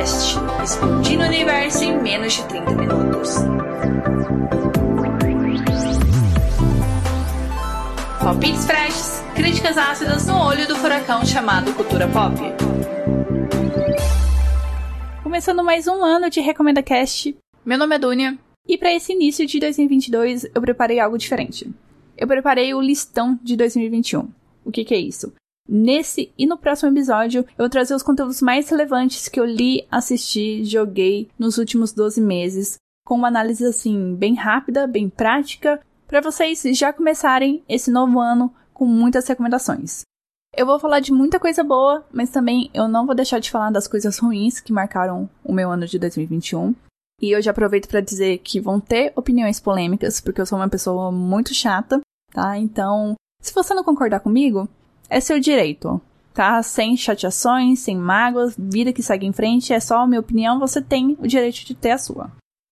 Cast, explodindo o universo em menos de 30 minutos. Palpites freshes, críticas ácidas no olho do furacão chamado cultura pop. Começando mais um ano de Recomenda Cast. Meu nome é Dunia e para esse início de 2022 eu preparei algo diferente. Eu preparei o listão de 2021. O que, que é isso? Nesse e no próximo episódio, eu vou trazer os conteúdos mais relevantes que eu li, assisti, joguei nos últimos 12 meses, com uma análise assim, bem rápida, bem prática, para vocês já começarem esse novo ano com muitas recomendações. Eu vou falar de muita coisa boa, mas também eu não vou deixar de falar das coisas ruins que marcaram o meu ano de 2021. E eu já aproveito para dizer que vão ter opiniões polêmicas, porque eu sou uma pessoa muito chata, tá? Então, se você não concordar comigo, é seu direito, tá? Sem chateações, sem mágoas, vida que segue em frente, é só a minha opinião, você tem o direito de ter a sua.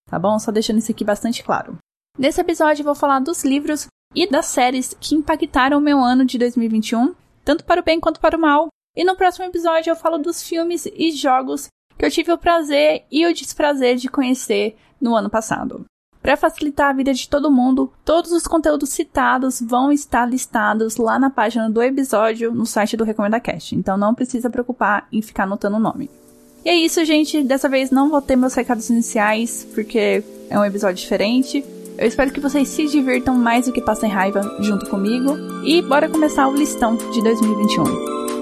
Tá bom? Só deixando isso aqui bastante claro. Nesse episódio eu vou falar dos livros e das séries que impactaram o meu ano de 2021, tanto para o bem quanto para o mal. E no próximo episódio eu falo dos filmes e jogos que eu tive o prazer e o desprazer de conhecer no ano passado. Para facilitar a vida de todo mundo, todos os conteúdos citados vão estar listados lá na página do episódio no site do Recomenda Cast, então não precisa preocupar em ficar anotando o nome. E é isso, gente. Dessa vez não vou ter meus recados iniciais, porque é um episódio diferente. Eu espero que vocês se divirtam mais do que passem raiva junto comigo. E bora começar o listão de 2021.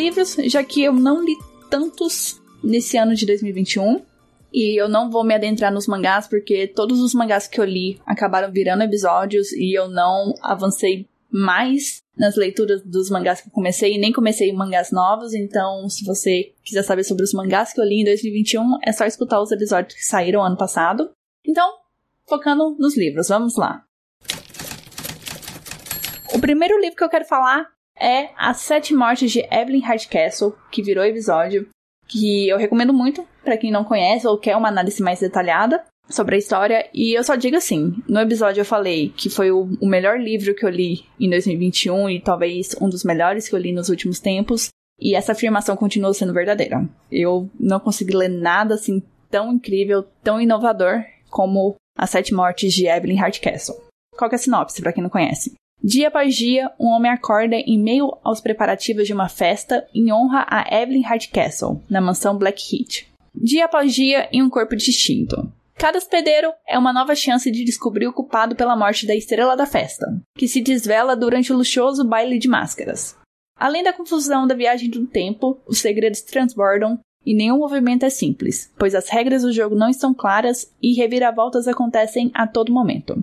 Livros, já que eu não li tantos nesse ano de 2021. E eu não vou me adentrar nos mangás, porque todos os mangás que eu li acabaram virando episódios e eu não avancei mais nas leituras dos mangás que eu comecei, e nem comecei mangás novos, então se você quiser saber sobre os mangás que eu li em 2021, é só escutar os episódios que saíram ano passado. Então, focando nos livros, vamos lá. O primeiro livro que eu quero falar é As Sete Mortes de Evelyn Hardcastle, que virou episódio, que eu recomendo muito para quem não conhece ou quer uma análise mais detalhada sobre a história. E eu só digo assim: no episódio eu falei que foi o, melhor livro que eu li em 2021 e talvez um dos melhores que eu li nos últimos tempos. E essa afirmação continua sendo verdadeira. Eu não consegui ler nada assim tão incrível, tão inovador como As Sete Mortes de Evelyn Hardcastle. Qual é a sinopse, para quem não conhece? Dia após dia, um homem acorda em meio aos preparativos de uma festa em honra a Evelyn Hardcastle, na mansão Blackheath. Dia após dia, em um corpo distinto. Cada hospedeiro é uma nova chance de descobrir o culpado pela morte da estrela da festa, que se desvela durante o luxuoso baile de máscaras. Além da confusão da viagem do tempo, os segredos transbordam e nenhum movimento é simples, pois as regras do jogo não estão claras e reviravoltas acontecem a todo momento.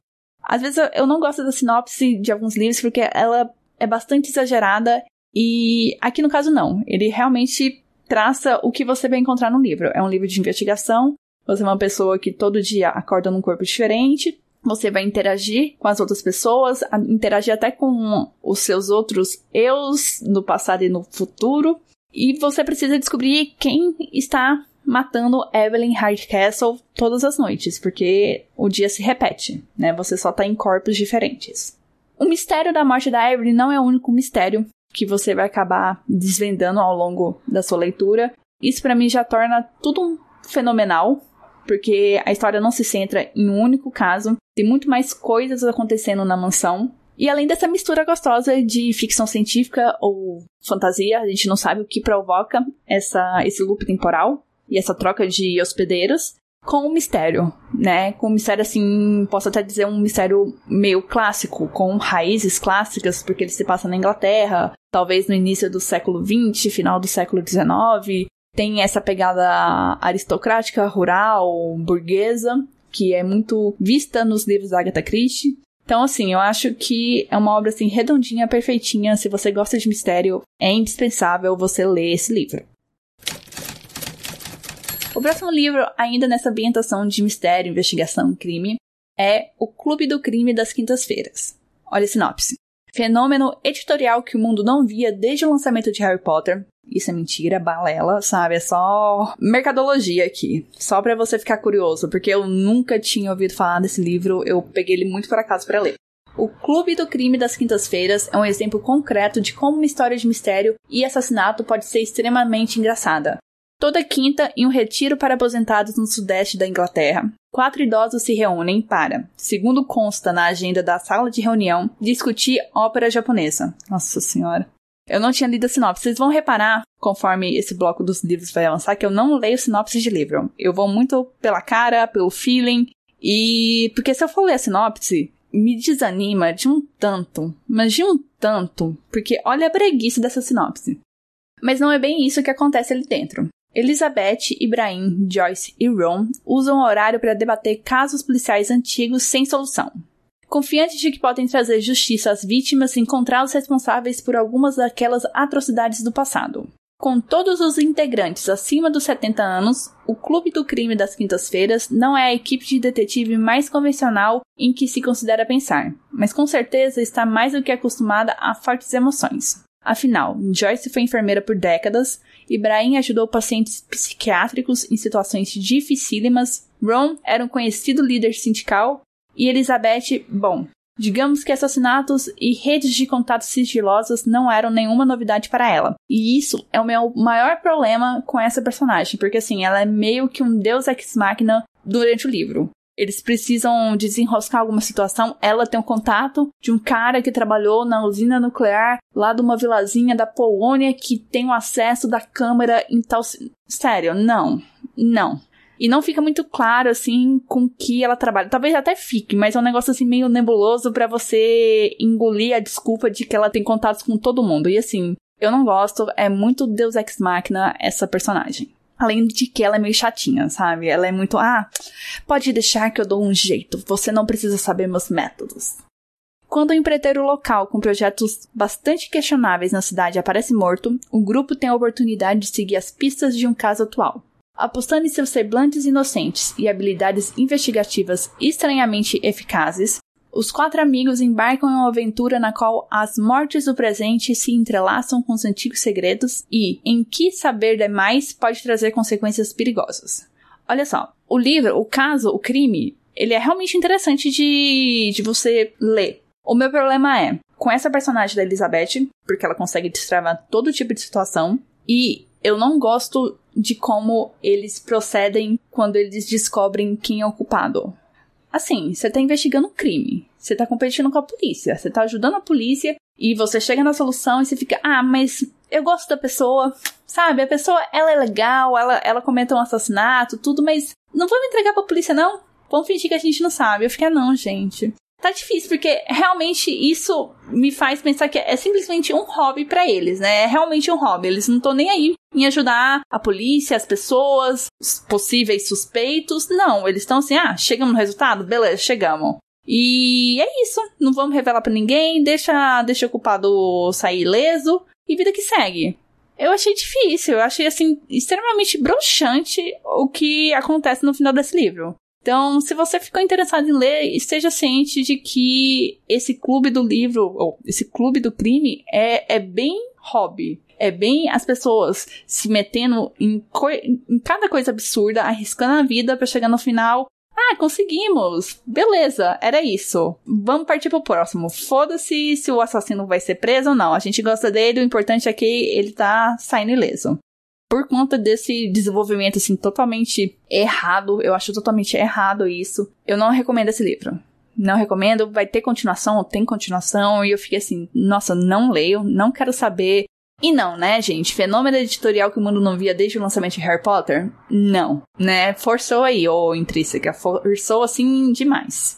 Às vezes eu, não gosto da sinopse de alguns livros porque ela é bastante exagerada e aqui no caso não. Ele realmente traça o que você vai encontrar no livro. É um livro de investigação. Você é uma pessoa que todo dia acorda num corpo diferente. Você vai interagir com as outras pessoas, interagir até com os seus outros eus no passado e no futuro. E você precisa descobrir quem está matando Evelyn Hardcastle todas as noites, porque o dia se repete, né? Você só tá em corpos diferentes. O mistério da morte da Evelyn não é o único mistério que você vai acabar desvendando ao longo da sua leitura. Isso para mim já torna tudo fenomenal, porque a história não se centra em um único caso, tem muito mais coisas acontecendo na mansão. E além dessa mistura gostosa de ficção científica ou fantasia, a gente não sabe o que provoca essa, esse loop temporal e essa troca de hospedeiros com um mistério, né? Com um mistério assim, posso até dizer um mistério meio clássico, com raízes clássicas, porque ele se passa na Inglaterra, talvez no início do século XX, final do século XIX. Tem essa pegada aristocrática, rural, burguesa, que é muito vista nos livros da Agatha Christie. Então, assim, eu acho que é uma obra assim redondinha, perfeitinha. Se você gosta de mistério, é indispensável você ler esse livro. O próximo livro, ainda nessa ambientação de mistério, investigação, crime, é O Clube do Crime das Quintas-Feiras. Olha a sinopse. Fenômeno editorial que o mundo não via desde o lançamento de Harry Potter. Isso é mentira, balela, sabe? É só mercadologia aqui. Só para você ficar curioso, porque eu nunca tinha ouvido falar desse livro, eu peguei ele muito por acaso para ler. O Clube do Crime das Quintas-Feiras é um exemplo concreto de como uma história de mistério e assassinato pode ser extremamente engraçada. Toda quinta, em um retiro para aposentados no sudeste da Inglaterra, quatro idosos se reúnem para, segundo consta na agenda da sala de reunião, discutir ópera japonesa. Nossa senhora. Eu não tinha lido a sinopse. Vocês vão reparar, conforme esse bloco dos livros vai avançar, que eu não leio sinopse de livro. Eu vou muito pela cara, pelo feeling. E. Porque se eu for ler a sinopse, me desanima de um tanto. Mas de um tanto. Porque olha a preguiça dessa sinopse. Mas não é bem isso que acontece ali dentro. Elizabeth, Ibrahim, Joyce e Ron usam o horário para debater casos policiais antigos sem solução. Confiantes de que podem trazer justiça às vítimas e encontrar os responsáveis por algumas daquelas atrocidades do passado. Com todos os integrantes acima dos 70 anos, o Clube do Crime das Quintas-Feiras não é a equipe de detetive mais convencional em que se considera pensar, mas com certeza está mais do que acostumada a fortes emoções. Afinal, Joyce foi enfermeira por décadas, Ibrahim ajudou pacientes psiquiátricos em situações dificílimas, Ron era um conhecido líder sindical e Elizabeth, bom, digamos que assassinatos e redes de contatos sigilosas não eram nenhuma novidade para ela. E isso é o meu maior problema com essa personagem, porque assim, ela é meio que um deus ex machina durante o livro eles precisam desenroscar alguma situação, ela tem um contato de um cara que trabalhou na usina nuclear lá de uma vilazinha da Polônia que tem o acesso da câmera em tal. Sério, não. Não. E não fica muito claro, assim, com que ela trabalha. Talvez até fique, mas é um negócio, assim, meio nebuloso para você engolir a desculpa de que ela tem contatos com todo mundo. E, assim, eu não gosto. É muito Deus Ex Machina essa personagem. Além de que ela é meio chatinha, sabe? Ela é muito, ah, pode deixar que eu dou um jeito, você não precisa saber meus métodos. Quando o empreiteiro local com projetos bastante questionáveis na cidade aparece morto, o grupo tem a oportunidade de seguir as pistas de um caso atual. Apostando em seus semblantes inocentes e habilidades investigativas estranhamente eficazes, os quatro amigos embarcam em uma aventura na qual as mortes do presente se entrelaçam com os antigos segredos e, em que saber demais pode trazer consequências perigosas. Olha só, o livro, o caso, o crime, ele é realmente interessante de, de você ler. O meu problema é com essa personagem da Elizabeth, porque ela consegue destravar todo tipo de situação, e eu não gosto de como eles procedem quando eles descobrem quem é o culpado. Assim, você tá investigando um crime. Você tá competindo com a polícia. Você tá ajudando a polícia e você chega na solução e você fica, ah, mas eu gosto da pessoa. Sabe, a pessoa, ela é legal, ela, ela cometa um assassinato, tudo, mas não vamos entregar pra polícia, não? Vamos fingir que a gente não sabe. Eu fiquei, ah, não, gente. Tá difícil, porque realmente isso me faz pensar que é simplesmente um hobby para eles, né? É realmente um hobby. Eles não estão nem aí em ajudar a polícia, as pessoas, os possíveis suspeitos. Não, eles estão assim, ah, chegamos no resultado? Beleza, chegamos. E é isso. Não vamos revelar para ninguém, deixa, deixa o culpado sair ileso e vida que segue. Eu achei difícil, eu achei assim extremamente broxante o que acontece no final desse livro. Então, se você ficou interessado em ler, esteja ciente de que esse clube do livro, ou esse clube do crime, é, é bem hobby. É bem as pessoas se metendo em, em cada coisa absurda, arriscando a vida para chegar no final. Ah, conseguimos! Beleza, era isso. Vamos partir pro próximo. Foda-se se o assassino vai ser preso ou não. A gente gosta dele, o importante é que ele tá saindo ileso por conta desse desenvolvimento assim totalmente errado, eu acho totalmente errado isso. Eu não recomendo esse livro. Não recomendo, vai ter continuação, tem continuação, e eu fiquei assim, nossa, não leio, não quero saber. E não, né, gente? Fenômeno editorial que o mundo não via desde o lançamento de Harry Potter? Não, né? Forçou aí, ou intrínseca, forçou assim demais.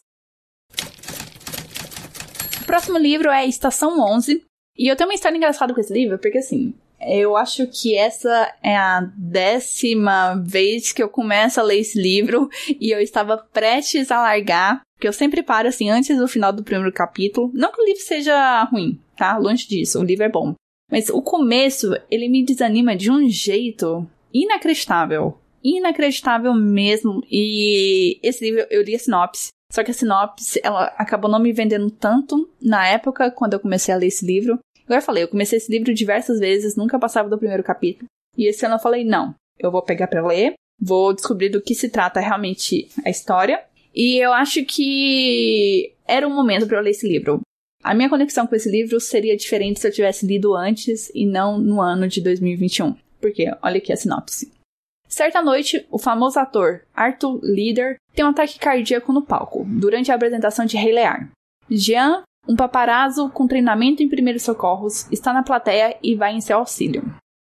O próximo livro é Estação 11, e eu tenho uma história engraçada com esse livro, porque assim, eu acho que essa é a décima vez que eu começo a ler esse livro e eu estava prestes a largar, porque eu sempre paro assim antes do final do primeiro capítulo. Não que o livro seja ruim, tá? Longe disso, o livro é bom. Mas o começo, ele me desanima de um jeito inacreditável. Inacreditável mesmo. E esse livro eu li a sinopse. Só que a sinopse, ela acabou não me vendendo tanto na época, quando eu comecei a ler esse livro. Igual eu falei, eu comecei esse livro diversas vezes, nunca passava do primeiro capítulo. E esse ano eu falei, não, eu vou pegar para ler, vou descobrir do que se trata realmente a história. E eu acho que era o momento para eu ler esse livro. A minha conexão com esse livro seria diferente se eu tivesse lido antes e não no ano de 2021. Porque, olha aqui a sinopse. Certa noite, o famoso ator Arthur Leader tem um ataque cardíaco no palco, durante a apresentação de Rei Lear. Jean, um paparazzo com treinamento em primeiros socorros, está na plateia e vai em seu auxílio.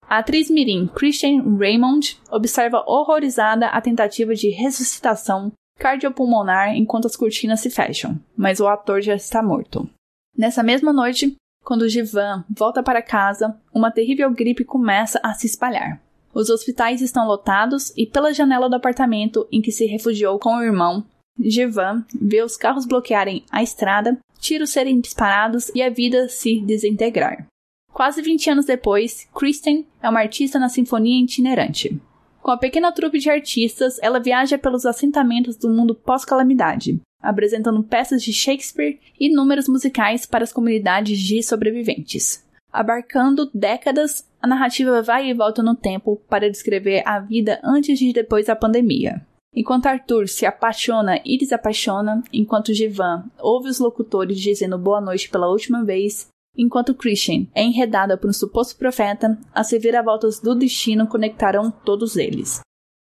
A atriz mirim Christian Raymond observa horrorizada a tentativa de ressuscitação cardiopulmonar enquanto as cortinas se fecham, mas o ator já está morto. Nessa mesma noite, quando Jivan volta para casa, uma terrível gripe começa a se espalhar. Os hospitais estão lotados e pela janela do apartamento em que se refugiou com o irmão, Jevan vê os carros bloquearem a estrada, tiros serem disparados e a vida se desintegrar. Quase 20 anos depois, Kristen é uma artista na sinfonia itinerante. Com a pequena trupe de artistas, ela viaja pelos assentamentos do mundo pós-calamidade, apresentando peças de Shakespeare e números musicais para as comunidades de sobreviventes. Abarcando décadas, a narrativa vai e volta no tempo para descrever a vida antes e depois da pandemia. Enquanto Arthur se apaixona e desapaixona, enquanto Jivan ouve os locutores dizendo boa noite pela última vez, enquanto Christian é enredada por um suposto profeta, as reviravoltas do destino conectarão todos eles.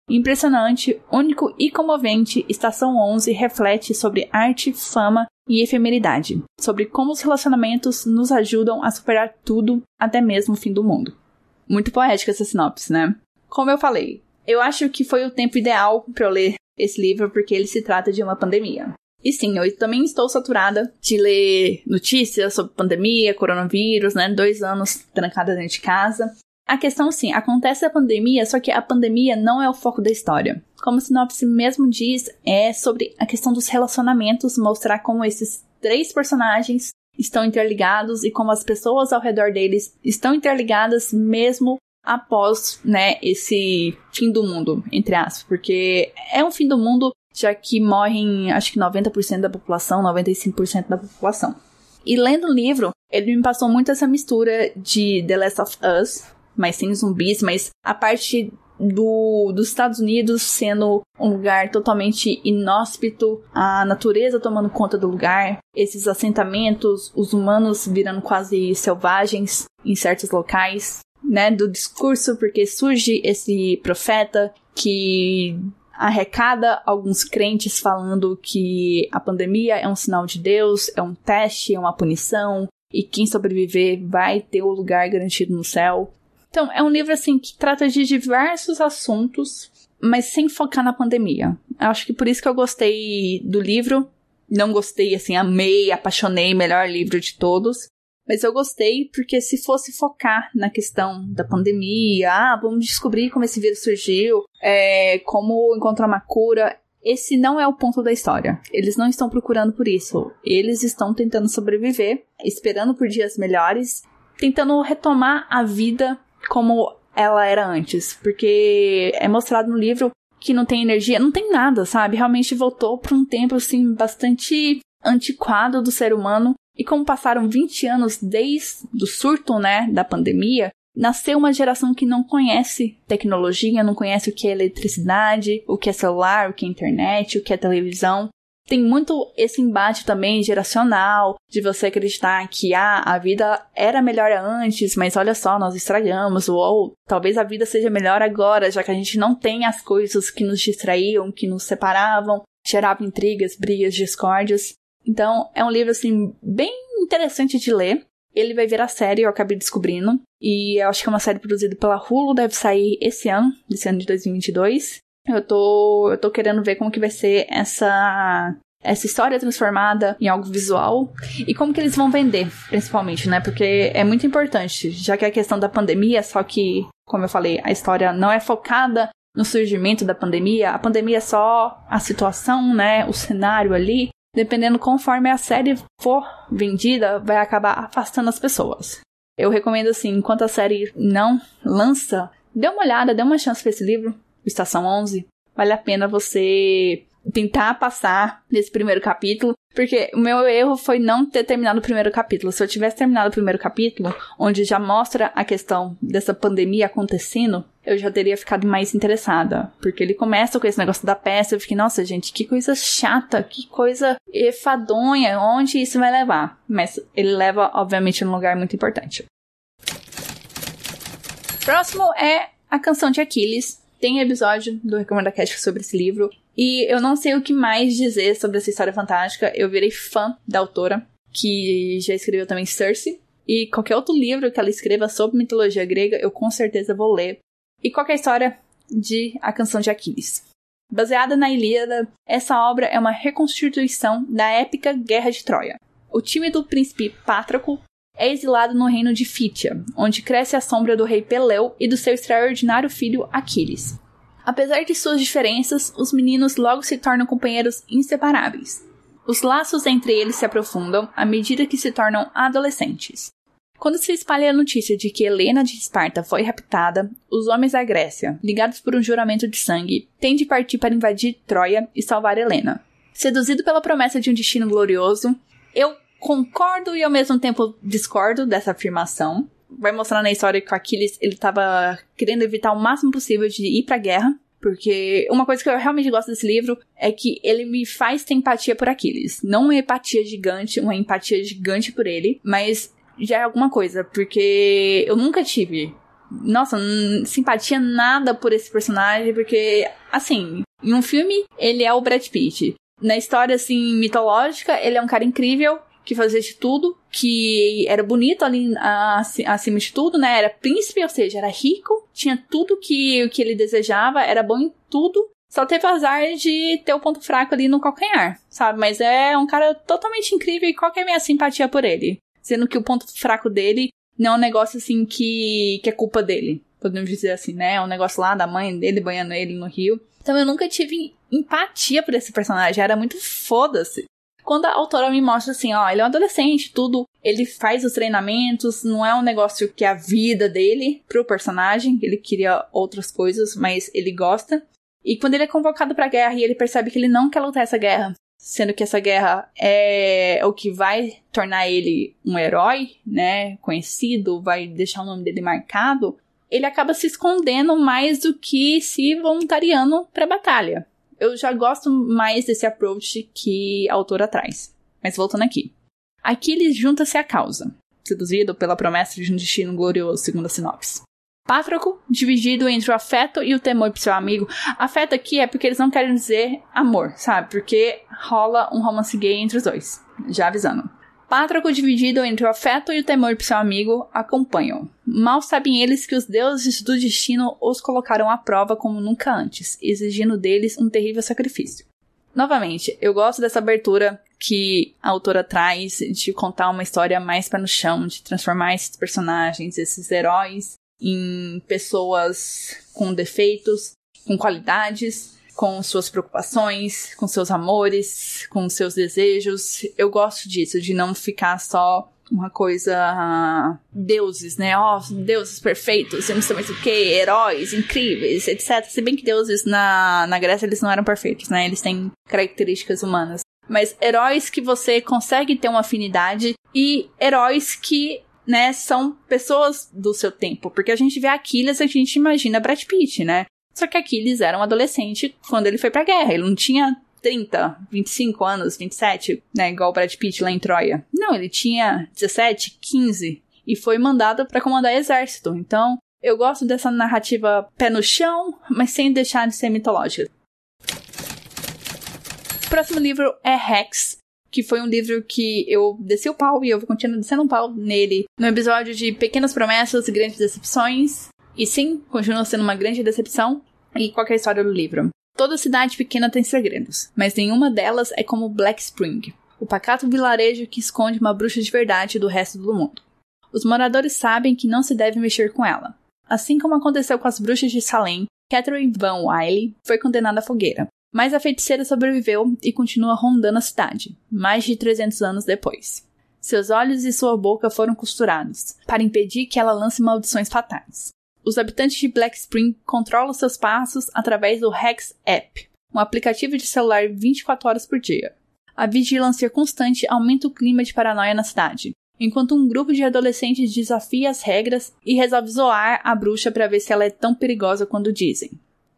Impressionante, único e comovente, Estação 11 reflete sobre arte, fama e efemeridade, sobre como os relacionamentos nos ajudam a superar tudo, até mesmo o fim do mundo. Muito poética essa sinopse, né? Como eu falei, eu acho que foi o tempo ideal para eu ler esse livro porque ele se trata de uma pandemia. E sim, eu também estou saturada de ler notícias sobre pandemia, coronavírus, né? Dois anos trancada dentro de casa. A questão, sim, acontece a pandemia, só que a pandemia não é o foco da história. Como a sinopse mesmo diz, é sobre a questão dos relacionamentos, mostrar como esses três personagens estão interligados e como as pessoas ao redor deles estão interligadas mesmo após, né, esse fim do mundo, entre aspas, porque é um fim do mundo já que morrem, acho que 90% da população, 95% da população. E lendo o livro, ele me passou muito essa mistura de The Last of Us, mas sem zumbis, mas a parte do, dos Estados Unidos sendo um lugar totalmente inóspito, a natureza tomando conta do lugar, esses assentamentos, os humanos virando quase selvagens em certos locais, né? Do discurso, porque surge esse profeta que arrecada alguns crentes falando que a pandemia é um sinal de Deus, é um teste, é uma punição, e quem sobreviver vai ter o lugar garantido no céu. Então, é um livro assim que trata de diversos assuntos, mas sem focar na pandemia. Acho que por isso que eu gostei do livro. Não gostei, assim, amei, apaixonei, melhor livro de todos. Mas eu gostei porque se fosse focar na questão da pandemia, ah, vamos descobrir como esse vírus surgiu, é, como encontrar uma cura, esse não é o ponto da história. Eles não estão procurando por isso. Eles estão tentando sobreviver, esperando por dias melhores, tentando retomar a vida como ela era antes. Porque é mostrado no livro que não tem energia, não tem nada, sabe? Realmente voltou para um tempo assim bastante antiquado do ser humano. E como passaram 20 anos desde o surto, né, da pandemia, nasceu uma geração que não conhece tecnologia, não conhece o que é eletricidade, o que é celular, o que é internet, o que é televisão tem muito esse embate também geracional, de você acreditar que ah, a vida era melhor antes, mas olha só, nós estragamos, ou talvez a vida seja melhor agora, já que a gente não tem as coisas que nos distraíam, que nos separavam, geravam intrigas, brigas, discórdias. Então, é um livro assim bem interessante de ler. Ele vai virar série, eu acabei descobrindo. E eu acho que é uma série produzida pela Hulu, deve sair esse ano, esse ano de 2022. Eu tô, eu tô querendo ver como que vai ser essa essa história transformada em algo visual e como que eles vão vender, principalmente, né? Porque é muito importante, já que a questão da pandemia, só que, como eu falei, a história não é focada no surgimento da pandemia, a pandemia é só a situação, né? O cenário ali. Dependendo conforme a série for vendida, vai acabar afastando as pessoas. Eu recomendo assim, enquanto a série não lança, dê uma olhada, dê uma chance para esse livro. Estação 11, vale a pena você tentar passar nesse primeiro capítulo, porque o meu erro foi não ter terminado o primeiro capítulo. Se eu tivesse terminado o primeiro capítulo, onde já mostra a questão dessa pandemia acontecendo, eu já teria ficado mais interessada. Porque ele começa com esse negócio da peça, eu fiquei, nossa, gente, que coisa chata, que coisa efadonha, onde isso vai levar? Mas ele leva, obviamente, num lugar muito importante. Próximo é a canção de Aquiles. Tem episódio do Recomenda Cast sobre esse livro. E eu não sei o que mais dizer sobre essa história fantástica. Eu virei fã da autora, que já escreveu também Circe. E qualquer outro livro que ela escreva sobre mitologia grega, eu com certeza vou ler. E qualquer história de A Canção de Aquiles. Baseada na Ilíada, essa obra é uma reconstituição da épica Guerra de Troia. O time do príncipe Pátraco é exilado no reino de Fítia, onde cresce a sombra do rei Peleu e do seu extraordinário filho Aquiles. Apesar de suas diferenças, os meninos logo se tornam companheiros inseparáveis. Os laços entre eles se aprofundam à medida que se tornam adolescentes. Quando se espalha a notícia de que Helena de Esparta foi raptada, os homens da Grécia, ligados por um juramento de sangue, têm de partir para invadir Troia e salvar Helena. Seduzido pela promessa de um destino glorioso, eu concordo e ao mesmo tempo discordo dessa afirmação vai mostrar na história que o Aquiles ele tava querendo evitar o máximo possível de ir pra guerra. Porque uma coisa que eu realmente gosto desse livro é que ele me faz ter empatia por Aquiles. Não uma empatia gigante, uma empatia gigante por ele, mas já é alguma coisa, porque eu nunca tive. Nossa, simpatia nada por esse personagem, porque, assim, em um filme, ele é o Brad Pitt. Na história, assim, mitológica, ele é um cara incrível, que fazia de tudo, que era bonito ali acima de tudo, né? Era príncipe, ou seja, era rico, tinha tudo que, que ele desejava, era bom em tudo. Só teve azar de ter o ponto fraco ali no calcanhar, sabe? Mas é um cara totalmente incrível e qual que é a minha simpatia por ele? Sendo que o ponto fraco dele não é um negócio assim que, que é culpa dele. Podemos dizer assim, né? É um negócio lá da mãe dele banhando ele no rio. Então eu nunca tive empatia por esse personagem. Era muito foda-se. Quando a autora me mostra assim, ó, ele é um adolescente, tudo, ele faz os treinamentos, não é um negócio que é a vida dele pro personagem, ele queria outras coisas, mas ele gosta. E quando ele é convocado pra guerra e ele percebe que ele não quer lutar essa guerra, sendo que essa guerra é o que vai tornar ele um herói, né, conhecido, vai deixar o nome dele marcado, ele acaba se escondendo mais do que se voluntariando pra batalha eu já gosto mais desse approach que a autora traz. Mas voltando aqui. Aqui ele junta-se à causa, seduzido pela promessa de um destino glorioso, segundo a sinopse. Pátraco, dividido entre o afeto e o temor pro seu amigo. Afeto aqui é porque eles não querem dizer amor, sabe? Porque rola um romance gay entre os dois. Já avisando. Pátraco, dividido entre o afeto e o temor por seu amigo, acompanham. Mal sabem eles que os deuses do destino os colocaram à prova como nunca antes, exigindo deles um terrível sacrifício. Novamente, eu gosto dessa abertura que a autora traz de contar uma história mais para no chão, de transformar esses personagens, esses heróis, em pessoas com defeitos, com qualidades, com suas preocupações, com seus amores, com seus desejos. Eu gosto disso, de não ficar só uma coisa deuses, né? Ó, oh, deuses perfeitos, não sei mais o que, heróis incríveis, etc. Se bem que deuses na, na Grécia eles não eram perfeitos, né? Eles têm características humanas. Mas heróis que você consegue ter uma afinidade e heróis que né, são pessoas do seu tempo. Porque a gente vê Aquiles, a gente imagina Brad Pitt, né? Só que Aquiles era um adolescente quando ele foi pra guerra. Ele não tinha 30, 25 anos, 27, né? Igual Brad Pitt lá em Troia. Não, ele tinha 17, 15 e foi mandado para comandar exército. Então, eu gosto dessa narrativa pé no chão, mas sem deixar de ser mitológica. O próximo livro é Rex, que foi um livro que eu desci o pau e eu vou continuar descendo um pau nele no episódio de Pequenas Promessas e Grandes Decepções. E sim, continua sendo uma grande decepção. E qual é a história do livro? Toda cidade pequena tem segredos, mas nenhuma delas é como Black Spring, o pacato vilarejo que esconde uma bruxa de verdade do resto do mundo. Os moradores sabem que não se deve mexer com ela. Assim como aconteceu com as bruxas de Salem, Catherine Van Wiley foi condenada à fogueira, mas a feiticeira sobreviveu e continua rondando a cidade, mais de 300 anos depois. Seus olhos e sua boca foram costurados, para impedir que ela lance maldições fatais. Os habitantes de Black Spring controlam seus passos através do Hex App, um aplicativo de celular 24 horas por dia. A vigilância constante aumenta o clima de paranoia na cidade, enquanto um grupo de adolescentes desafia as regras e resolve zoar a bruxa para ver se ela é tão perigosa quanto dizem.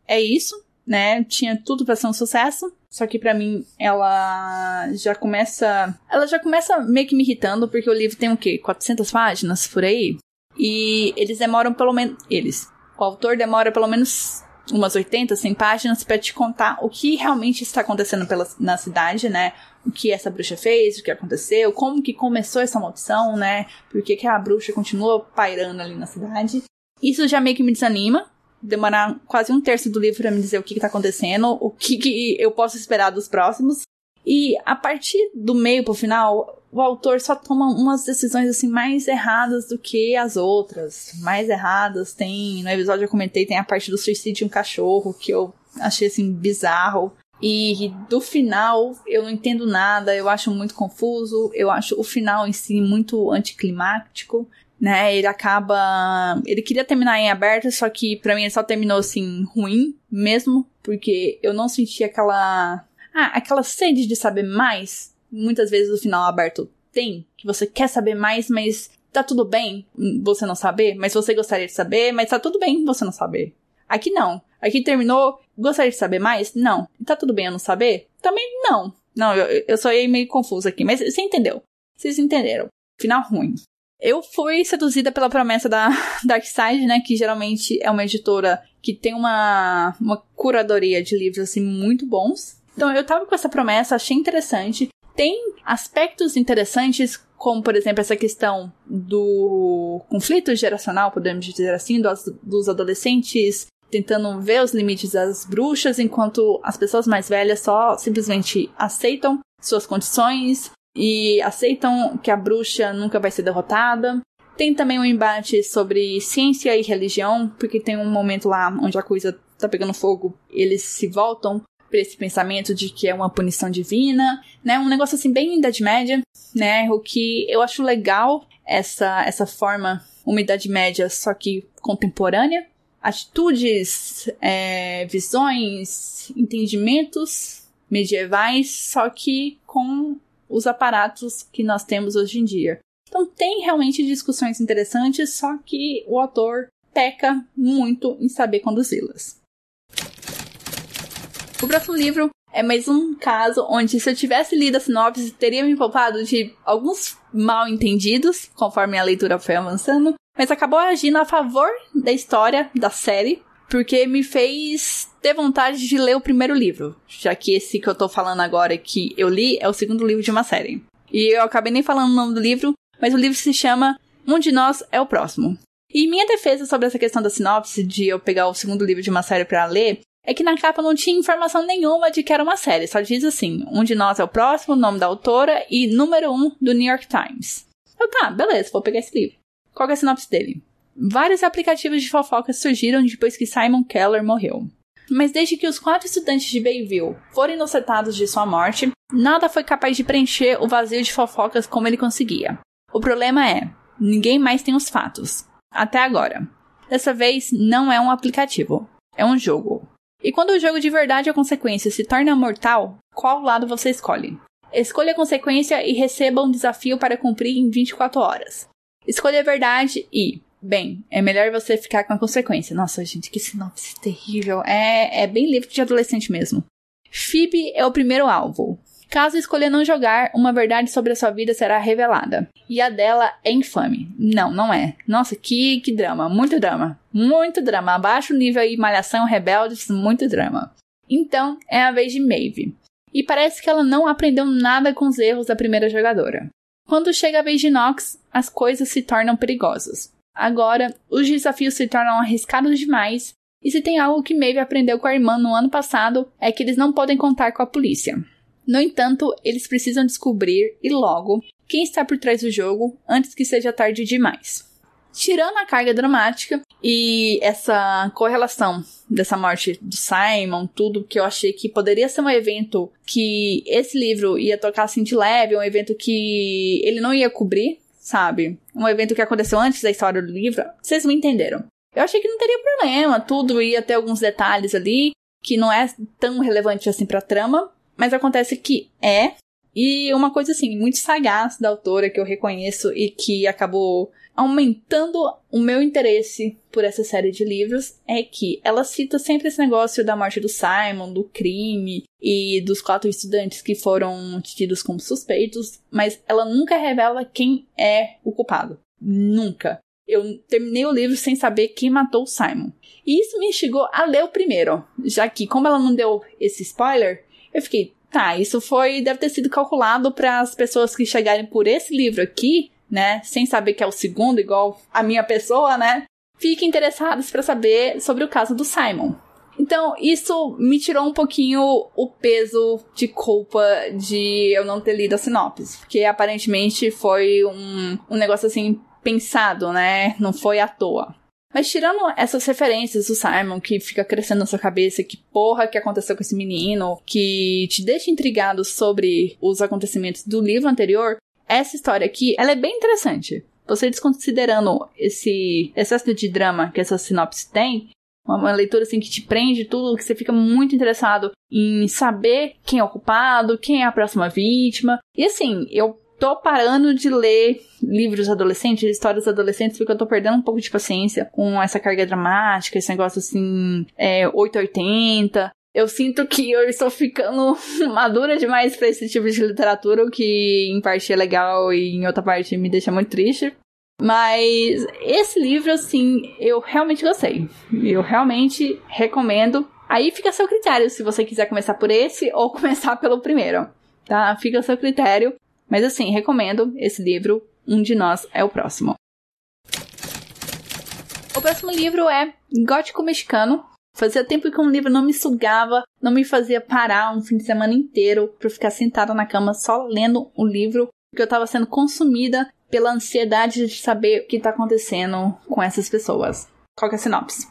É isso, né? Tinha tudo para ser um sucesso, só que para mim ela já começa, ela já começa meio que me irritando porque o livro tem o quê? 400 páginas por aí. E eles demoram pelo menos eles. O autor demora pelo menos umas 80, 100 páginas para te contar o que realmente está acontecendo pela, na cidade, né? O que essa bruxa fez, o que aconteceu, como que começou essa maldição, né? Por que, que a bruxa continua pairando ali na cidade. Isso já meio que me desanima. Demorar quase um terço do livro para me dizer o que, está acontecendo, o que, que eu posso esperar dos próximos. E a partir do meio pro final, o autor só toma umas decisões assim mais erradas do que as outras. Mais erradas. Tem. No episódio eu comentei, tem a parte do suicídio de um cachorro, que eu achei assim bizarro. E do final eu não entendo nada, eu acho muito confuso, eu acho o final em si muito anticlimático, né? Ele acaba. Ele queria terminar em aberto, só que para mim ele só terminou assim ruim mesmo, porque eu não senti aquela ah, aquela sede de saber mais, muitas vezes o final aberto tem, que você quer saber mais, mas tá tudo bem você não saber, mas você gostaria de saber, mas tá tudo bem você não saber. Aqui não. Aqui terminou, gostaria de saber mais? Não. Tá tudo bem eu não saber? Também não. Não, eu, eu só ia meio confuso aqui, mas você entendeu. Vocês entenderam. Final ruim. Eu fui seduzida pela promessa da Darkside, né? Que geralmente é uma editora que tem uma, uma curadoria de livros assim muito bons. Então eu tava com essa promessa, achei interessante. Tem aspectos interessantes, como por exemplo essa questão do conflito geracional, podemos dizer assim, dos, dos adolescentes tentando ver os limites das bruxas, enquanto as pessoas mais velhas só simplesmente aceitam suas condições e aceitam que a bruxa nunca vai ser derrotada. Tem também um embate sobre ciência e religião, porque tem um momento lá onde a coisa tá pegando fogo, eles se voltam para esse pensamento de que é uma punição divina, né? Um negócio assim bem Idade Média, né? O que eu acho legal essa essa forma uma Idade Média só que contemporânea, atitudes, é, visões, entendimentos medievais, só que com os aparatos que nós temos hoje em dia. Então tem realmente discussões interessantes, só que o autor peca muito em saber conduzi-las. O próximo livro é mais um caso onde, se eu tivesse lido a sinopse, teria me poupado de alguns mal entendidos, conforme a leitura foi avançando, mas acabou agindo a favor da história da série, porque me fez ter vontade de ler o primeiro livro, já que esse que eu tô falando agora que eu li é o segundo livro de uma série. E eu acabei nem falando o nome do livro, mas o livro se chama Um de Nós é o Próximo. E minha defesa sobre essa questão da sinopse, de eu pegar o segundo livro de uma série para ler, é que na capa não tinha informação nenhuma de que era uma série, só diz assim: um de nós é o próximo, nome da autora e número um do New York Times. Eu, tá, beleza, vou pegar esse livro. Qual é a sinopse dele? Vários aplicativos de fofocas surgiram depois que Simon Keller morreu. Mas desde que os quatro estudantes de Bayville foram inocentados de sua morte, nada foi capaz de preencher o vazio de fofocas como ele conseguia. O problema é, ninguém mais tem os fatos. Até agora. Dessa vez, não é um aplicativo, é um jogo. E quando o jogo de verdade ou consequência se torna mortal, qual lado você escolhe? Escolha a consequência e receba um desafio para cumprir em 24 horas. Escolha a verdade e, bem, é melhor você ficar com a consequência. Nossa, gente, que sinopse terrível. É, é bem livro de adolescente mesmo. Phoebe é o primeiro alvo. Caso escolha não jogar, uma verdade sobre a sua vida será revelada. E a dela é infame. Não, não é. Nossa, que, que drama. Muito drama. Muito drama. Abaixo o nível aí, malhação, rebeldes, muito drama. Então, é a vez de Maeve. E parece que ela não aprendeu nada com os erros da primeira jogadora. Quando chega a vez de Nox, as coisas se tornam perigosas. Agora, os desafios se tornam arriscados demais, e se tem algo que Maeve aprendeu com a irmã no ano passado, é que eles não podem contar com a polícia. No entanto, eles precisam descobrir, e logo, quem está por trás do jogo antes que seja tarde demais. Tirando a carga dramática e essa correlação dessa morte do Simon, tudo que eu achei que poderia ser um evento que esse livro ia tocar assim de leve, um evento que ele não ia cobrir, sabe? Um evento que aconteceu antes da história do livro. Vocês me entenderam. Eu achei que não teria problema, tudo ia ter alguns detalhes ali, que não é tão relevante assim pra trama, mas acontece que é. E uma coisa assim, muito sagaz da autora que eu reconheço e que acabou aumentando o meu interesse por essa série de livros é que ela cita sempre esse negócio da morte do Simon, do crime e dos quatro estudantes que foram tidos como suspeitos, mas ela nunca revela quem é o culpado. Nunca. Eu terminei o livro sem saber quem matou o Simon. E isso me instigou a ler o primeiro, já que, como ela não deu esse spoiler, eu fiquei, tá, isso foi, deve ter sido calculado para as pessoas que chegarem por esse livro aqui né, sem saber que é o segundo, igual a minha pessoa, né, fiquem interessados para saber sobre o caso do Simon. Então, isso me tirou um pouquinho o peso de culpa de eu não ter lido a sinopse. Porque aparentemente foi um, um negócio assim pensado, né? Não foi à toa. Mas tirando essas referências do Simon que fica crescendo na sua cabeça, que porra que aconteceu com esse menino, que te deixa intrigado sobre os acontecimentos do livro anterior, essa história aqui, ela é bem interessante. Você desconsiderando esse excesso de drama que essa sinopse tem, uma, leitura assim que te prende tudo, que você fica muito interessado em saber quem é o culpado, quem é a próxima vítima. E assim, eu tô parando de ler livros adolescentes, histórias adolescentes, porque eu tô perdendo um pouco de paciência com essa carga dramática, esse negócio assim, é, 880 eu sinto que eu estou ficando madura demais para esse tipo de literatura, o que em parte é legal e em outra parte me deixa muito triste. Mas esse livro, assim, eu realmente gostei. Eu realmente recomendo. Aí fica a seu critério se você quiser começar por esse ou começar pelo primeiro, tá? Fica a seu critério. Mas assim, recomendo esse livro. Um de nós é o próximo. O próximo livro é Gótico Mexicano, Fazia tempo que um livro não me sugava, não me fazia parar um fim de semana inteiro para ficar sentada na cama só lendo um livro, porque eu estava sendo consumida pela ansiedade de saber o que está acontecendo com essas pessoas. Qual é a sinopse?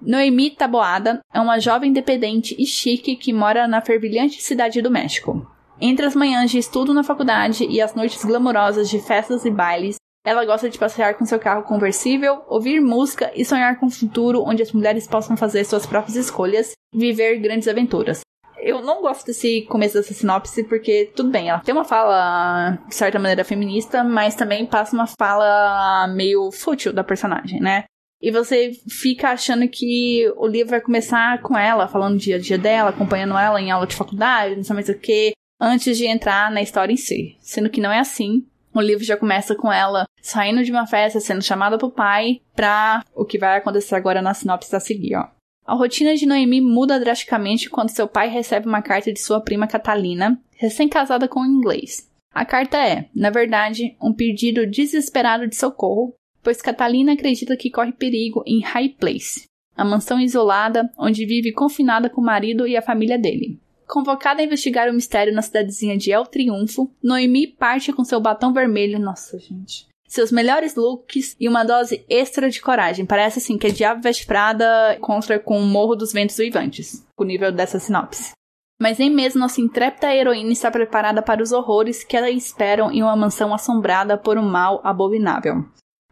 Noemi Taboada é uma jovem independente e chique que mora na fervilhante cidade do México. Entre as manhãs de estudo na faculdade e as noites glamurosas de festas e bailes, ela gosta de passear com seu carro conversível, ouvir música e sonhar com um futuro onde as mulheres possam fazer suas próprias escolhas e viver grandes aventuras. Eu não gosto desse começo dessa sinopse porque, tudo bem, ela tem uma fala, de certa maneira, feminista, mas também passa uma fala meio fútil da personagem, né? E você fica achando que o livro vai começar com ela, falando do dia a dia dela, acompanhando ela em aula de faculdade, não sei mais o que, antes de entrar na história em si. Sendo que não é assim. O livro já começa com ela saindo de uma festa, sendo chamada pro pai, pra o que vai acontecer agora na sinopse a seguir, ó. A rotina de Noemi muda drasticamente quando seu pai recebe uma carta de sua prima Catalina, recém-casada com um inglês. A carta é, na verdade, um pedido desesperado de socorro, pois Catalina acredita que corre perigo em High Place, a mansão isolada onde vive confinada com o marido e a família dele. Convocada a investigar o mistério na cidadezinha de El Triunfo, Noemi parte com seu batom vermelho. Nossa, gente. Seus melhores looks e uma dose extra de coragem. Parece assim que a Diabo Veste Prada contra com o Morro dos Ventos Uivantes, o nível dessa sinopse. Mas nem mesmo nossa intrépida heroína está preparada para os horrores que a esperam em uma mansão assombrada por um mal abominável.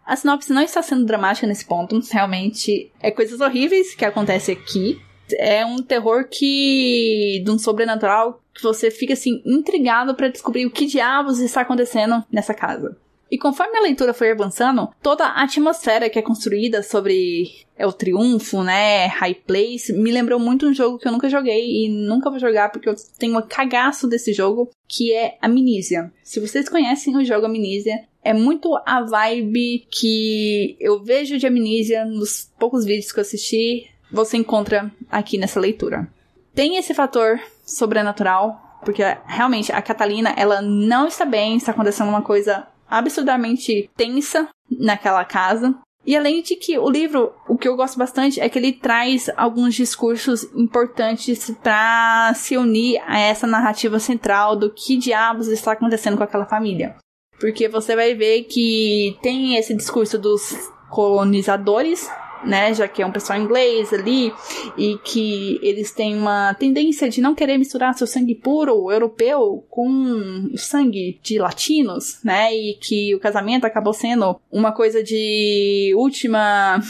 A sinopse não está sendo dramática nesse ponto, realmente é coisas horríveis que acontecem aqui, é um terror que. de um sobrenatural que você fica assim intrigado para descobrir o que diabos está acontecendo nessa casa. E conforme a leitura foi avançando, toda a atmosfera que é construída sobre é o triunfo, né, High Place, me lembrou muito um jogo que eu nunca joguei e nunca vou jogar porque eu tenho um cagaço desse jogo, que é Amnesia. Se vocês conhecem o jogo Amnesia, é muito a vibe que eu vejo de Amnesia nos poucos vídeos que eu assisti, você encontra aqui nessa leitura. Tem esse fator sobrenatural, porque realmente a Catalina, ela não está bem, está acontecendo uma coisa absurdamente tensa naquela casa. E além de que o livro, o que eu gosto bastante é que ele traz alguns discursos importantes para se unir a essa narrativa central do que diabos está acontecendo com aquela família. Porque você vai ver que tem esse discurso dos colonizadores né, já que é um pessoal inglês ali, e que eles têm uma tendência de não querer misturar seu sangue puro europeu com sangue de latinos, né, e que o casamento acabou sendo uma coisa de última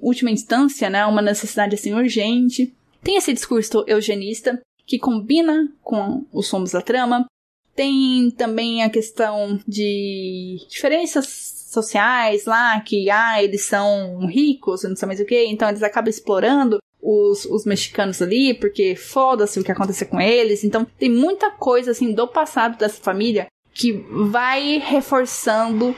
última instância, né, uma necessidade assim urgente. tem esse discurso eugenista que combina com os sons da trama. Tem também a questão de diferenças sociais lá, que ah, eles são ricos, não sei mais o que, então eles acabam explorando os, os mexicanos ali, porque foda-se o que aconteceu com eles. Então tem muita coisa assim do passado dessa família que vai reforçando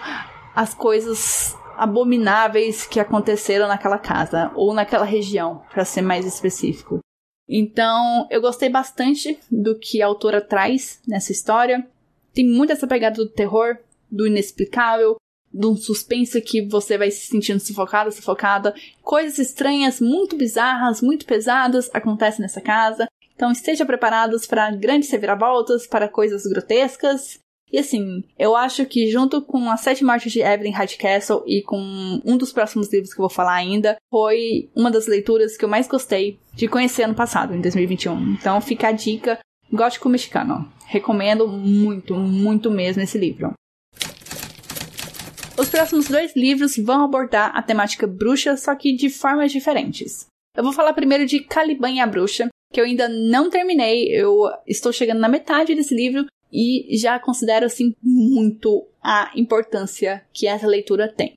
as coisas abomináveis que aconteceram naquela casa ou naquela região, para ser mais específico. Então, eu gostei bastante do que a autora traz nessa história. Tem muito essa pegada do terror, do inexplicável, de um suspense que você vai se sentindo sufocada, sufocada. Coisas estranhas, muito bizarras, muito pesadas acontecem nessa casa. Então esteja preparados para grandes reviravoltas, para coisas grotescas. E assim, eu acho que junto com As Sete Mortes de Evelyn Hardcastle e com um dos próximos livros que eu vou falar ainda, foi uma das leituras que eu mais gostei de conhecer ano passado, em 2021. Então fica a dica, Gótico Mexicano. Recomendo muito, muito mesmo esse livro. Os próximos dois livros vão abordar a temática bruxa, só que de formas diferentes. Eu vou falar primeiro de Caliban e a Bruxa, que eu ainda não terminei, eu estou chegando na metade desse livro e já considero assim muito a importância que essa leitura tem.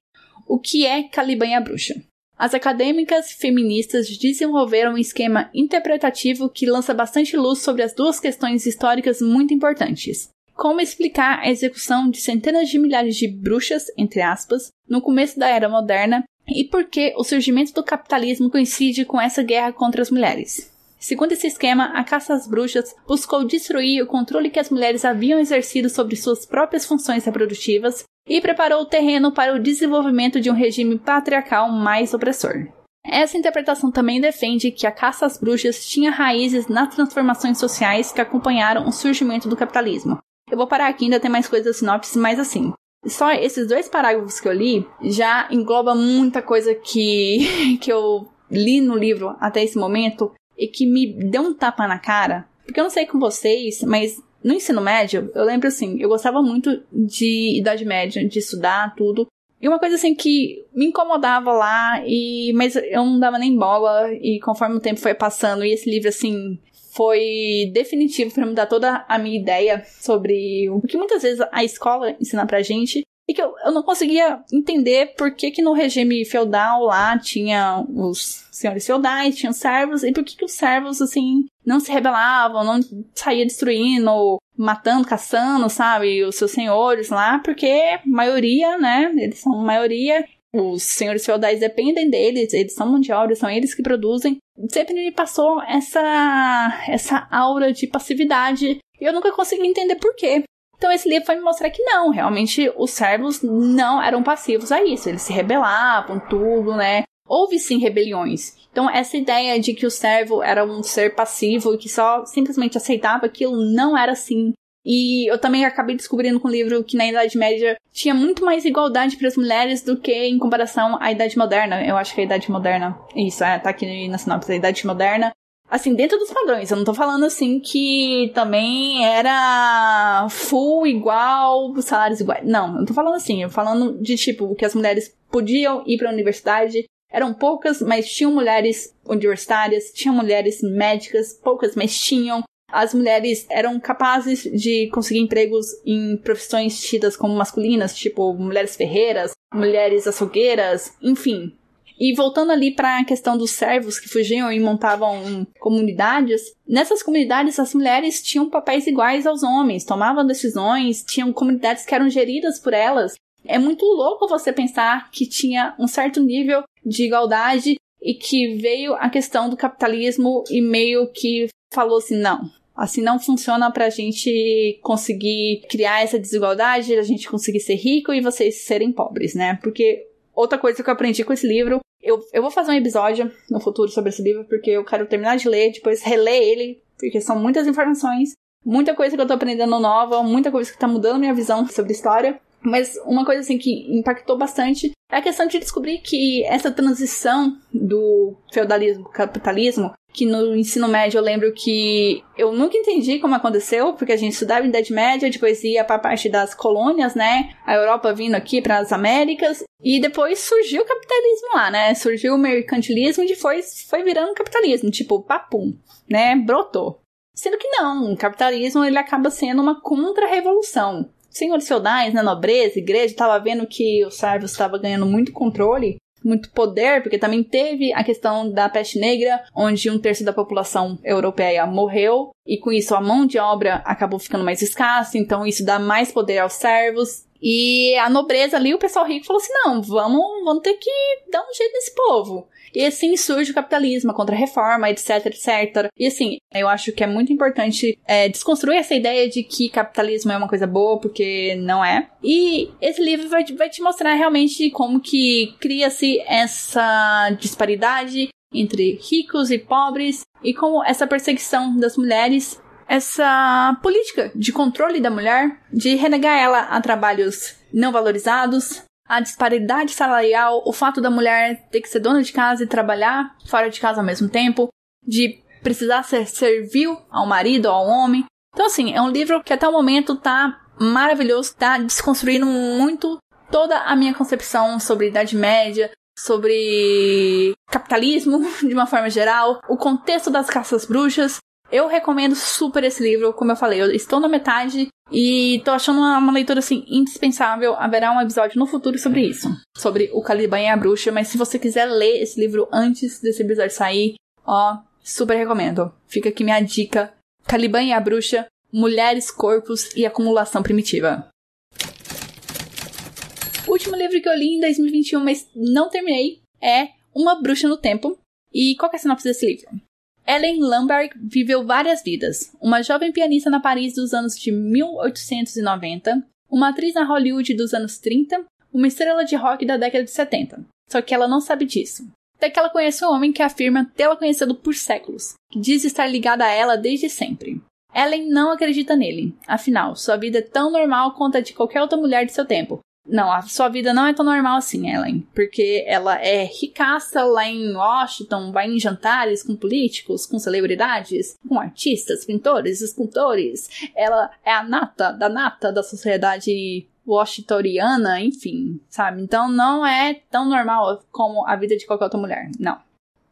O que é Caliban e a Bruxa? As acadêmicas feministas desenvolveram um esquema interpretativo que lança bastante luz sobre as duas questões históricas muito importantes. Como explicar a execução de centenas de milhares de bruxas, entre aspas, no começo da Era Moderna e por que o surgimento do capitalismo coincide com essa guerra contra as mulheres. Segundo esse esquema, a caça às bruxas buscou destruir o controle que as mulheres haviam exercido sobre suas próprias funções reprodutivas e preparou o terreno para o desenvolvimento de um regime patriarcal mais opressor. Essa interpretação também defende que a caça às bruxas tinha raízes nas transformações sociais que acompanharam o surgimento do capitalismo. Eu vou parar aqui, ainda tem mais coisas da sinopse, mas assim, só esses dois parágrafos que eu li já engloba muita coisa que, que eu li no livro até esse momento e que me deu um tapa na cara. Porque eu não sei com vocês, mas no ensino médio, eu lembro assim, eu gostava muito de Idade Média, de estudar tudo. E uma coisa assim que me incomodava lá, e mas eu não dava nem bola, e conforme o tempo foi passando, e esse livro assim foi definitivo para mudar toda a minha ideia sobre o que muitas vezes a escola ensina pra gente e que eu, eu não conseguia entender por que, que no regime feudal lá tinha os senhores feudais, tinham servos, e por que, que os servos, assim, não se rebelavam, não saía destruindo, matando, caçando, sabe, os seus senhores lá, porque maioria, né, eles são maioria, os senhores feudais dependem deles, eles são obra, são eles que produzem. Sempre me passou essa, essa aura de passividade e eu nunca consegui entender por quê. Então esse livro foi me mostrar que não, realmente os servos não eram passivos a isso, eles se rebelavam, tudo, né? Houve sim rebeliões. Então essa ideia de que o servo era um ser passivo e que só simplesmente aceitava aquilo não era assim. E eu também acabei descobrindo com o livro que na Idade Média tinha muito mais igualdade para as mulheres do que em comparação à Idade Moderna. Eu acho que a Idade Moderna, isso, é, tá aqui na sinopse, a Idade Moderna Assim, dentro dos padrões, eu não tô falando assim que também era full igual, salários iguais. Não, eu não tô falando assim, eu tô falando de tipo que as mulheres podiam ir para a universidade, eram poucas, mas tinham mulheres universitárias, tinham mulheres médicas, poucas, mas tinham. As mulheres eram capazes de conseguir empregos em profissões tidas como masculinas, tipo mulheres ferreiras, mulheres açougueiras, enfim. E voltando ali para a questão dos servos que fugiam e montavam comunidades, nessas comunidades as mulheres tinham papéis iguais aos homens, tomavam decisões, tinham comunidades que eram geridas por elas. É muito louco você pensar que tinha um certo nível de igualdade e que veio a questão do capitalismo e meio que falou assim: não, assim não funciona pra gente conseguir criar essa desigualdade, a gente conseguir ser rico e vocês serem pobres, né? Porque outra coisa que eu aprendi com esse livro eu, eu vou fazer um episódio no futuro sobre esse livro, porque eu quero terminar de ler, depois reler ele, porque são muitas informações, muita coisa que eu tô aprendendo nova, muita coisa que tá mudando minha visão sobre história. Mas uma coisa assim que impactou bastante é a questão de descobrir que essa transição do feudalismo para capitalismo, que no ensino médio eu lembro que eu nunca entendi como aconteceu, porque a gente estudava em Idade Média, depois ia para a parte das colônias, né? A Europa vindo aqui para as Américas, e depois surgiu o capitalismo lá, né? Surgiu o mercantilismo e depois foi virando capitalismo, tipo, papum, né? Brotou. Sendo que não, o capitalismo ele acaba sendo uma contra-revolução senhores feudais, na nobreza, igreja, estava vendo que o servos estava ganhando muito controle, muito poder, porque também teve a questão da peste negra, onde um terço da população europeia morreu, e com isso a mão de obra acabou ficando mais escassa, então isso dá mais poder aos servos. E a nobreza ali, o pessoal rico falou assim: não, vamos, vamos ter que dar um jeito nesse povo. E assim surge o capitalismo, a contra-reforma, etc, etc. E assim, eu acho que é muito importante é, desconstruir essa ideia de que capitalismo é uma coisa boa, porque não é. E esse livro vai, vai te mostrar realmente como que cria-se essa disparidade entre ricos e pobres e como essa perseguição das mulheres essa política de controle da mulher, de renegar ela a trabalhos não valorizados, a disparidade salarial, o fato da mulher ter que ser dona de casa e trabalhar fora de casa ao mesmo tempo, de precisar ser servil ao marido ou ao homem. Então, assim, é um livro que até o momento tá maravilhoso, tá desconstruindo muito toda a minha concepção sobre Idade Média, sobre capitalismo de uma forma geral, o contexto das caças bruxas, eu recomendo super esse livro, como eu falei, eu estou na metade e tô achando uma, uma, leitura assim indispensável. Haverá um episódio no futuro sobre isso, sobre o Caliban e a bruxa, mas se você quiser ler esse livro antes desse episódio sair, ó, super recomendo. Fica aqui minha dica: Caliban e a bruxa, mulheres, corpos e acumulação primitiva. O último livro que eu li em 2021, mas não terminei, é Uma Bruxa no Tempo. E qual é a sinopse desse livro? Ellen Lamberg viveu várias vidas. Uma jovem pianista na Paris dos anos de 1890, uma atriz na Hollywood dos anos 30, uma estrela de rock da década de 70. Só que ela não sabe disso. Até que ela conhece um homem que afirma tê-la conhecido por séculos, que diz estar ligado a ela desde sempre. Ellen não acredita nele, afinal, sua vida é tão normal quanto a de qualquer outra mulher de seu tempo, não, a sua vida não é tão normal assim, Ellen. Porque ela é ricaça lá em Washington, vai em jantares com políticos, com celebridades, com artistas, pintores, escultores. Ela é a nata da nata da sociedade washingtoniana, enfim, sabe? Então não é tão normal como a vida de qualquer outra mulher, não.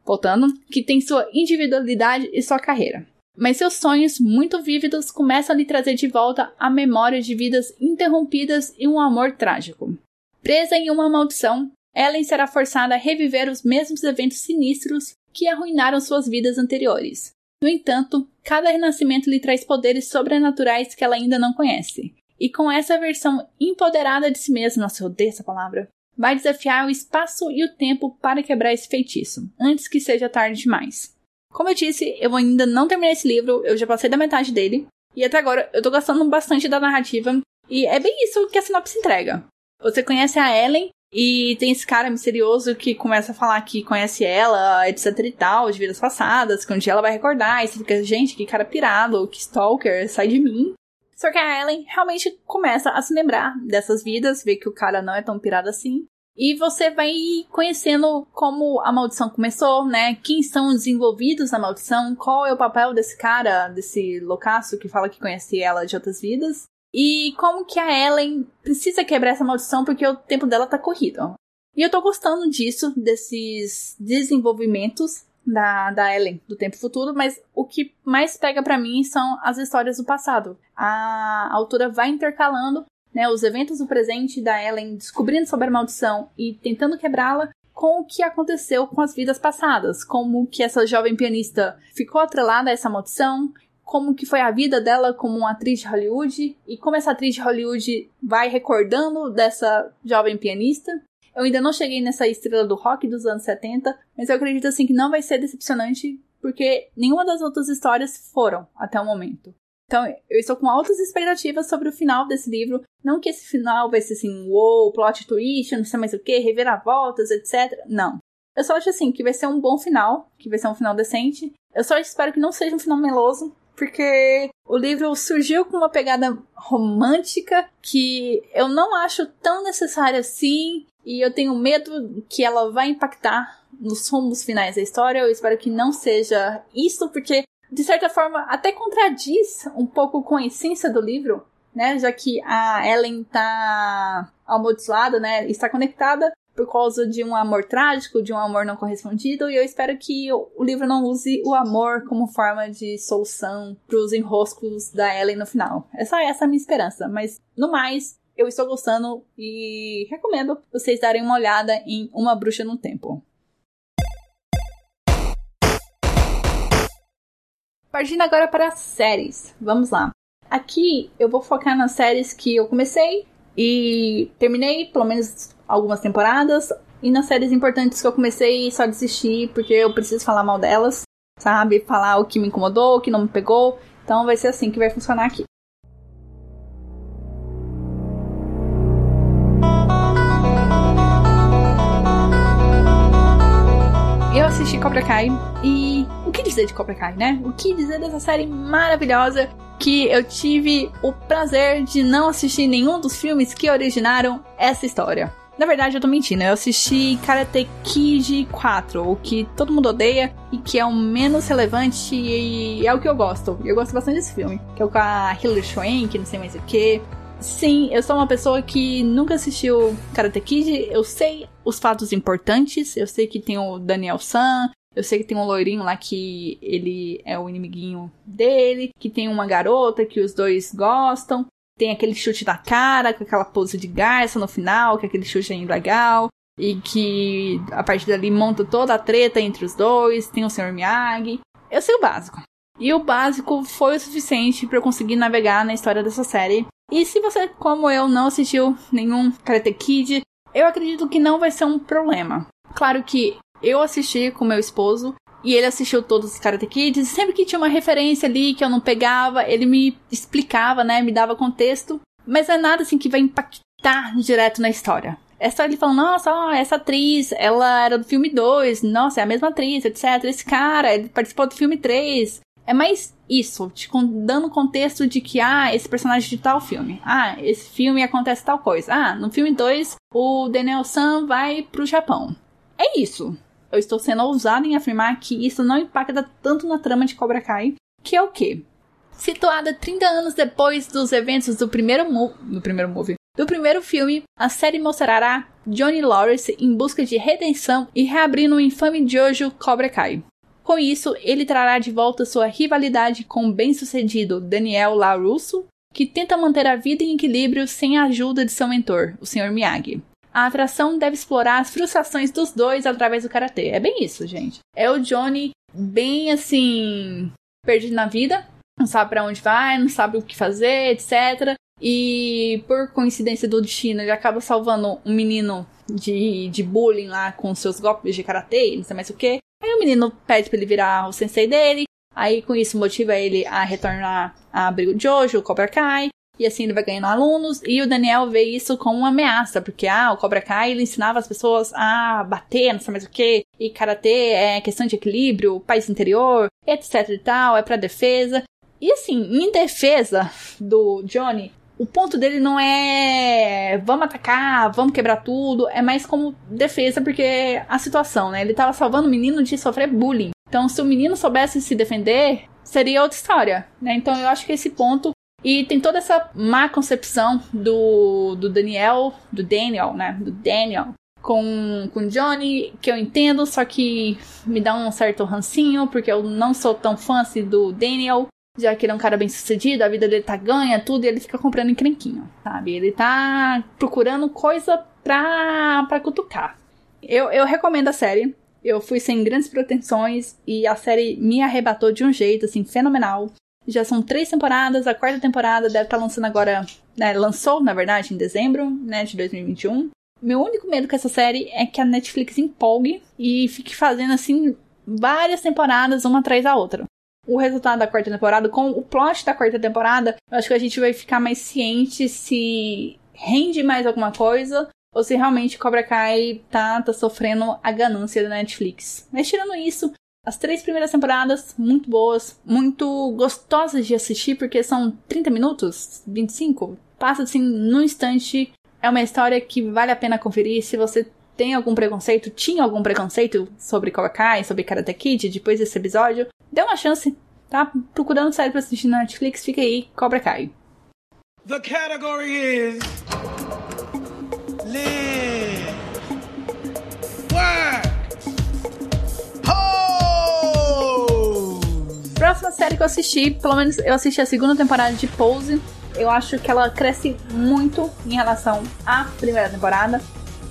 Voltando, que tem sua individualidade e sua carreira mas seus sonhos muito vívidos começam a lhe trazer de volta a memória de vidas interrompidas e um amor trágico. Presa em uma maldição, Ellen será forçada a reviver os mesmos eventos sinistros que arruinaram suas vidas anteriores. No entanto, cada renascimento lhe traz poderes sobrenaturais que ela ainda não conhece. E com essa versão empoderada de si mesma, nossa, eu odeio essa palavra, vai desafiar o espaço e o tempo para quebrar esse feitiço, antes que seja tarde demais. Como eu disse, eu ainda não terminei esse livro, eu já passei da metade dele. E até agora eu tô gostando bastante da narrativa. E é bem isso que a sinopse entrega. Você conhece a Ellen e tem esse cara misterioso que começa a falar que conhece ela, etc e tal, de vidas passadas, que um dia ela vai recordar. E você fica, gente, que cara pirado, que stalker, sai de mim. Só que a Ellen realmente começa a se lembrar dessas vidas, vê que o cara não é tão pirado assim. E você vai conhecendo como a maldição começou, né? Quem são os envolvidos na maldição, qual é o papel desse cara, desse loucaço que fala que conhece ela de outras vidas. E como que a Ellen precisa quebrar essa maldição porque o tempo dela tá corrido. E eu tô gostando disso, desses desenvolvimentos da, da Ellen do tempo futuro, mas o que mais pega para mim são as histórias do passado. A autora vai intercalando né, os eventos do presente da Ellen descobrindo sobre a maldição e tentando quebrá-la com o que aconteceu com as vidas passadas, como que essa jovem pianista ficou atrelada a essa maldição, como que foi a vida dela como uma atriz de Hollywood e como essa atriz de Hollywood vai recordando dessa jovem pianista. Eu ainda não cheguei nessa estrela do rock dos anos 70, mas eu acredito assim que não vai ser decepcionante porque nenhuma das outras histórias foram até o momento. Então, eu estou com altas expectativas sobre o final desse livro. Não que esse final vai ser assim, wow, plot twist, não sei mais o que, reviravoltas, etc. Não. Eu só acho assim que vai ser um bom final, que vai ser um final decente. Eu só espero que não seja um final meloso, porque o livro surgiu com uma pegada romântica que eu não acho tão necessária assim, e eu tenho medo que ela vai impactar nos rumos finais da história. Eu espero que não seja isso, porque de certa forma até contradiz um pouco com a essência do livro, né? Já que a Ellen tá amaldiçoada, né? Está conectada por causa de um amor trágico, de um amor não correspondido, e eu espero que o livro não use o amor como forma de solução para os enroscos da Ellen no final. Essa, essa é a minha esperança, mas no mais, eu estou gostando e recomendo vocês darem uma olhada em Uma Bruxa no Tempo. Partindo agora para séries. Vamos lá. Aqui eu vou focar nas séries que eu comecei e terminei, pelo menos algumas temporadas. E nas séries importantes que eu comecei só desisti porque eu preciso falar mal delas, sabe? Falar o que me incomodou, o que não me pegou. Então vai ser assim que vai funcionar aqui. Eu assisti Cobra Kai e dizer de Cobra Kai, né? O que dizer dessa série maravilhosa que eu tive o prazer de não assistir nenhum dos filmes que originaram essa história. Na verdade, eu tô mentindo. Eu assisti Karate Kid 4, o que todo mundo odeia e que é o menos relevante e é o que eu gosto. Eu gosto bastante desse filme, que é o com a Hilary Swank, não sei mais o que. Sim, eu sou uma pessoa que nunca assistiu Karate Kid. Eu sei os fatos importantes. Eu sei que tem o Daniel San. Eu sei que tem um loirinho lá que ele é o inimiguinho dele. Que tem uma garota que os dois gostam. Tem aquele chute na cara, com aquela pose de garça no final, que é aquele chute aí legal. E que a partir dali monta toda a treta entre os dois. Tem o Sr. Miyagi. Eu sei o básico. E o básico foi o suficiente para eu conseguir navegar na história dessa série. E se você, como eu, não assistiu nenhum Karate Kid, eu acredito que não vai ser um problema. Claro que eu assisti com meu esposo e ele assistiu todos os Karate Kids. Sempre que tinha uma referência ali que eu não pegava, ele me explicava, né? Me dava contexto. Mas é nada assim que vai impactar direto na história. É só ele falando, nossa, ó, essa atriz, ela era do filme 2, nossa, é a mesma atriz, etc. Esse cara, ele participou do filme 3. É mais isso, te dando contexto de que, ah, esse personagem de tal filme. Ah, esse filme acontece tal coisa. Ah, no filme 2, o Daniel San vai pro Japão. É isso eu estou sendo ousada em afirmar que isso não impacta tanto na trama de Cobra Kai, que é o quê? Situada 30 anos depois dos eventos do primeiro, do primeiro movie, do primeiro filme, a série mostrará Johnny Lawrence em busca de redenção e reabrindo o infame Jojo Cobra Kai. Com isso, ele trará de volta sua rivalidade com o bem-sucedido Daniel LaRusso, que tenta manter a vida em equilíbrio sem a ajuda de seu mentor, o Sr. Miyagi. A atração deve explorar as frustrações dos dois através do karatê. É bem isso, gente. É o Johnny bem assim perdido na vida, não sabe para onde vai, não sabe o que fazer, etc. E por coincidência do destino, ele acaba salvando um menino de, de bullying lá com seus golpes de karatê, não sei mais o que. Aí o menino pede pra ele virar o sensei dele. Aí com isso motiva ele a retornar a Abrigo Jojo, o Cobra Kai. E assim ele vai ganhando alunos. E o Daniel vê isso como uma ameaça, porque ah, o Cobra Kai ele ensinava as pessoas a bater, não sei mais o que. E karatê é questão de equilíbrio, país interior, etc e tal, é pra defesa. E assim, em defesa do Johnny, o ponto dele não é vamos atacar, vamos quebrar tudo, é mais como defesa, porque a situação, né? Ele tava salvando o menino de sofrer bullying. Então, se o menino soubesse se defender, seria outra história, né? Então, eu acho que esse ponto e tem toda essa má concepção do, do Daniel, do Daniel, né? Do Daniel com, com Johnny, que eu entendo, só que me dá um certo rancinho, porque eu não sou tão fã assim, do Daniel, já que ele é um cara bem sucedido, a vida dele tá ganha, tudo, e ele fica comprando encrenquinho, sabe? Ele tá procurando coisa pra, pra cutucar. Eu, eu recomendo a série. Eu fui sem grandes pretensões e a série me arrebatou de um jeito, assim, fenomenal. Já são três temporadas, a quarta temporada deve estar tá lançando agora. Né, lançou, na verdade, em dezembro né, de 2021. Meu único medo com essa série é que a Netflix empolgue e fique fazendo assim várias temporadas uma atrás da outra. O resultado da quarta temporada, com o plot da quarta temporada, eu acho que a gente vai ficar mais ciente se rende mais alguma coisa ou se realmente Cobra Kai tá, tá sofrendo a ganância da Netflix. Mas tirando isso, As três primeiras temporadas, muito boas, muito gostosas de assistir, porque são 30 minutos, 25. Passa assim num instante. É uma história que vale a pena conferir. Se você tem algum preconceito, tinha algum preconceito sobre Cobra Kai, sobre Karate Kid, depois desse episódio, dê uma chance, tá? Procurando série pra assistir na Netflix, fica aí, Cobra Kai. The category is... Live. Work. Próxima série que eu assisti, pelo menos eu assisti a segunda temporada de Pose. Eu acho que ela cresce muito em relação à primeira temporada.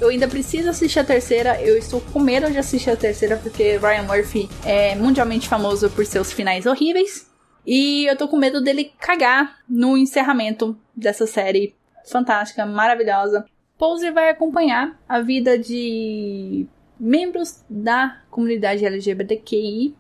Eu ainda preciso assistir a terceira. Eu estou com medo de assistir a terceira porque Ryan Murphy é mundialmente famoso por seus finais horríveis. E eu tô com medo dele cagar no encerramento dessa série fantástica, maravilhosa. Pose vai acompanhar a vida de membros da comunidade LGBTQI,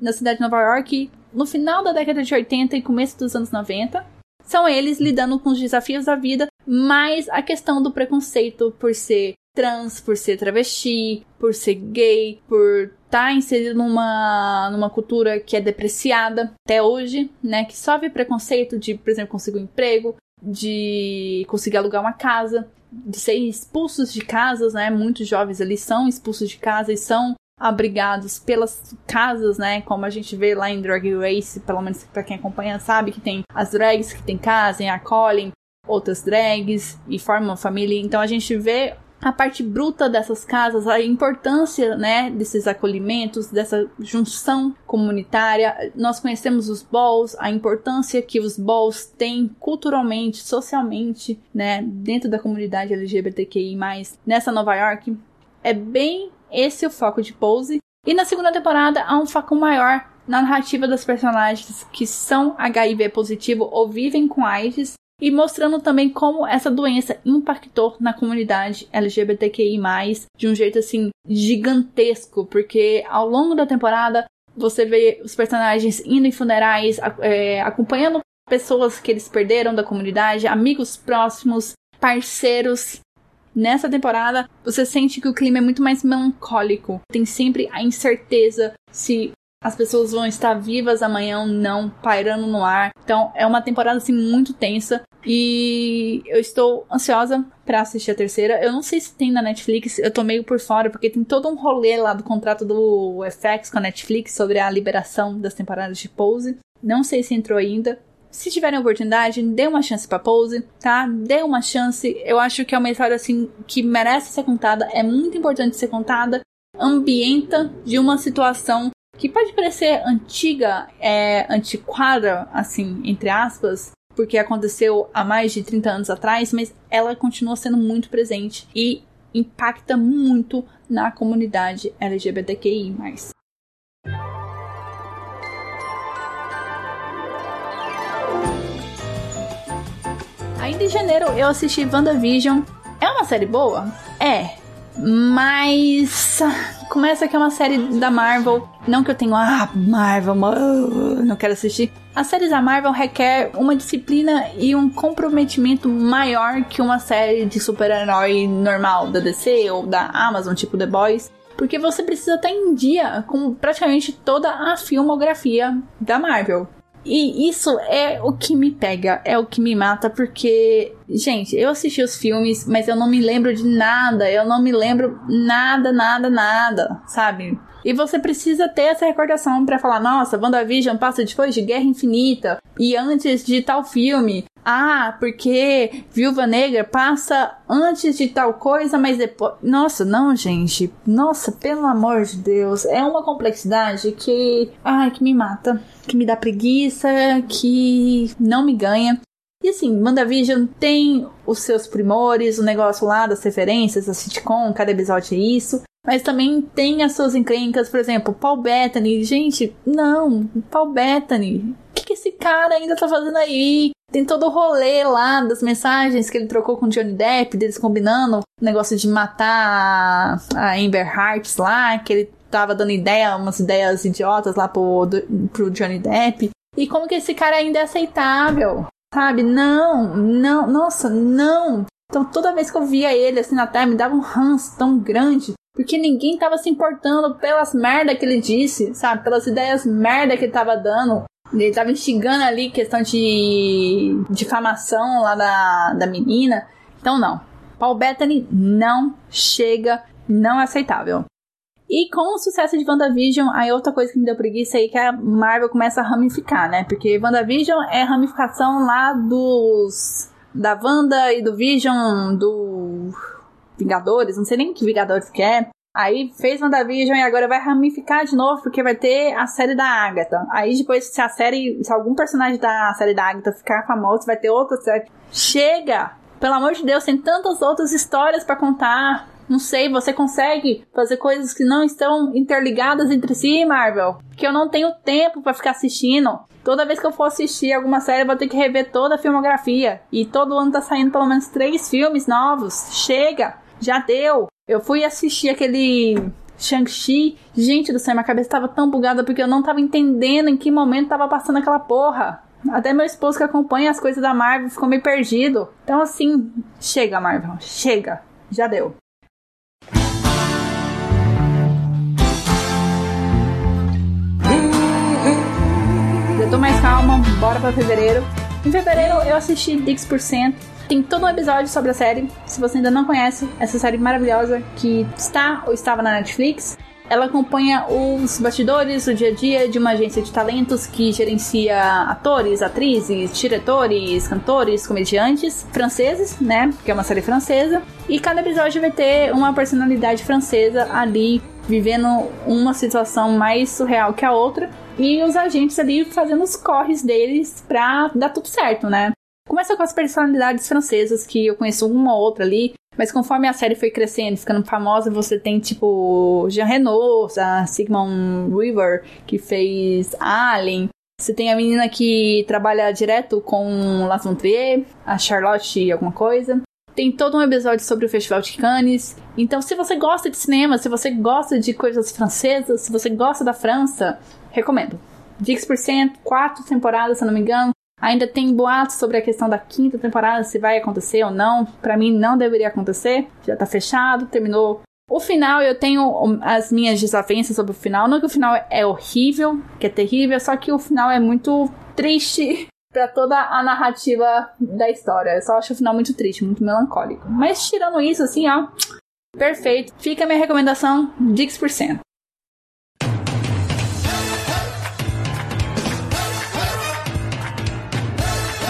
na cidade de Nova York, no final da década de 80 e começo dos anos 90. São eles lidando com os desafios da vida, mas a questão do preconceito por ser trans, por ser travesti, por ser gay, por estar tá inserido numa, numa cultura que é depreciada até hoje, né? Que sofre preconceito de, por exemplo, conseguir um emprego, de conseguir alugar uma casa de serem expulsos de casas, né? Muitos jovens ali são expulsos de casa e são abrigados pelas casas, né? Como a gente vê lá em Drag Race, pelo menos para quem acompanha sabe que tem as drags que tem casa e acolhem outras drags e formam família. Então a gente vê a parte bruta dessas casas, a importância, né, desses acolhimentos, dessa junção comunitária. Nós conhecemos os balls, a importância que os balls têm culturalmente, socialmente, né, dentro da comunidade LGBTQI+, nessa Nova York. É bem esse o foco de Pose. E na segunda temporada há um foco maior na narrativa dos personagens que são HIV positivo ou vivem com AIDS e mostrando também como essa doença impactou na comunidade LGBTQI+, de um jeito assim gigantesco, porque ao longo da temporada você vê os personagens indo em funerais, é, acompanhando pessoas que eles perderam da comunidade, amigos próximos, parceiros. Nessa temporada, você sente que o clima é muito mais melancólico. Tem sempre a incerteza se as pessoas vão estar vivas amanhã ou não, pairando no ar. Então é uma temporada assim muito tensa e eu estou ansiosa para assistir a terceira. Eu não sei se tem na Netflix, eu tô meio por fora porque tem todo um rolê lá do contrato do FX com a Netflix sobre a liberação das temporadas de Pose. Não sei se entrou ainda. Se tiverem oportunidade, dê uma chance pra Pose, tá? Dê uma chance. Eu acho que é uma história assim que merece ser contada, é muito importante ser contada. Ambienta de uma situação que pode parecer antiga, é, antiquada, assim, entre aspas, porque aconteceu há mais de 30 anos atrás, mas ela continua sendo muito presente e impacta muito na comunidade LGBTQI+. Ainda em janeiro eu assisti WandaVision. É uma série boa? É. Mas começa que é uma série da Marvel. Não que eu tenha, ah, Marvel, não quero assistir. As séries da Marvel requer uma disciplina e um comprometimento maior que uma série de super-herói normal da DC ou da Amazon, tipo The Boys. Porque você precisa estar em dia com praticamente toda a filmografia da Marvel. E isso é o que me pega, é o que me mata, porque, gente, eu assisti os filmes, mas eu não me lembro de nada, eu não me lembro nada, nada, nada, sabe? E você precisa ter essa recordação para falar: nossa, WandaVision passa depois de Guerra Infinita e antes de tal filme. Ah, porque Viúva Negra passa antes de tal coisa, mas depois. Nossa, não, gente. Nossa, pelo amor de Deus. É uma complexidade que. Ai, que me mata. Que me dá preguiça, que não me ganha. E assim, WandaVision tem os seus primores, o negócio lá das referências, a sitcom, cada episódio é isso. Mas também tem as suas encrencas, por exemplo, Paul Bettany. Gente, não, Paul Bettany. O que, esse cara ainda tá fazendo aí? Tem todo o rolê lá das mensagens que ele trocou com Johnny Depp, deles combinando o negócio de matar a Amber Hearts lá, que ele tava dando ideia, umas ideias idiotas lá pro, pro Johnny Depp. E como que esse cara ainda é aceitável? Sabe? Não, não, nossa, não. Então toda vez que eu via ele assim na tela, me dava um ranço tão grande Porque ninguém tava se importando pelas merda que ele disse, sabe? Pelas ideias merda que ele tava dando. Ele tava instigando ali questão de difamação lá da, da menina. Então, não. Paul Bettany não chega, não é aceitável. E com o sucesso de WandaVision, aí outra coisa que me deu preguiça aí é que a Marvel começa a ramificar, né? Porque WandaVision é ramificação lá dos. da Wanda e do Vision, do. Vingadores, não sei nem que Vingadores que é. Aí fez WandaVision e agora vai ramificar de novo, porque vai ter a série da Agatha. Aí depois, se a série. Se algum personagem da série da Agatha ficar famoso, vai ter outra série. Chega! Pelo amor de Deus, tem tantas outras histórias para contar. Não sei, você consegue fazer coisas que não estão interligadas entre si, Marvel? Que eu não tenho tempo para ficar assistindo. Toda vez que eu for assistir alguma série, eu vou ter que rever toda a filmografia. E todo ano tá saindo pelo menos três filmes novos. Chega! Já deu! Eu fui assistir aquele Shang-Chi. Gente do céu, minha cabeça tava tão bugada porque eu não tava entendendo em que momento tava passando aquela porra. Até meu esposo que acompanha as coisas da Marvel ficou meio perdido. Então, assim, chega, Marvel. Chega. Já deu. Eu tô mais calma, bora pra fevereiro. Em fevereiro eu assisti Dix%. Tem todo um episódio sobre a série. Se você ainda não conhece, essa série maravilhosa que está ou estava na Netflix. Ela acompanha os bastidores, o dia a dia de uma agência de talentos que gerencia atores, atrizes, diretores, cantores, comediantes franceses, né? Que é uma série francesa. E cada episódio vai ter uma personalidade francesa ali vivendo uma situação mais surreal que a outra e os agentes ali fazendo os corres deles pra dar tudo certo, né? Começa com as personalidades francesas, que eu conheço uma ou outra ali, mas conforme a série foi crescendo, ficando famosa, você tem tipo Jean Reno, a Sigmund River, que fez Alien. Você tem a menina que trabalha direto com Las Von Trier, a Charlotte alguma coisa. Tem todo um episódio sobre o Festival de Cannes. Então, se você gosta de cinema, se você gosta de coisas francesas, se você gosta da França, recomendo. Dix%, quatro temporadas, se não me engano. Ainda tem boatos sobre a questão da quinta temporada, se vai acontecer ou não. Para mim, não deveria acontecer. Já tá fechado, terminou. O final, eu tenho as minhas desavenças sobre o final. Não que o final é horrível, que é terrível, só que o final é muito triste para toda a narrativa da história. Eu só acho o final muito triste, muito melancólico. Mas tirando isso, assim, ó, perfeito. Fica a minha recomendação, Dix%.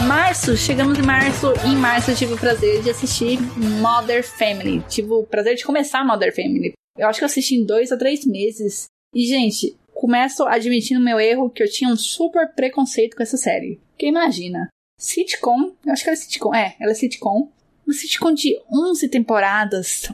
Março, chegamos em março em março eu tive o prazer de assistir Mother Family. Tive o prazer de começar Mother Family. Eu acho que eu assisti em dois a três meses. E, gente, começo admitindo meu erro que eu tinha um super preconceito com essa série. Porque imagina, sitcom, eu acho que era sitcom, é, ela é sitcom. Uma sitcom de 11 temporadas.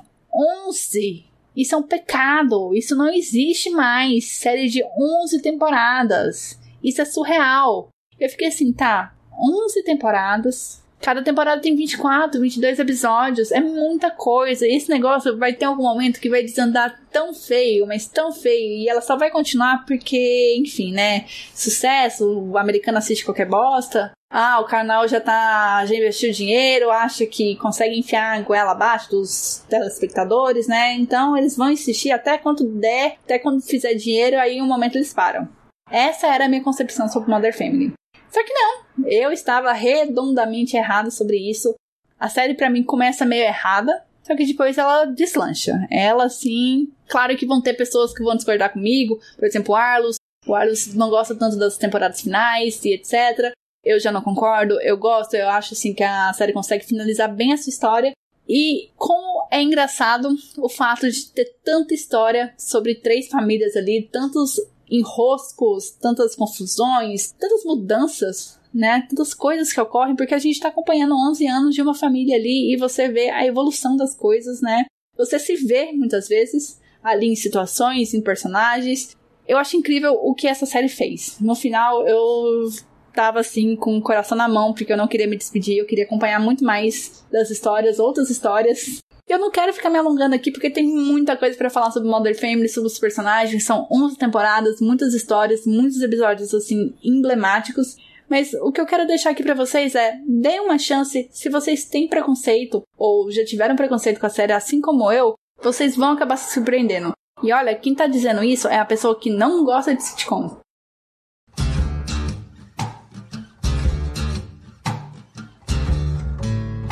11! Isso é um pecado. Isso não existe mais. Série de 11 temporadas. Isso é surreal. Eu fiquei assim, tá, 11 temporadas. Cada temporada tem 24, 22 episódios. É muita coisa. Esse negócio vai ter algum momento que vai desandar tão feio, mas tão feio. E ela só vai continuar porque, enfim, né? Sucesso, o americano assiste qualquer bosta. Ah, o canal já tá. já investiu dinheiro, acha que consegue enfiar a goela abaixo dos telespectadores, né? Então eles vão insistir até quanto der, até quando fizer dinheiro, aí um momento eles param. Essa era a minha concepção sobre Mother Family. Só que não, eu estava redondamente errado sobre isso. A série para mim começa meio errada, só que depois ela deslancha. Ela sim, claro que vão ter pessoas que vão discordar comigo, por exemplo, o Arlos. O Arlos não gosta tanto das temporadas finais e etc. Eu já não concordo, eu gosto, eu acho assim que a série consegue finalizar bem essa história. E como é engraçado o fato de ter tanta história sobre três famílias ali, tantos enroscos, tantas confusões, tantas mudanças, né? Tantas coisas que ocorrem, porque a gente está acompanhando 11 anos de uma família ali e você vê a evolução das coisas, né? Você se vê muitas vezes ali em situações, em personagens. Eu acho incrível o que essa série fez. No final, eu tava assim com o coração na mão, porque eu não queria me despedir, eu queria acompanhar muito mais das histórias, outras histórias. Eu não quero ficar me alongando aqui porque tem muita coisa para falar sobre Mother Family, sobre os personagens. São 11 temporadas, muitas histórias, muitos episódios assim emblemáticos. Mas o que eu quero deixar aqui para vocês é: deem uma chance se vocês têm preconceito ou já tiveram preconceito com a série, assim como eu. vocês vão acabar se surpreendendo. E olha, quem tá dizendo isso é a pessoa que não gosta de sitcom.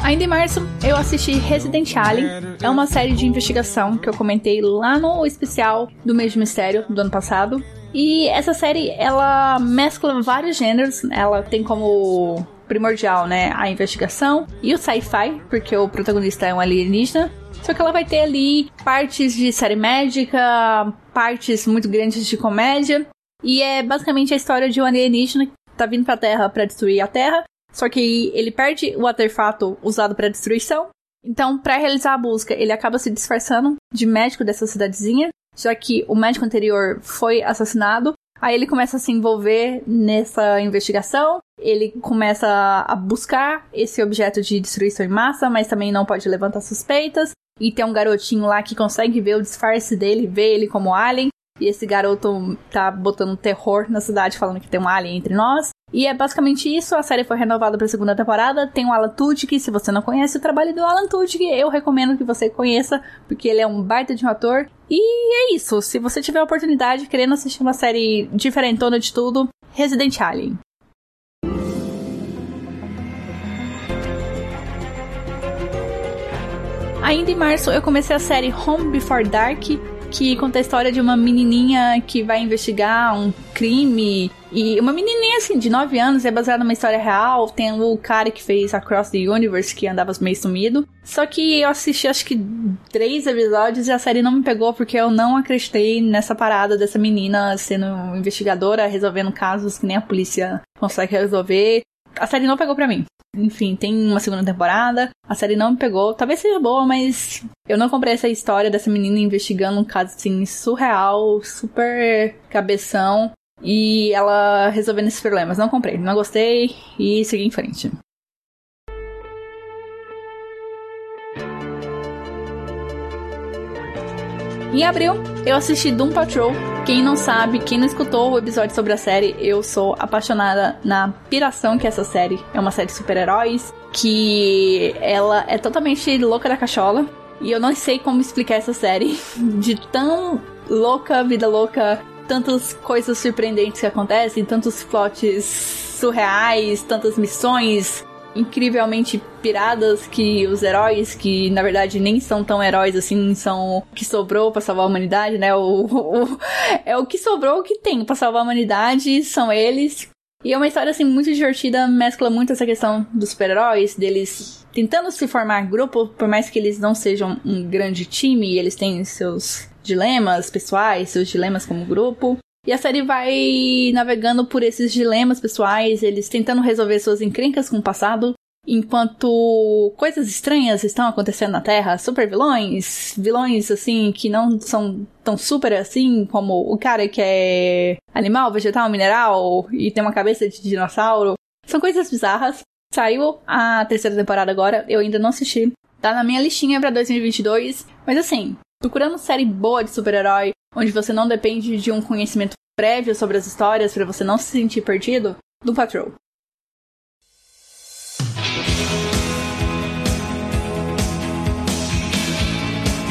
Ainda em março, eu assisti Resident Alien. É uma série de investigação que eu comentei lá no especial do mês de mistério do ano passado. E essa série, ela mescla vários gêneros. Ela tem como primordial, né, a investigação e o sci-fi, porque o protagonista é um alienígena. Só que ela vai ter ali partes de série médica, partes muito grandes de comédia. E é basicamente a história de um alienígena que tá vindo pra Terra para destruir a Terra. Só que ele perde o artefato usado para destruição. Então, para realizar a busca, ele acaba se disfarçando de médico dessa cidadezinha, já que o médico anterior foi assassinado. Aí ele começa a se envolver nessa investigação. Ele começa a buscar esse objeto de destruição em massa, mas também não pode levantar suspeitas. E tem um garotinho lá que consegue ver o disfarce dele, ver ele como alien. E esse garoto tá botando terror na cidade, falando que tem um alien entre nós. E é basicamente isso. A série foi renovada para a segunda temporada. Tem o Alan Tudyk. Se você não conhece o trabalho do Alan Tudyk, eu recomendo que você conheça, porque ele é um baita de um ator. E é isso. Se você tiver a oportunidade, querendo assistir uma série diferentona de tudo, Resident Alien. Ainda em março, eu comecei a série Home Before Dark, que conta a história de uma menininha que vai investigar um crime. E uma menininha, assim, de 9 anos, é baseada numa história real. Tem o cara que fez Across the Universe, que andava meio sumido. Só que eu assisti, acho que, três episódios e a série não me pegou porque eu não acreditei nessa parada dessa menina sendo investigadora, resolvendo casos que nem a polícia consegue resolver. A série não pegou pra mim. Enfim, tem uma segunda temporada. A série não me pegou. Talvez seja boa, mas eu não comprei essa história dessa menina investigando um caso assim surreal, super cabeção. E ela resolvendo esses problemas. Não comprei, não gostei e segui em frente. Em abril, eu assisti Doom Patrol. Quem não sabe, quem não escutou o episódio sobre a série, eu sou apaixonada na piração que essa série. É uma série de super-heróis que ela é totalmente louca da cachola. E eu não sei como explicar essa série de tão louca, vida louca, tantas coisas surpreendentes que acontecem, tantos plots surreais, tantas missões, incrivelmente piradas que os heróis, que na verdade nem são tão heróis assim, são o que sobrou para salvar a humanidade, né? O, o, é o que sobrou o que tem para salvar a humanidade, são eles. E é uma história assim muito divertida, mescla muito essa questão dos super-heróis, deles tentando se formar grupo, por mais que eles não sejam um grande time, eles têm seus dilemas pessoais, seus dilemas como grupo. E a série vai navegando por esses dilemas pessoais, eles tentando resolver suas encrencas com o passado, enquanto coisas estranhas estão acontecendo na Terra, super vilões, vilões assim que não são tão super assim, como o cara que é animal, vegetal, mineral e tem uma cabeça de dinossauro. São coisas bizarras. Saiu a terceira temporada agora, eu ainda não assisti. Tá na minha listinha para 2022, mas assim, procurando série boa de super-herói, onde você não depende de um conhecimento prévio sobre as histórias para você não se sentir perdido, do Patrol.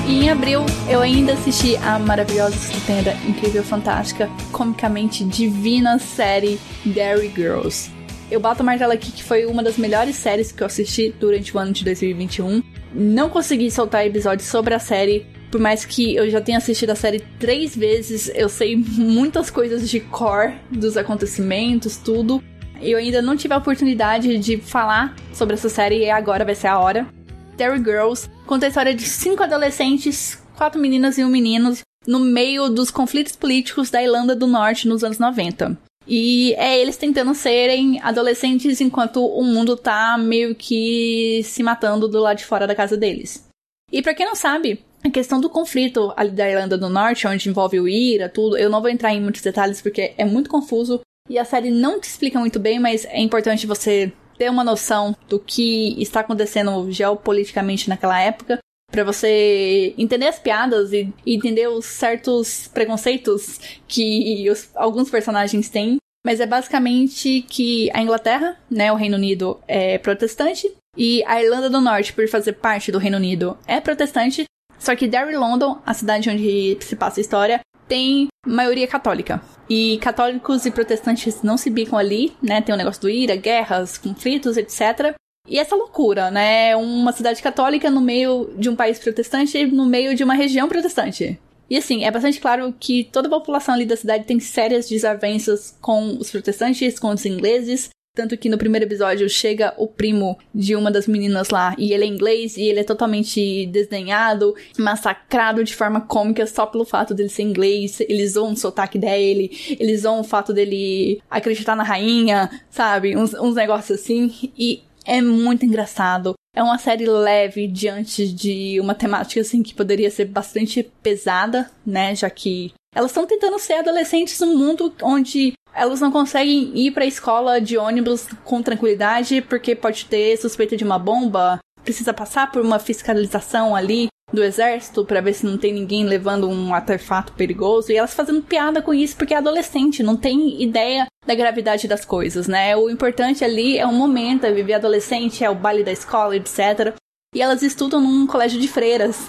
E em abril eu ainda assisti a maravilhosa, estupenda, incrível, fantástica, comicamente divina série Dairy Girls. Eu bato o martelo aqui que foi uma das melhores séries que eu assisti durante o ano de 2021. Não consegui soltar episódios sobre a série por mais que eu já tenha assistido a série três vezes, eu sei muitas coisas de core dos acontecimentos, tudo. Eu ainda não tive a oportunidade de falar sobre essa série e agora vai ser a hora. Terry Girls conta a história de cinco adolescentes, quatro meninas e um menino, no meio dos conflitos políticos da Irlanda do Norte nos anos 90. E é eles tentando serem adolescentes enquanto o mundo tá meio que se matando do lado de fora da casa deles. E para quem não sabe, a questão do conflito ali da Irlanda do Norte, onde envolve o IRA, tudo, eu não vou entrar em muitos detalhes porque é muito confuso e a série não te explica muito bem, mas é importante você ter uma noção do que está acontecendo geopoliticamente naquela época para você entender as piadas e, entender os certos preconceitos que os, alguns personagens têm. Mas é basicamente que a Inglaterra, né, o Reino Unido, é protestante e a Irlanda do Norte, por fazer parte do Reino Unido, é protestante Só que Derry London, a cidade onde se passa a história, tem maioria católica. E católicos e protestantes não se bicam ali, né? Tem o negócio do ira, guerras, conflitos, etc. E essa loucura, né? Uma cidade católica no meio de um país protestante, no meio de uma região protestante. E assim, é bastante claro que toda a população ali da cidade tem sérias desavenças com os protestantes, com os ingleses, tanto que no primeiro episódio chega o primo de uma das meninas lá e ele é inglês e ele é totalmente desdenhado, massacrado de forma cômica só pelo fato dele ser inglês. Eles zoam o sotaque dele, eles zoam o fato dele acreditar na rainha, sabe? Uns, uns negócios assim. E é muito engraçado. É uma série leve diante de uma temática assim que poderia ser bastante pesada, né? Já que elas estão tentando ser adolescentes num mundo onde elas não conseguem ir para a escola de ônibus com tranquilidade porque pode ter suspeita de uma bomba, precisa passar por uma fiscalização ali do exército para ver se não tem ninguém levando um artefato perigoso e elas fazendo piada com isso porque é adolescente, não tem ideia da gravidade das coisas, né? O importante ali é o momento, é viver adolescente, é o baile da escola, etc. E elas estudam num colégio de freiras.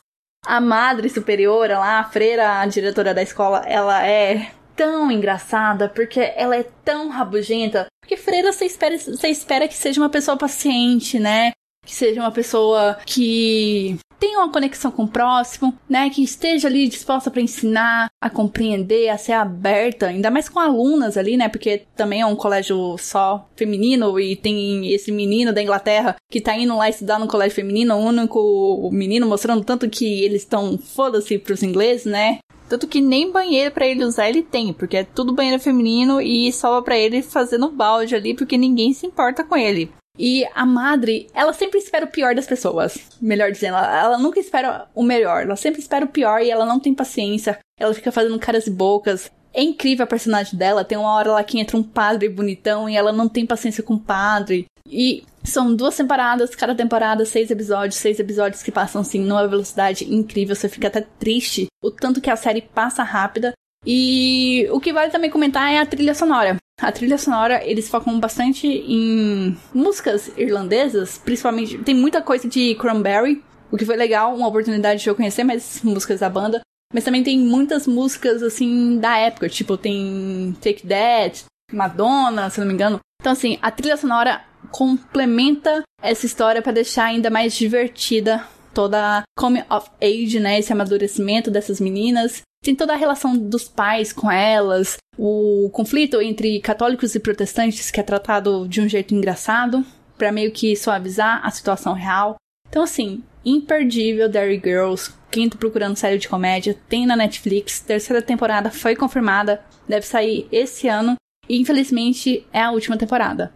A madre superiora lá, a freira, a diretora da escola, ela é tão engraçada, porque ela é tão rabugenta. Porque freira você espera, você espera que seja uma pessoa paciente, né? Que seja uma pessoa que tenha uma conexão com o próximo, né? Que esteja ali disposta para ensinar, a compreender, a ser aberta, ainda mais com alunas ali, né? Porque também é um colégio só feminino e tem esse menino da Inglaterra que tá indo lá estudar no colégio feminino, o único menino mostrando tanto que eles estão foda-se pros ingleses, né? Tanto que nem banheiro para ele usar ele tem, porque é tudo banheiro feminino e sobra para ele fazer no balde ali, porque ninguém se importa com ele. E a madre, ela sempre espera o pior das pessoas. Melhor dizendo, ela, ela, nunca espera o melhor. Ela sempre espera o pior e ela não tem paciência. Ela fica fazendo caras e bocas. É incrível a personagem dela. Tem uma hora lá que entra um padre bonitão e ela não tem paciência com o padre. E são duas temporadas, cada temporada, seis episódios, seis episódios que passam assim numa velocidade incrível. Você fica até triste o tanto que a série passa rápida. E o que vale também comentar é a trilha sonora. A trilha sonora, eles focam bastante em músicas irlandesas, principalmente. Tem muita coisa de Cranberry, o que foi legal, uma oportunidade de eu conhecer mais músicas da banda. Mas também tem muitas músicas, assim, da época. Tipo, tem Take That, Madonna, se não me engano. Então, assim, a trilha sonora complementa essa história para deixar ainda mais divertida toda a coming of age, né, esse amadurecimento dessas meninas. Tem toda a relação dos pais com elas, o conflito entre católicos e protestantes que é tratado de um jeito engraçado, para meio que suavizar a situação real. Então assim, imperdível Derry Girls. Quem procurando série de comédia, tem na Netflix. Terceira temporada foi confirmada, deve sair esse ano. E infelizmente é a última temporada.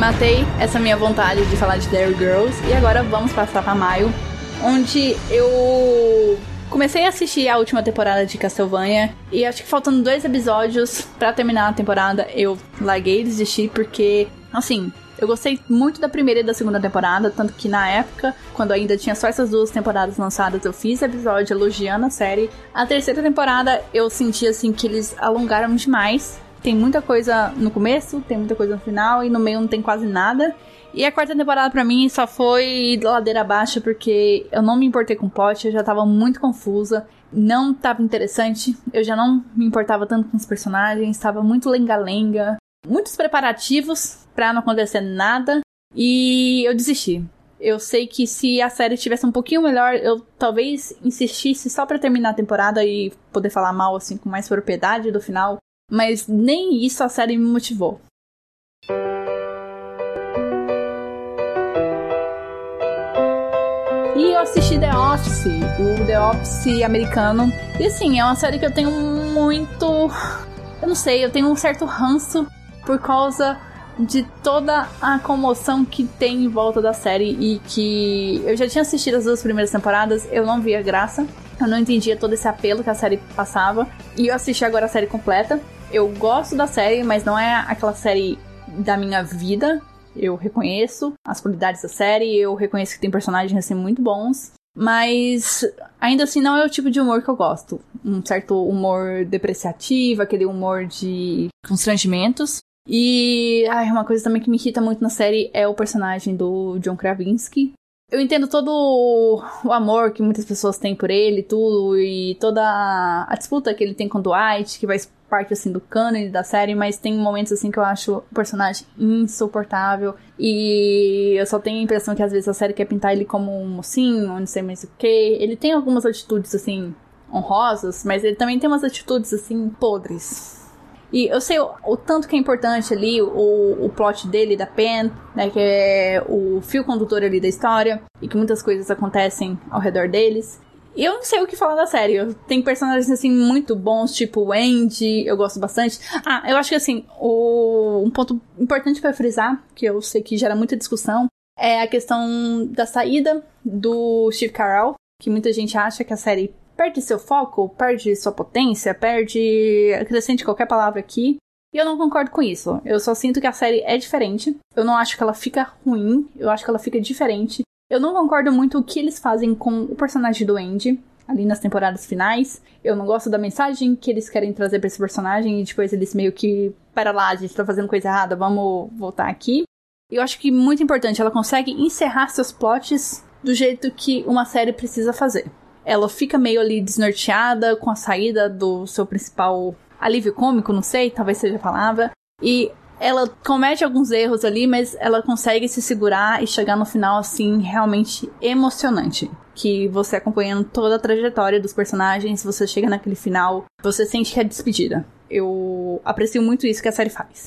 Matei essa minha vontade de falar de Dairy Girls e agora vamos passar para maio, onde eu comecei a assistir a última temporada de Castlevania e acho que faltando dois episódios para terminar a temporada eu larguei e desisti porque, assim, eu gostei muito da primeira e da segunda temporada, tanto que na época, quando ainda tinha só essas duas temporadas lançadas, eu fiz episódio elogiando a série. A terceira temporada eu senti assim que eles alongaram demais tem muita coisa no começo, tem muita coisa no final e no meio não tem quase nada. E a quarta temporada para mim só foi ladeira abaixo porque eu não me importei com o plot, eu já tava muito confusa, não tava interessante, eu já não me importava tanto com os personagens, tava muito lenga-lenga, muitos preparativos para não acontecer nada e eu desisti. Eu sei que se a série tivesse um pouquinho melhor, eu talvez insistisse só para terminar a temporada e poder falar mal assim com mais propriedade do final, mas nem isso a série me motivou. E eu assisti The Office, o The Office americano. E assim, é uma série que eu tenho muito. Eu não sei, eu tenho um certo ranço por causa de toda a comoção que tem em volta da série e que eu já tinha assistido as duas primeiras temporadas, eu não via graça, eu não entendia todo esse apelo que a série passava e eu assisti agora a série completa eu gosto da série, mas não é aquela série da minha vida. Eu reconheço as qualidades da série, eu reconheço que tem personagens assim muito bons, mas ainda assim não é o tipo de humor que eu gosto. Um certo humor depreciativo, aquele humor de constrangimentos. E ai, uma coisa também que me irrita muito na série é o personagem do John Krasinski. Eu entendo todo o amor que muitas pessoas têm por ele, tudo, e toda a disputa que ele tem com o Dwight, que vai parte assim do cânone da série, mas tem momentos assim que eu acho o personagem insuportável e eu só tenho a impressão que às vezes a série quer pintar ele como um mocinho, não sei mais o que. Ele tem algumas atitudes assim honrosas, mas ele também tem umas atitudes assim podres. E eu sei o, o tanto que é importante ali o, o plot dele, da Pen, né, que é o fio condutor ali da história, e que muitas coisas acontecem ao redor deles. Eu não sei o que falar da série. Tem personagens assim muito bons, tipo o Andy, eu gosto bastante. Ah, eu acho que assim, o, um ponto importante para frisar, que eu sei que gera muita discussão, é a questão da saída do Steve Carell, que muita gente acha que a série perde seu foco, perde sua potência, perde. acrescente qualquer palavra aqui. E eu não concordo com isso. Eu só sinto que a série é diferente. Eu não acho que ela fica ruim. Eu acho que ela fica diferente. Eu não concordo muito o que eles fazem com o personagem do Andy ali nas temporadas finais. Eu não gosto da mensagem que eles querem trazer para esse personagem e depois eles meio que para lá, a gente tá fazendo coisa errada, vamos voltar aqui. Eu acho que muito importante, ela consegue encerrar seus plots do jeito que uma série precisa fazer ela fica meio ali desnorteada com a saída do seu principal alívio cômico, não sei, talvez seja a palavra. E ela comete alguns erros ali, mas ela consegue se segurar e chegar no final assim realmente emocionante. Que você acompanhando toda a trajetória dos personagens, você chega naquele final, você sente que é despedida. Eu aprecio muito isso que a série faz.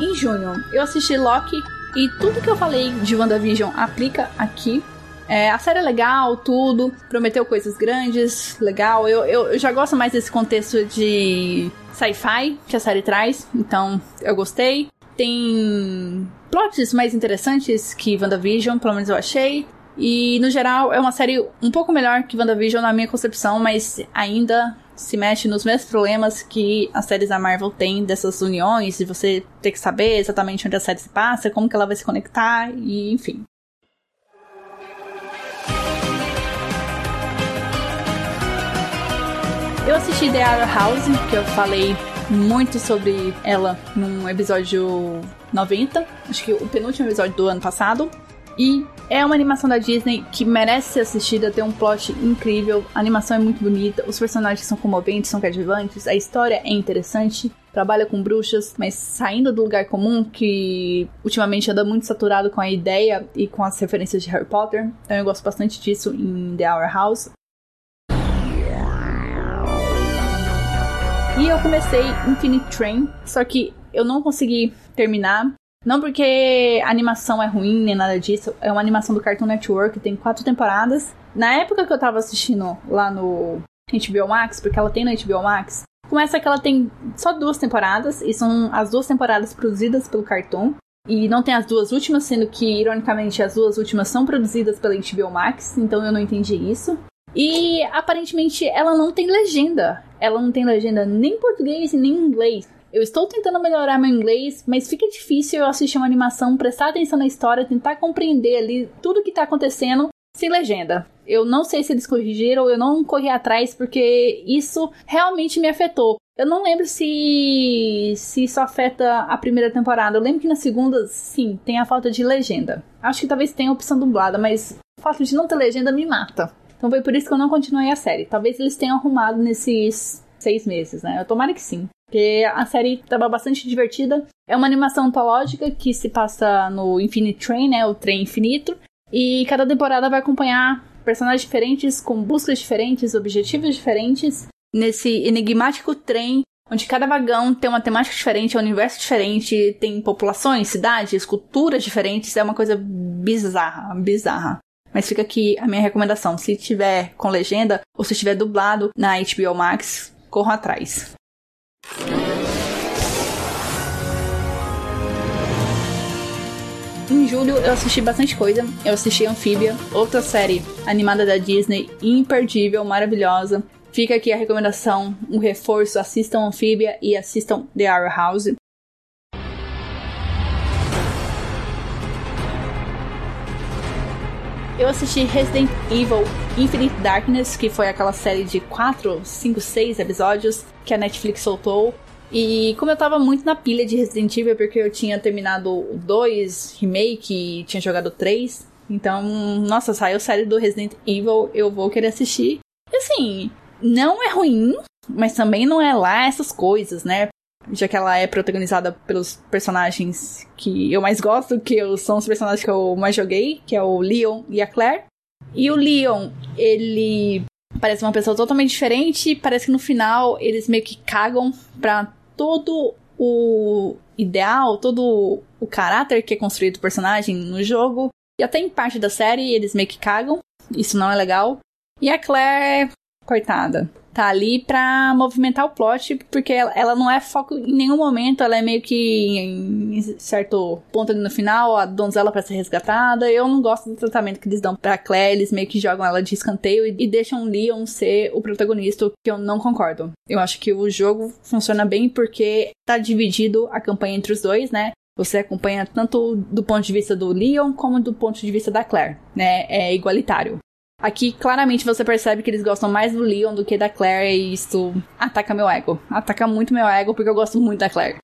Em junho, eu assisti Loki e tudo que eu falei de WandaVision aplica aqui. É, a série é legal, tudo. Prometeu coisas grandes, legal. Eu, eu, eu já gosto mais desse contexto de sci-fi que a série traz. Então, eu gostei. Tem plots mais interessantes que WandaVision, pelo menos eu achei. E, no geral, é uma série um pouco melhor que WandaVision na minha concepção, mas ainda se mexe nos mesmos problemas que as séries da Marvel têm dessas uniões, de você ter que saber exatamente onde a série se passa, como que ela vai se conectar, e enfim. Eu assisti The Other House, que eu falei muito sobre ela num episódio 90, acho que o penúltimo episódio do ano passado. E é uma animação da Disney que merece ser assistida, tem um plot incrível, a animação é muito bonita, os personagens são comoventes, são cativantes, a história é interessante, trabalha com bruxas, mas saindo do lugar comum, que ultimamente anda muito saturado com a ideia e com as referências de Harry Potter. Então eu gosto bastante disso em The Hour House. E eu comecei Infinite Train, só que eu não consegui terminar. Não porque a animação é ruim nem nada disso, é uma animação do Cartoon Network, tem quatro temporadas. Na época que eu tava assistindo lá no HBO Max, porque ela tem no HBO Max, começa que ela tem só duas temporadas, e são as duas temporadas produzidas pelo Cartoon. E não tem as duas últimas, sendo que, ironicamente, as duas últimas são produzidas pela HBO Max, então eu não entendi isso. E aparentemente ela não tem legenda. Ela não tem legenda nem em português nem em inglês. Eu estou tentando melhorar meu inglês, mas fica difícil eu assistir uma animação, prestar atenção na história, tentar compreender ali tudo que está acontecendo sem legenda. Eu não sei se eles corrigiram, eu não corri atrás porque isso realmente me afetou. Eu não lembro se, se isso afeta a primeira temporada. Eu lembro que na segunda, sim, tem a falta de legenda. Acho que talvez tenha a opção dublada, mas o fato de não ter legenda me mata. Então foi por isso que eu não continuei a série. Talvez eles tenham arrumado nesses seis meses, né? Eu tomara que sim. Porque a série estava bastante divertida. É uma animação antológica que se passa no Infinite Train, né? O trem infinito. E cada temporada vai acompanhar personagens diferentes, com buscas diferentes, objetivos diferentes, nesse enigmático trem, onde cada vagão tem uma temática diferente, é um universo diferente, tem populações, cidades, culturas diferentes, é uma coisa bizarra, bizarra. Mas fica aqui a minha recomendação, se tiver com legenda ou se tiver dublado na HBO Max, corram atrás. Em julho eu assisti bastante coisa. Eu assisti Amphibia, outra série animada da Disney, imperdível, maravilhosa. Fica aqui a recomendação, um reforço, assistam Amphibia e assistam The Arrow House. Eu assisti Resident Evil Infinite Darkness, que foi aquela série de 4, 5, 6 episódios que a Netflix soltou. E como eu tava muito na pilha de Resident Evil, porque eu tinha terminado o 2 remake e tinha jogado o 3, então, nossa, saiu série do Resident Evil, eu vou querer assistir. E assim, não é ruim, mas também não é lá essas coisas, né? Já que ela é protagonizada pelos personagens que eu mais gosto, que são os personagens que eu mais joguei, que é o Leon e a Claire. E o Leon, ele parece uma pessoa totalmente diferente, parece que no final eles meio que cagam pra todo o ideal, todo o caráter que é construído do personagem no jogo. E até em parte da série eles meio que cagam. Isso não é legal. E a Claire, coitada, tá ali pra movimentar o plot, porque ela, ela, não é foco em nenhum momento, ela é meio que em certo ponto ali no final, a donzela para ser resgatada. Eu não gosto do tratamento que eles dão pra Claire, eles meio que jogam ela de escanteio e, e deixam Leon ser o protagonista, que eu não concordo. Eu acho que o jogo funciona bem porque tá dividido a campanha entre os dois, né? Você acompanha tanto do ponto de vista do Leon como do ponto de vista da Claire, né? É igualitário. Aqui, claramente, você percebe que eles gostam mais do Leon do que da Claire e isso ataca meu ego. Ataca muito meu ego porque eu gosto muito da Claire.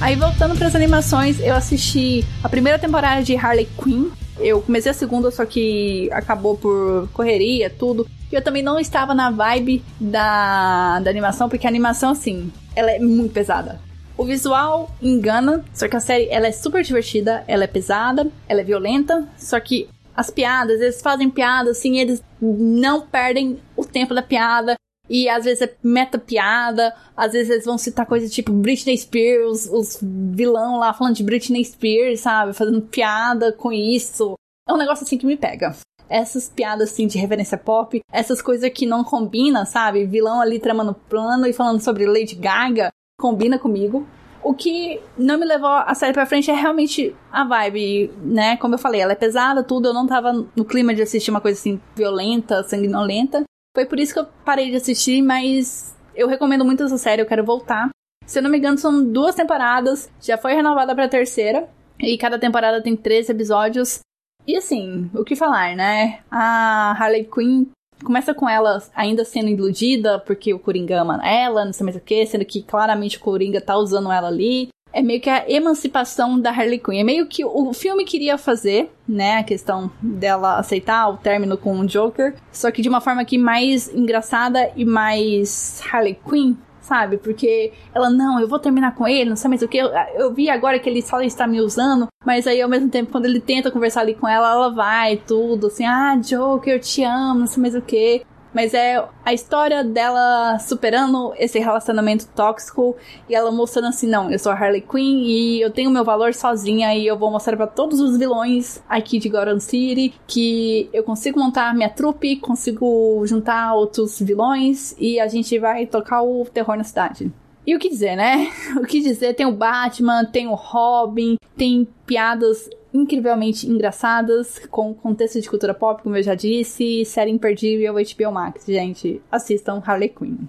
Aí, voltando para as animações, eu assisti a primeira temporada de Harley Quinn. Eu comecei a segunda, só que acabou por correria, tudo. E eu também não estava na vibe da, da animação, porque a animação, assim, ela é muito pesada. O visual engana, só que a série ela é super divertida, ela é pesada, ela é violenta, só que as piadas, eles fazem piada assim, eles não perdem o tempo da piada. E às vezes é meta piada, às vezes eles vão citar coisas tipo Britney Spears, os vilão lá falando de Britney Spears, sabe? Fazendo piada com isso. É um negócio assim que me pega essas piadas assim de referência pop, essas coisas que não combinam, sabe? Vilão ali tramando plano e falando sobre Lady Gaga, combina comigo. O que não me levou a série pra frente é realmente a vibe, né? Como eu falei, ela é pesada, tudo. Eu não tava no clima de assistir uma coisa assim violenta, sanguinolenta. Foi por isso que eu parei de assistir, mas eu recomendo muito essa série, eu quero voltar. Se eu não me engano, são duas temporadas, já foi renovada pra terceira. E cada temporada tem três episódios. E assim, o que falar, né? A Harley Quinn começa com ela ainda sendo iludida porque o Coringa ama ela, não sei mais o que, sendo que claramente o Coringa tá usando ela ali. É meio que a emancipação da Harley Quinn. É meio que o filme queria fazer, né? A questão dela aceitar o término com o Joker. Só que de uma forma que mais engraçada e mais Harley Quinn sabe? Porque ela, não, eu vou terminar com ele, não sei mais o que. Eu, eu vi agora que ele só está me usando, mas aí ao mesmo tempo, quando ele tenta conversar ali com ela, ela vai, tudo, assim, ah, Joker, eu te amo, não sei mais o que. Mas é a história dela superando esse relacionamento tóxico e ela mostrando assim: não, eu sou a Harley Quinn e eu tenho meu valor sozinha e eu vou mostrar para todos os vilões aqui de Gotham City que eu consigo montar minha trupe, consigo juntar outros vilões e a gente vai tocar o terror na cidade. E o que dizer, né? O que dizer? Tem o Batman, tem o Robin, tem piadas incrivelmente engraçadas, com contexto de cultura pop, como eu já disse, série imperdível HBO Max, gente. Assistam Harley Quinn.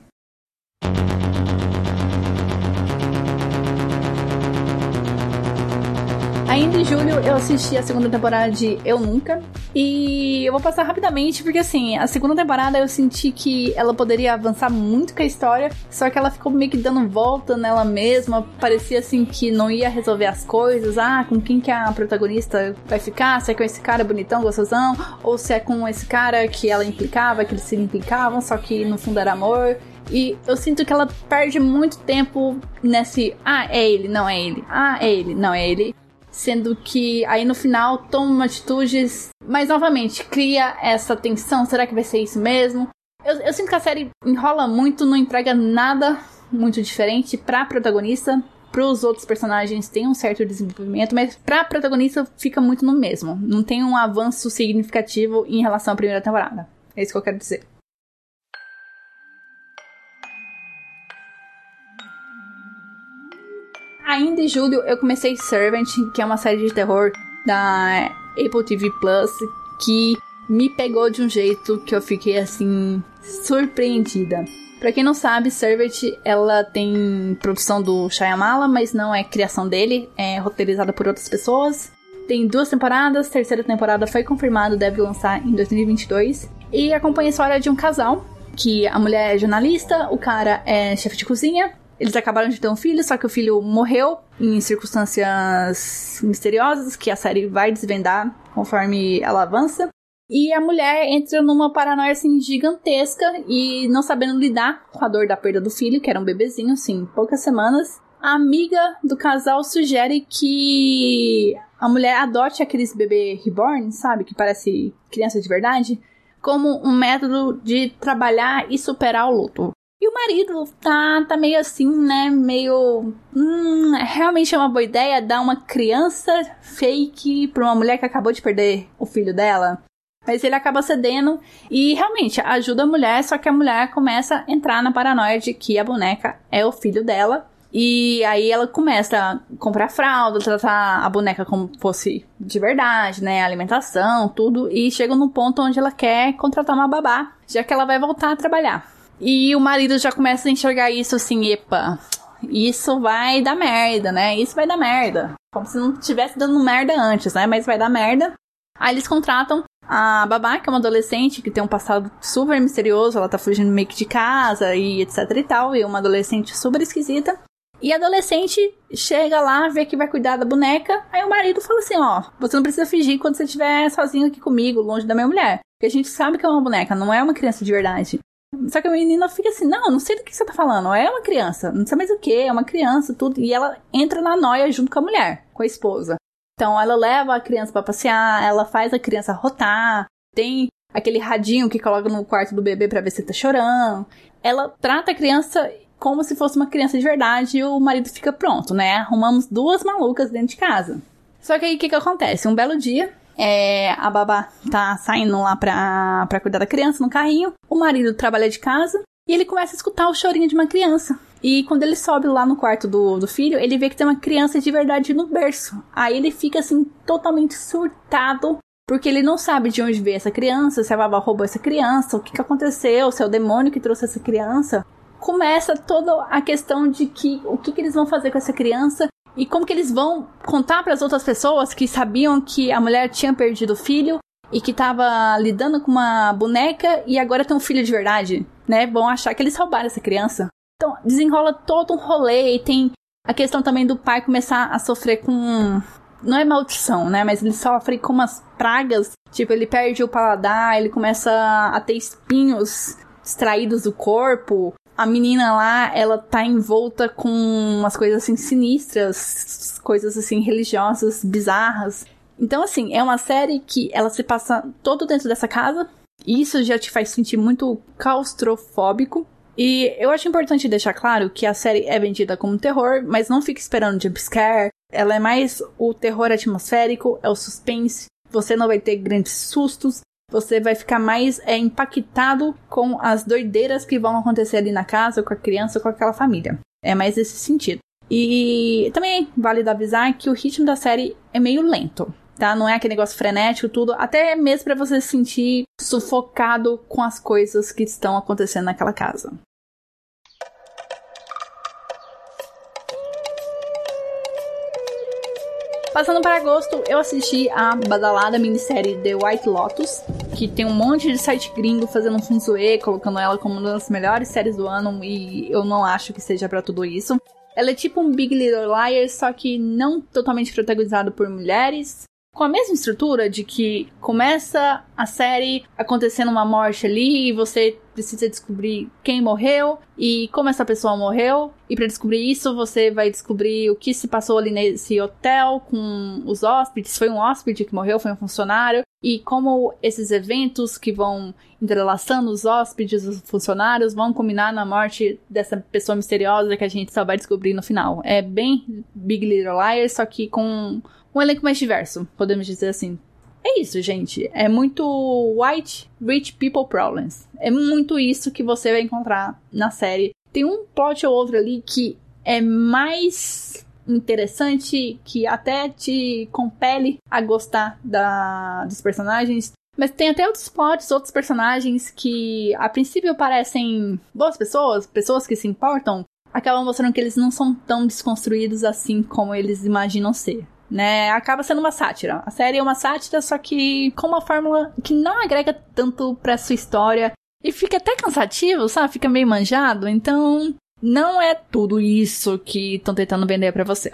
Ainda em julho eu assisti a segunda temporada de Eu Nunca. E eu vou passar rapidamente, porque assim, a segunda temporada eu senti que ela poderia avançar muito com a história, só que ela ficou meio que dando volta nela mesma. Parecia assim que não ia resolver as coisas. Ah, com quem que a protagonista vai ficar? Se é com esse cara bonitão, gostosão, ou se é com esse cara que ela implicava, que eles se implicavam, só que no fundo era amor. E eu sinto que ela perde muito tempo nesse. Ah, é ele, não é ele. Ah, é ele, não é ele sendo que aí no final toma atitudes, mas novamente cria essa tensão, será que vai ser isso mesmo? Eu, eu sinto que a série enrola muito, não entrega nada muito diferente pra protagonista, pros outros personagens tem um certo desenvolvimento, mas pra protagonista fica muito no mesmo. Não tem um avanço significativo em relação à primeira temporada. É isso que eu quero dizer. Ainda em julho eu comecei Servant, que é uma série de terror da Apple TV Plus, que me pegou de um jeito que eu fiquei assim surpreendida. Pra quem não sabe, Servant, ela tem produção do Shyamala, mas não é criação dele, é roteirizada por outras pessoas. Tem duas temporadas, terceira temporada foi confirmada, deve lançar em 2022. E acompanha a história de um casal, que a mulher é jornalista, o cara é chefe de cozinha. Eles acabaram de ter um filho, só que o filho morreu em circunstâncias misteriosas que a série vai desvendar conforme ela avança. E a mulher entra numa paranoia assim gigantesca e não sabendo lidar com a dor da perda do filho, que era um bebezinho, assim, poucas semanas. A amiga do casal sugere que a mulher adote aqueles bebê reborn, sabe? Que parece criança de verdade, como um método de trabalhar e superar o luto. E o marido tá, tá meio assim, né? Meio. Hum, realmente é uma boa ideia dar uma criança fake pra uma mulher que acabou de perder o filho dela. Mas ele acaba cedendo e realmente ajuda a mulher, só que a mulher começa a entrar na paranoia de que a boneca é o filho dela e aí ela começa a comprar fralda, tratar a boneca como fosse de verdade, né? Alimentação, tudo. E chega num ponto onde ela quer contratar uma babá, já que ela vai voltar a trabalhar. E o marido já começa a enxergar isso assim, epa, isso vai dar merda, né? Isso vai dar merda. Como se não tivesse dando merda antes, né? Mas vai dar merda. Aí eles contratam a babá, que é uma adolescente que tem um passado super misterioso, ela tá fugindo meio que de casa e etc e tal, e é uma adolescente super esquisita. E a adolescente chega lá, vê que vai cuidar da boneca. Aí o marido fala assim: Ó, você não precisa fingir quando você estiver sozinho aqui comigo, longe da minha mulher. Porque a gente sabe que é uma boneca, não é uma criança de verdade. Só que a menina fica assim: Não, não sei do que você tá falando. É uma criança, não sei mais o que, é uma criança, tudo. E ela entra na noia junto com a mulher, com a esposa. Então ela leva a criança para passear, ela faz a criança rotar, tem aquele radinho que coloca no quarto do bebê para ver se tá chorando. Ela trata a criança como se fosse uma criança de verdade e o marido fica pronto, né? Arrumamos duas malucas dentro de casa. Só que aí o que, que acontece? Um belo dia, é, a babá tá saindo lá pra, pra cuidar da criança no carrinho, o marido trabalha de casa e ele começa a escutar o chorinho de uma criança. E quando ele sobe lá no quarto do, do filho, ele vê que tem uma criança de verdade no berço. Aí ele fica assim, totalmente surtado porque ele não sabe de onde veio essa criança, se a babá roubou essa criança, o que, que aconteceu, se é o demônio que trouxe essa criança começa toda a questão de que o que, que eles vão fazer com essa criança e como que eles vão contar para as outras pessoas que sabiam que a mulher tinha perdido o filho e que estava lidando com uma boneca e agora tem um filho de verdade, né? Vão achar que eles roubaram essa criança. Então, desenrola todo um rolê e tem a questão também do pai começar a sofrer com não é maldição, né? Mas ele sofre com umas pragas. Tipo, ele perde o paladar, ele começa a ter espinhos extraídos do corpo a menina lá, ela tá envolta com umas coisas assim sinistras, coisas assim religiosas, bizarras. Então, assim, é uma série que ela se passa todo dentro dessa casa. E isso já te faz sentir muito claustrofóbico. E eu acho importante deixar claro que a série é vendida como terror, mas não fique esperando jumpscare. Ela é mais o terror atmosférico, é o suspense. Você não vai ter grandes sustos você vai ficar mais é, impactado com as doideiras que vão acontecer ali na casa, com a criança, com aquela família. É mais esse sentido. E também vale avisar que o ritmo da série é meio lento, tá? Não é aquele negócio frenético, tudo. Até mesmo para você se sentir sufocado com as coisas que estão acontecendo naquela casa. Passando para agosto, eu assisti a badalada minissérie The White Lotus, que tem um monte de site gringo fazendo um funzuê, colocando ela como uma das melhores séries do ano, e eu não acho que seja para tudo isso. Ela é tipo um Big Little Liars, só que não totalmente protagonizado por mulheres, com a mesma estrutura de que começa a série acontecendo uma morte ali e você precisa descobrir quem morreu e como essa pessoa morreu. E para descobrir isso, você vai descobrir o que se passou ali nesse hotel com os hóspedes. Foi um hóspede que morreu, foi um funcionário. E como esses eventos que vão entrelaçando os hóspedes, os funcionários, vão combinar na morte dessa pessoa misteriosa que a gente só vai descobrir no final. É bem Big Little Liars, só que com um elenco mais diverso, podemos dizer assim. É isso, gente. É muito white rich people problems. É muito isso que você vai encontrar na série. Tem um plot ou outro ali que é mais interessante, que até te compele a gostar da, dos personagens. Mas tem até outros plots, outros personagens que a princípio parecem boas pessoas, pessoas que se importam, acabam mostrando que eles não são tão desconstruídos assim como eles imaginam ser. Né, acaba sendo uma sátira. A série é uma sátira, só que com uma fórmula que não agrega tanto pra sua história e fica até cansativo, sabe? Fica meio manjado. Então, não é tudo isso que estão tentando vender para você.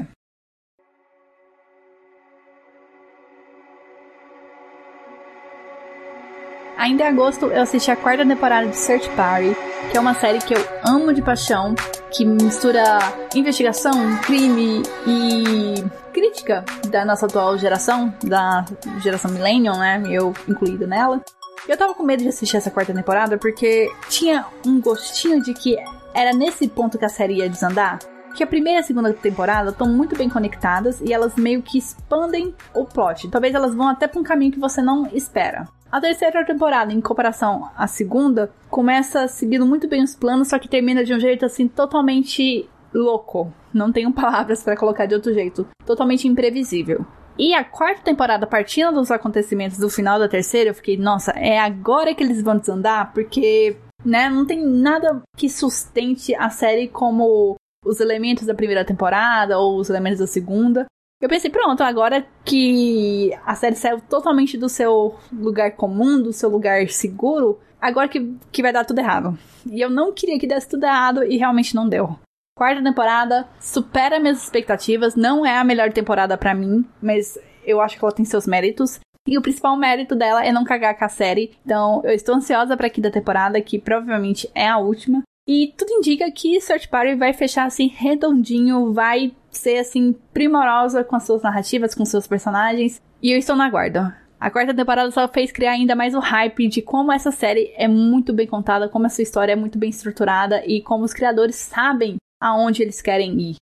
Ainda em agosto eu assisti a quarta temporada de Search Party, que é uma série que eu amo de paixão, que mistura investigação, crime e crítica da nossa atual geração, da geração Millennium, né? Eu incluído nela. Eu tava com medo de assistir essa quarta temporada porque tinha um gostinho de que era nesse ponto que a série ia desandar. Que a primeira e a segunda temporada estão muito bem conectadas e elas meio que expandem o plot. Talvez elas vão até pra um caminho que você não espera. A terceira temporada, em comparação à segunda, começa seguindo muito bem os planos, só que termina de um jeito assim totalmente louco. Não tenho palavras para colocar de outro jeito. Totalmente imprevisível. E a quarta temporada, partindo dos acontecimentos do final da terceira, eu fiquei, nossa, é agora que eles vão desandar, porque, né, não tem nada que sustente a série como os elementos da primeira temporada ou os elementos da segunda. Eu pensei, pronto, agora que a série saiu totalmente do seu lugar comum, do seu lugar seguro, agora que, que vai dar tudo errado. E eu não queria que desse tudo errado e realmente não deu. Quarta temporada supera minhas expectativas, não é a melhor temporada para mim, mas eu acho que ela tem seus méritos. E o principal mérito dela é não cagar com a série. Então, eu estou ansiosa para aqui da temporada, que provavelmente é a última. E tudo indica que Search Party vai fechar assim redondinho, vai ser assim primorosa com as suas narrativas, com seus personagens. E eu estou na guarda. A quarta temporada só fez criar ainda mais o hype de como essa série é muito bem contada, como essa história é muito bem estruturada e como os criadores sabem aonde eles querem ir.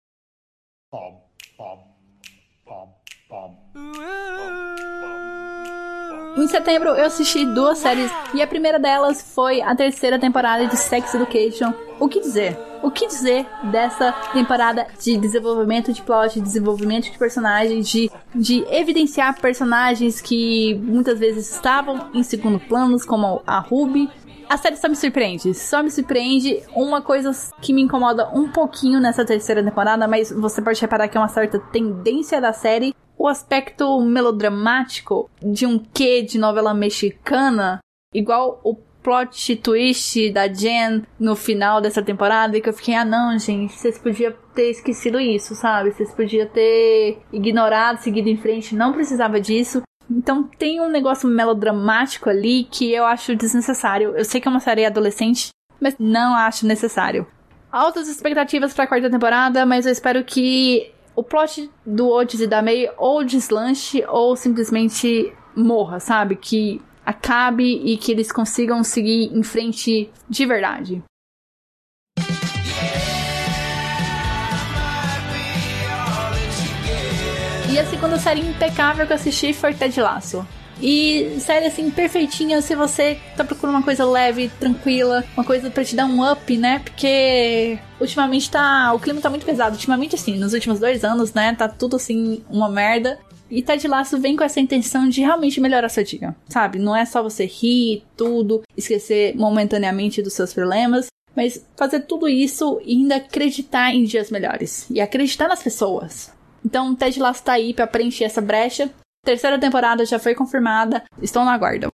Pom, pom, pom, em setembro eu assisti duas séries e a primeira delas foi a terceira temporada de Sex Education. O que dizer? O que dizer dessa temporada de desenvolvimento de plot, de desenvolvimento de personagens, de, de evidenciar personagens que muitas vezes estavam em segundo planos, como a Ruby, a série só me surpreende. Só me surpreende. Uma coisa que me incomoda um pouquinho nessa terceira temporada, mas você pode reparar que é uma certa tendência da série, o aspecto melodramático de um quê de novela mexicana, igual o plot twist da Jen no final dessa temporada, que eu fiquei, ah não, gente, vocês podiam ter esquecido isso, sabe? Vocês podiam ter ignorado, seguido em frente, não precisava disso. Então tem um negócio melodramático ali que eu acho desnecessário. Eu sei que é uma série adolescente, mas não acho necessário. Altas expectativas para a quarta temporada, mas eu espero que o plot do Otis e da May ou deslanche ou simplesmente morra, sabe? Que acabe e que eles consigam seguir em frente de verdade. E a segunda série impecável que eu assisti foi Ted Lasso. E série assim, perfeitinha se você tá procurando uma coisa leve, tranquila, uma coisa para te dar um up, né? Porque ultimamente tá. O clima tá muito pesado. Ultimamente, assim, nos últimos dois anos, né? Tá tudo assim, uma merda. E Ted Lasso vem com essa intenção de realmente melhorar seu dia, sabe? Não é só você rir, tudo, esquecer momentaneamente dos seus problemas, mas fazer tudo isso e ainda acreditar em dias melhores. E acreditar nas pessoas. Então, Ted Lasso tá aí pra preencher essa brecha Terceira temporada já foi confirmada. Estou na guarda.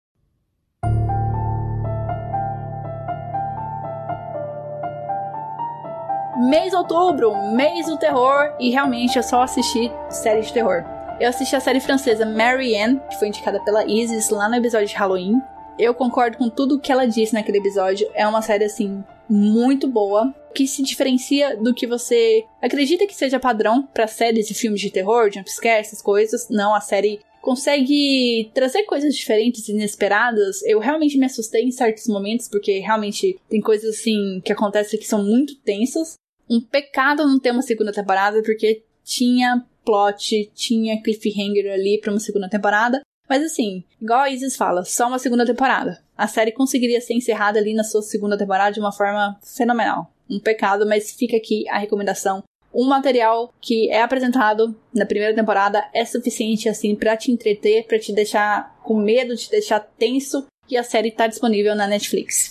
Mês outubro, mês do terror, e realmente eu só assisti série de terror. Eu assisti a série francesa Marianne, que foi indicada pela Isis lá no episódio de Halloween. Eu concordo com tudo que ela disse naquele episódio. É uma série assim muito boa, que se diferencia do que você acredita que seja padrão para séries e filmes de terror, jumpscare, essas coisas. Não, a série consegue trazer coisas diferentes, inesperadas. Eu realmente me assustei em certos momentos, porque realmente tem coisas assim que acontecem que são muito tensas. Um pecado não ter uma segunda temporada, porque tinha plot, tinha cliffhanger ali para uma segunda temporada. Mas assim, igual a Isis fala, só uma segunda temporada. A série conseguiria ser encerrada ali na sua segunda temporada de uma forma fenomenal. Um pecado, mas fica aqui a recomendação. o material que é apresentado na primeira temporada é suficiente assim para te entreter, para te deixar com medo, te deixar tenso, e a série está disponível na Netflix.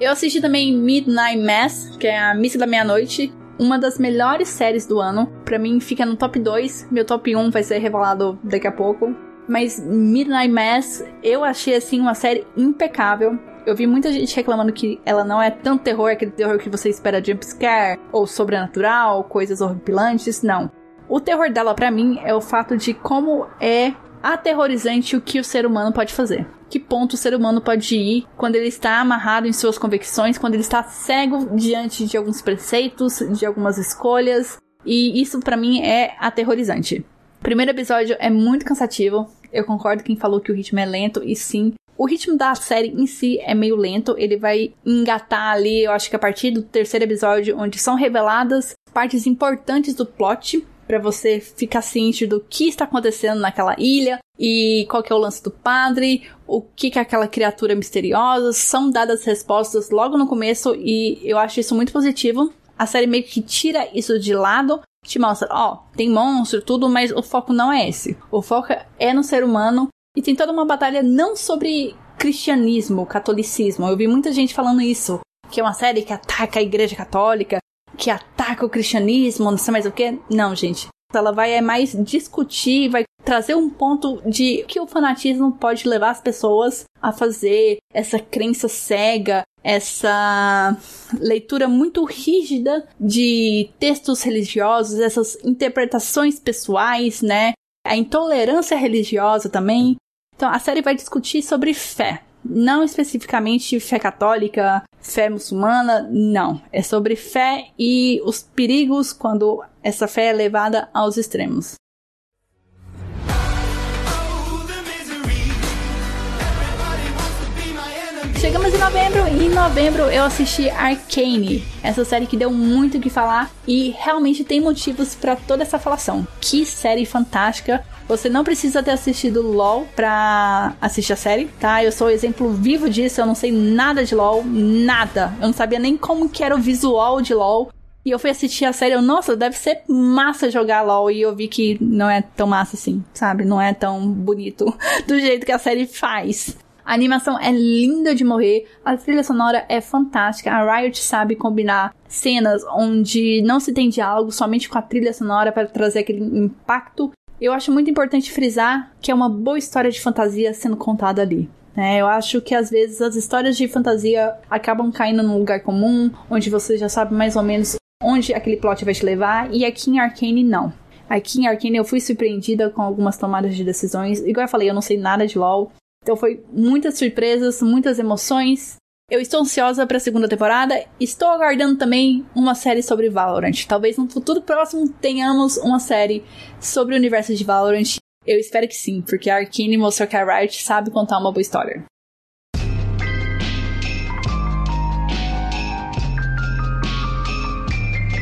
Eu assisti também Midnight Mass, que é a Missa da Meia-Noite, uma das melhores séries do ano. Para mim fica no top 2, meu top 1 vai ser revelado daqui a pouco. Mas Midnight Mass, eu achei assim uma série impecável. Eu vi muita gente reclamando que ela não é tão terror, aquele terror que você espera jumpscare ou sobrenatural, coisas horripilantes. Não. O terror dela para mim é o fato de como é aterrorizante o que o ser humano pode fazer. Que ponto o ser humano pode ir quando ele está amarrado em suas convicções, quando ele está cego diante de alguns preceitos, de algumas escolhas. E isso para mim é aterrorizante. Primeiro episódio é muito cansativo. Eu concordo com quem falou que o ritmo é lento, e sim, o ritmo da série em si é meio lento, ele vai engatar ali, eu acho que a partir do terceiro episódio, onde são reveladas partes importantes do plot, para você ficar ciente do que está acontecendo naquela ilha e qual que é o lance do padre, o que que é aquela criatura misteriosa, são dadas respostas logo no começo e eu acho isso muito positivo. A série meio que tira isso de lado, te mostra, ó, tem monstro, tudo, mas o foco não é esse. O foco é no ser humano e tem toda uma batalha não sobre cristianismo, catolicismo. Eu vi muita gente falando isso, que é uma série que ataca a igreja católica, que ataca o cristianismo, não sei mais o que. Não, gente. Ela vai é mais discutir, vai trazer um ponto de que o fanatismo pode levar as pessoas a fazer, essa crença cega, essa leitura muito rígida de textos religiosos, essas interpretações pessoais, né? A intolerância religiosa também. Então a série vai discutir sobre fé não especificamente fé católica, fé muçulmana, não. É sobre fé e os perigos quando essa fé é levada aos extremos. Chegamos em novembro e em novembro eu assisti Arcane, essa série que deu muito o que falar e realmente tem motivos para toda essa falação. Que série fantástica! Você não precisa ter assistido LOL pra assistir a série, tá? Eu sou exemplo vivo disso, eu não sei nada de LOL, nada. Eu não sabia nem como que era o visual de LOL. E eu fui assistir a série, eu, nossa, deve ser massa jogar LOL. E eu vi que não é tão massa assim, sabe? Não é tão bonito do jeito que a série faz. A animação é linda de morrer, a trilha sonora é fantástica, a Riot sabe combinar cenas onde não se tem diálogo, somente com a trilha sonora para trazer aquele impacto eu acho muito importante frisar que é uma boa história de fantasia sendo contada ali. É, eu acho que às vezes as histórias de fantasia acabam caindo num lugar comum, onde você já sabe mais ou menos onde aquele plot vai te levar, e aqui em Arcane não. Aqui em Arcane eu fui surpreendida com algumas tomadas de decisões. Igual eu falei, eu não sei nada de LoL. Então foi muitas surpresas, muitas emoções. Eu estou ansiosa para a segunda temporada. Estou aguardando também uma série sobre Valorant. Talvez no futuro próximo tenhamos uma série sobre o universo de Valorant. Eu espero que sim, porque a Arkane mostrou que a Riot sabe contar uma boa história.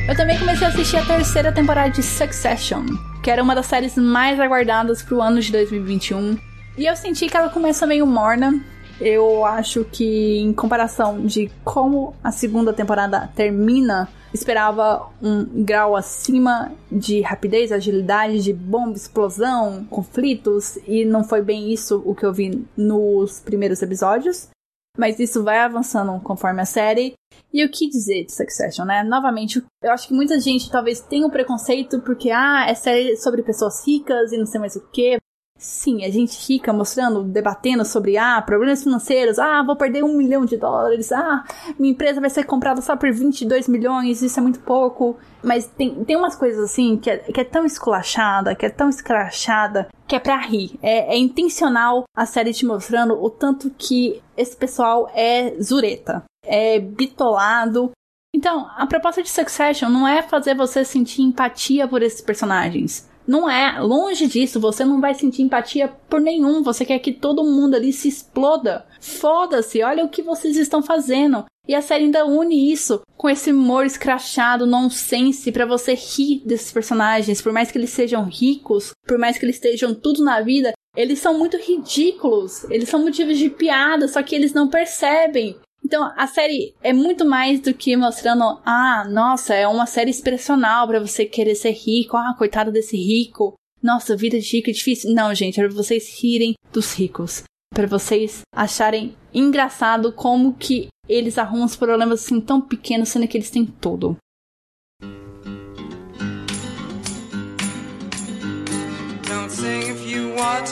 Eu também comecei a assistir a terceira temporada de Succession, que era uma das séries mais aguardadas para o ano de 2021. E eu senti que ela começa meio morna, eu acho que, em comparação de como a segunda temporada termina, esperava um grau acima de rapidez, agilidade, de bomba, explosão, conflitos, e não foi bem isso o que eu vi nos primeiros episódios. Mas isso vai avançando conforme a série. E o que dizer de Succession, né? Novamente, eu acho que muita gente talvez tenha um preconceito porque, ah, é série sobre pessoas ricas e não sei mais o que. Sim, a gente fica mostrando, debatendo sobre ah, problemas financeiros, ah, vou perder um milhão de dólares, ah, minha empresa vai ser comprada só por 22 milhões, isso é muito pouco. Mas tem, tem umas coisas assim que é, que é tão esculachada, que é tão escrachada, que é pra rir. É, é intencional a série te mostrando o tanto que esse pessoal é zureta, é bitolado. Então, a proposta de Succession não é fazer você sentir empatia por esses personagens não é, longe disso, você não vai sentir empatia por nenhum. Você quer que todo mundo ali se exploda. Foda-se, olha o que vocês estão fazendo. E a série ainda une isso com esse humor escrachado, nonsense, para você rir desses personagens. Por mais que eles sejam ricos, por mais que eles estejam tudo na vida, eles são muito ridículos, eles são motivos de piada, só que eles não percebem. Então, a série é muito mais do que mostrando, ah, nossa, é uma série expressional para você querer ser rico, ah, coitado desse rico. Nossa, vida de rico é difícil. Não, gente, é pra vocês rirem dos ricos. para vocês acharem engraçado como que eles arrumam os problemas assim tão pequenos, sendo que eles têm tudo.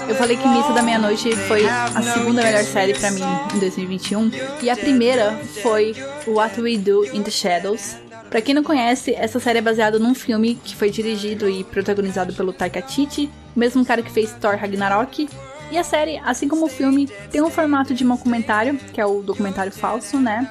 Eu falei que Missa da Meia-Noite foi a segunda melhor série para mim em 2021 e a primeira foi What We Do in the Shadows. Para quem não conhece, essa série é baseada num filme que foi dirigido e protagonizado pelo Taika Waititi, o mesmo cara que fez Thor Ragnarok. E a série, assim como o filme, tem um formato de documentário, que é o documentário falso, né?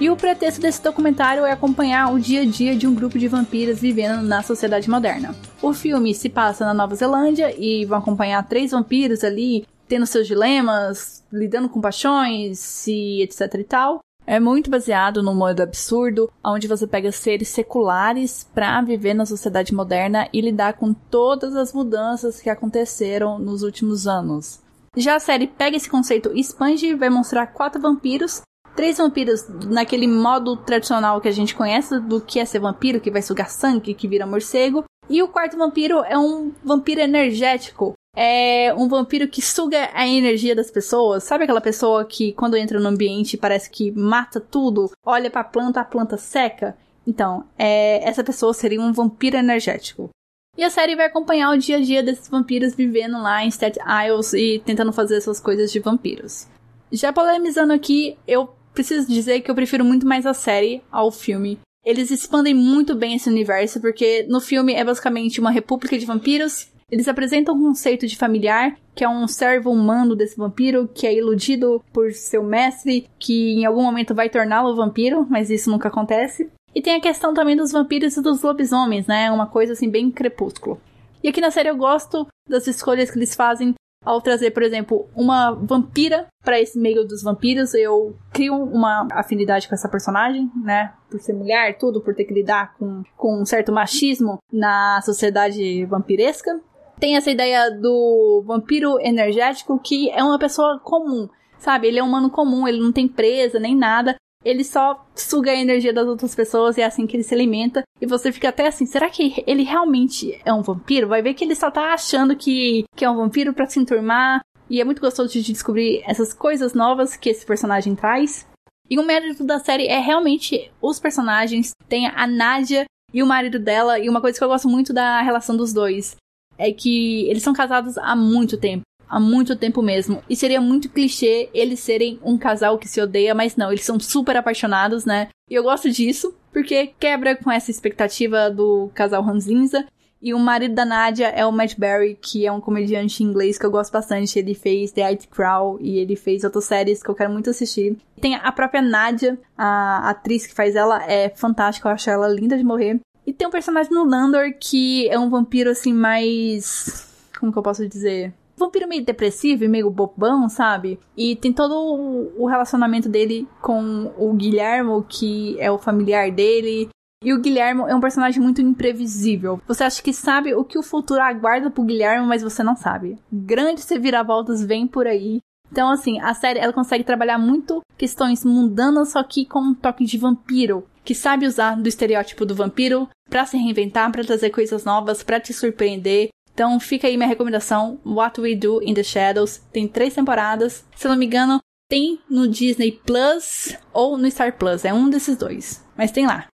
E o pretexto desse documentário é acompanhar o dia a dia de um grupo de vampiras vivendo na sociedade moderna. O filme se passa na Nova Zelândia e vão acompanhar três vampiros ali, tendo seus dilemas, lidando com paixões e etc e tal. É muito baseado no modo absurdo, onde você pega seres seculares para viver na sociedade moderna e lidar com todas as mudanças que aconteceram nos últimos anos. Já a série pega esse conceito e expande e vai mostrar quatro vampiros três vampiros naquele modo tradicional que a gente conhece do que é ser vampiro, que vai sugar sangue, que vira morcego. E o quarto vampiro é um vampiro energético. É um vampiro que suga a energia das pessoas. Sabe aquela pessoa que quando entra no ambiente parece que mata tudo, olha pra planta, a planta seca? Então, é, essa pessoa seria um vampiro energético. E a série vai acompanhar o dia a dia desses vampiros vivendo lá em Staten Isles e tentando fazer essas coisas de vampiros. Já polemizando aqui, eu preciso dizer que eu prefiro muito mais a série ao filme. Eles expandem muito bem esse universo, porque no filme é basicamente uma república de vampiros. Eles apresentam um conceito de familiar, que é um servo humano desse vampiro, que é iludido por seu mestre, que em algum momento vai torná-lo vampiro, mas isso nunca acontece. E tem a questão também dos vampiros e dos lobisomens, né? Uma coisa assim bem crepúsculo. E aqui na série eu gosto das escolhas que eles fazem ao trazer, por exemplo, uma vampira para esse meio dos vampiros, eu crio uma afinidade com essa personagem, né? Por ser mulher, tudo, por ter que lidar com, com um certo machismo na sociedade vampiresca. Tem essa ideia do vampiro energético, que é uma pessoa comum, sabe? Ele é um humano comum, ele não tem presa nem nada, ele só suga a energia das outras pessoas e é assim que ele se alimenta. E você fica até assim, será que ele realmente é um vampiro? Vai ver que ele só tá achando que, que é um vampiro para se enturmar. E é muito gostoso de descobrir essas coisas novas que esse personagem traz. E o mérito da série é realmente os personagens. Tem a Nádia e o marido dela. E uma coisa que eu gosto muito da relação dos dois é que eles são casados há muito tempo há muito tempo mesmo. E seria muito clichê eles serem um casal que se odeia, mas não, eles são super apaixonados, né? E eu gosto disso, porque quebra com essa expectativa do casal ranzinza. E o marido da Nadia é o Matt Berry, que é um comediante inglês que eu gosto bastante. Ele fez The It Crow e ele fez outras séries que eu quero muito assistir. Tem a própria Nadia, a atriz que faz ela, é fantástica, eu acho ela linda de morrer. E tem um personagem no Landor que é um vampiro assim mais. Como que eu posso dizer? Vampiro meio depressivo e meio bobão, sabe? E tem todo o relacionamento dele com o Guilhermo, que é o familiar dele. E o Guilhermo é um personagem muito imprevisível. Você acha que sabe o que o futuro aguarda pro Guilhermo, mas você não sabe. Grandes reviravoltas vêm por aí. Então, assim, a série ela consegue trabalhar muito questões mundanas, só que com um toque de vampiro, que sabe usar do estereótipo do vampiro para se reinventar, para trazer coisas novas, para te surpreender. Então fica aí minha recomendação, What We Do in the Shadows. Tem três temporadas. Se eu não me engano, tem no Disney Plus ou no Star Plus. É um desses dois. Mas tem lá.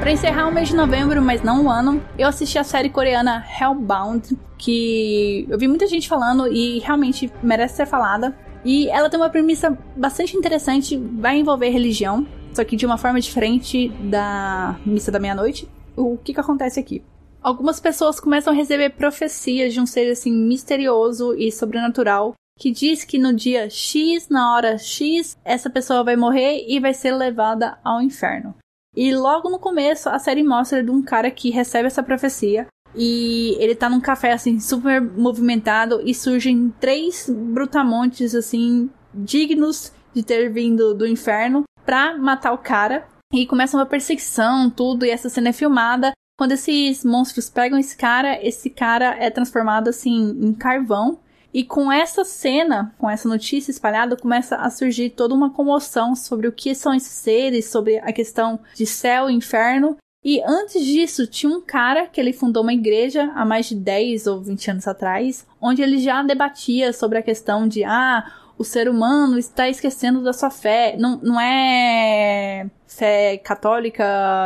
Para encerrar o mês de novembro, mas não o ano, eu assisti a série coreana Hellbound, que eu vi muita gente falando e realmente merece ser falada. E ela tem uma premissa bastante interessante, vai envolver religião só que de uma forma diferente da missa da meia-noite. O que que acontece aqui? Algumas pessoas começam a receber profecias de um ser assim misterioso e sobrenatural que diz que no dia X, na hora X, essa pessoa vai morrer e vai ser levada ao inferno. E logo no começo a série mostra de um cara que recebe essa profecia e ele tá num café assim super movimentado e surgem três brutamontes assim dignos de ter vindo do inferno pra matar o cara. E começa uma perseguição, tudo, e essa cena é filmada. Quando esses monstros pegam esse cara, esse cara é transformado assim em carvão. E com essa cena, com essa notícia espalhada, começa a surgir toda uma comoção sobre o que são esses seres, sobre a questão de céu e inferno. E antes disso, tinha um cara que ele fundou uma igreja há mais de 10 ou 20 anos atrás, onde ele já debatia sobre a questão de ah, o ser humano está esquecendo da sua fé. Não, não é fé católica,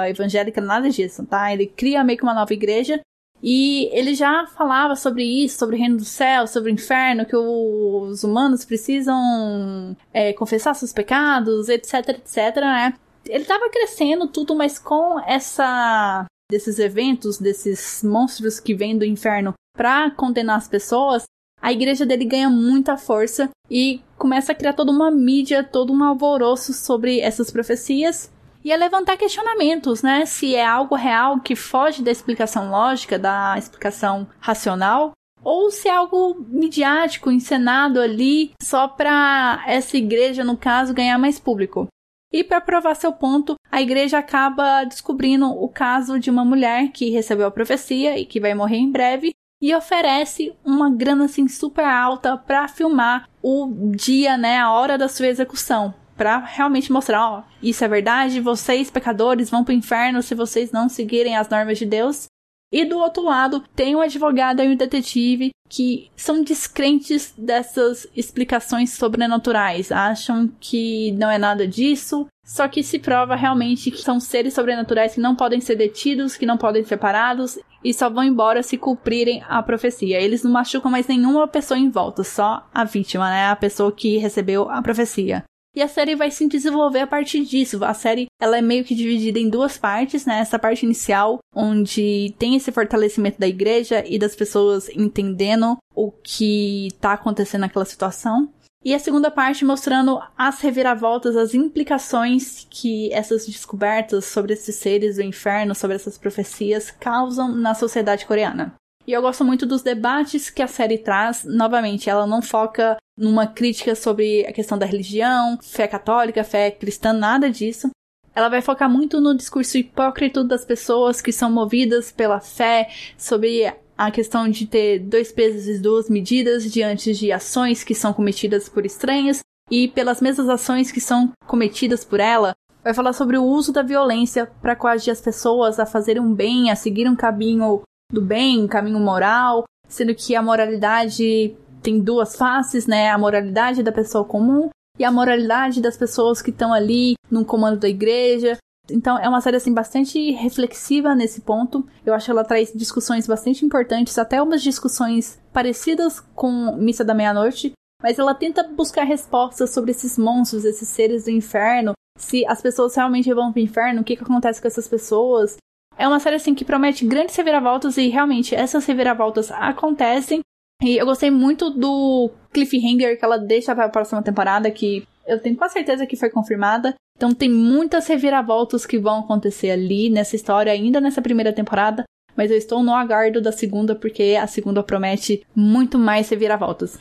evangélica, nada disso, tá? Ele cria meio que uma nova igreja e ele já falava sobre isso, sobre o reino do céu, sobre o inferno, que os humanos precisam é, confessar seus pecados, etc, etc, né? Ele tava crescendo tudo, mas com essa desses eventos, desses monstros que vêm do inferno para condenar as pessoas, a igreja dele ganha muita força e começa a criar toda uma mídia, todo um alvoroço sobre essas profecias e a levantar questionamentos, né? Se é algo real que foge da explicação lógica, da explicação racional, ou se é algo midiático, encenado ali só para essa igreja, no caso, ganhar mais público. E para provar seu ponto, a igreja acaba descobrindo o caso de uma mulher que recebeu a profecia e que vai morrer em breve e oferece uma grana assim super alta para filmar o dia, né, a hora da sua execução, para realmente mostrar, ó, isso é verdade, vocês pecadores vão para o inferno se vocês não seguirem as normas de Deus. E do outro lado, tem um advogado e um detetive que são descrentes dessas explicações sobrenaturais, acham que não é nada disso, só que se prova realmente que são seres sobrenaturais que não podem ser detidos, que não podem ser parados e só vão embora se cumprirem a profecia. Eles não machucam mais nenhuma pessoa em volta, só a vítima, né? A pessoa que recebeu a profecia. E a série vai se desenvolver a partir disso. A série ela é meio que dividida em duas partes, né? Essa parte inicial, onde tem esse fortalecimento da igreja e das pessoas entendendo o que tá acontecendo naquela situação. E a segunda parte mostrando as reviravoltas, as implicações que essas descobertas sobre esses seres do inferno, sobre essas profecias, causam na sociedade coreana. E eu gosto muito dos debates que a série traz. Novamente, ela não foca numa crítica sobre a questão da religião, fé católica, fé cristã, nada disso. Ela vai focar muito no discurso hipócrita das pessoas que são movidas pela fé, sobre a questão de ter dois pesos e duas medidas diante de ações que são cometidas por estranhos e pelas mesmas ações que são cometidas por ela. Vai falar sobre o uso da violência para coagir as pessoas a fazerem um bem, a seguir um caminho do bem, um caminho moral, sendo que a moralidade tem duas faces, né? A moralidade da pessoa comum e a moralidade das pessoas que estão ali no comando da igreja. Então é uma série assim bastante reflexiva nesse ponto. Eu acho que ela traz discussões bastante importantes, até umas discussões parecidas com Missa da Meia-Noite, mas ela tenta buscar respostas sobre esses monstros, esses seres do inferno, se as pessoas realmente vão pro inferno, o que, que acontece com essas pessoas. É uma série assim que promete grandes reviravoltas e realmente essas reviravoltas acontecem e eu gostei muito do cliffhanger que ela deixa para a próxima temporada, que eu tenho quase certeza que foi confirmada. Então tem muitas reviravoltas que vão acontecer ali nessa história, ainda nessa primeira temporada. Mas eu estou no aguardo da segunda, porque a segunda promete muito mais reviravoltas.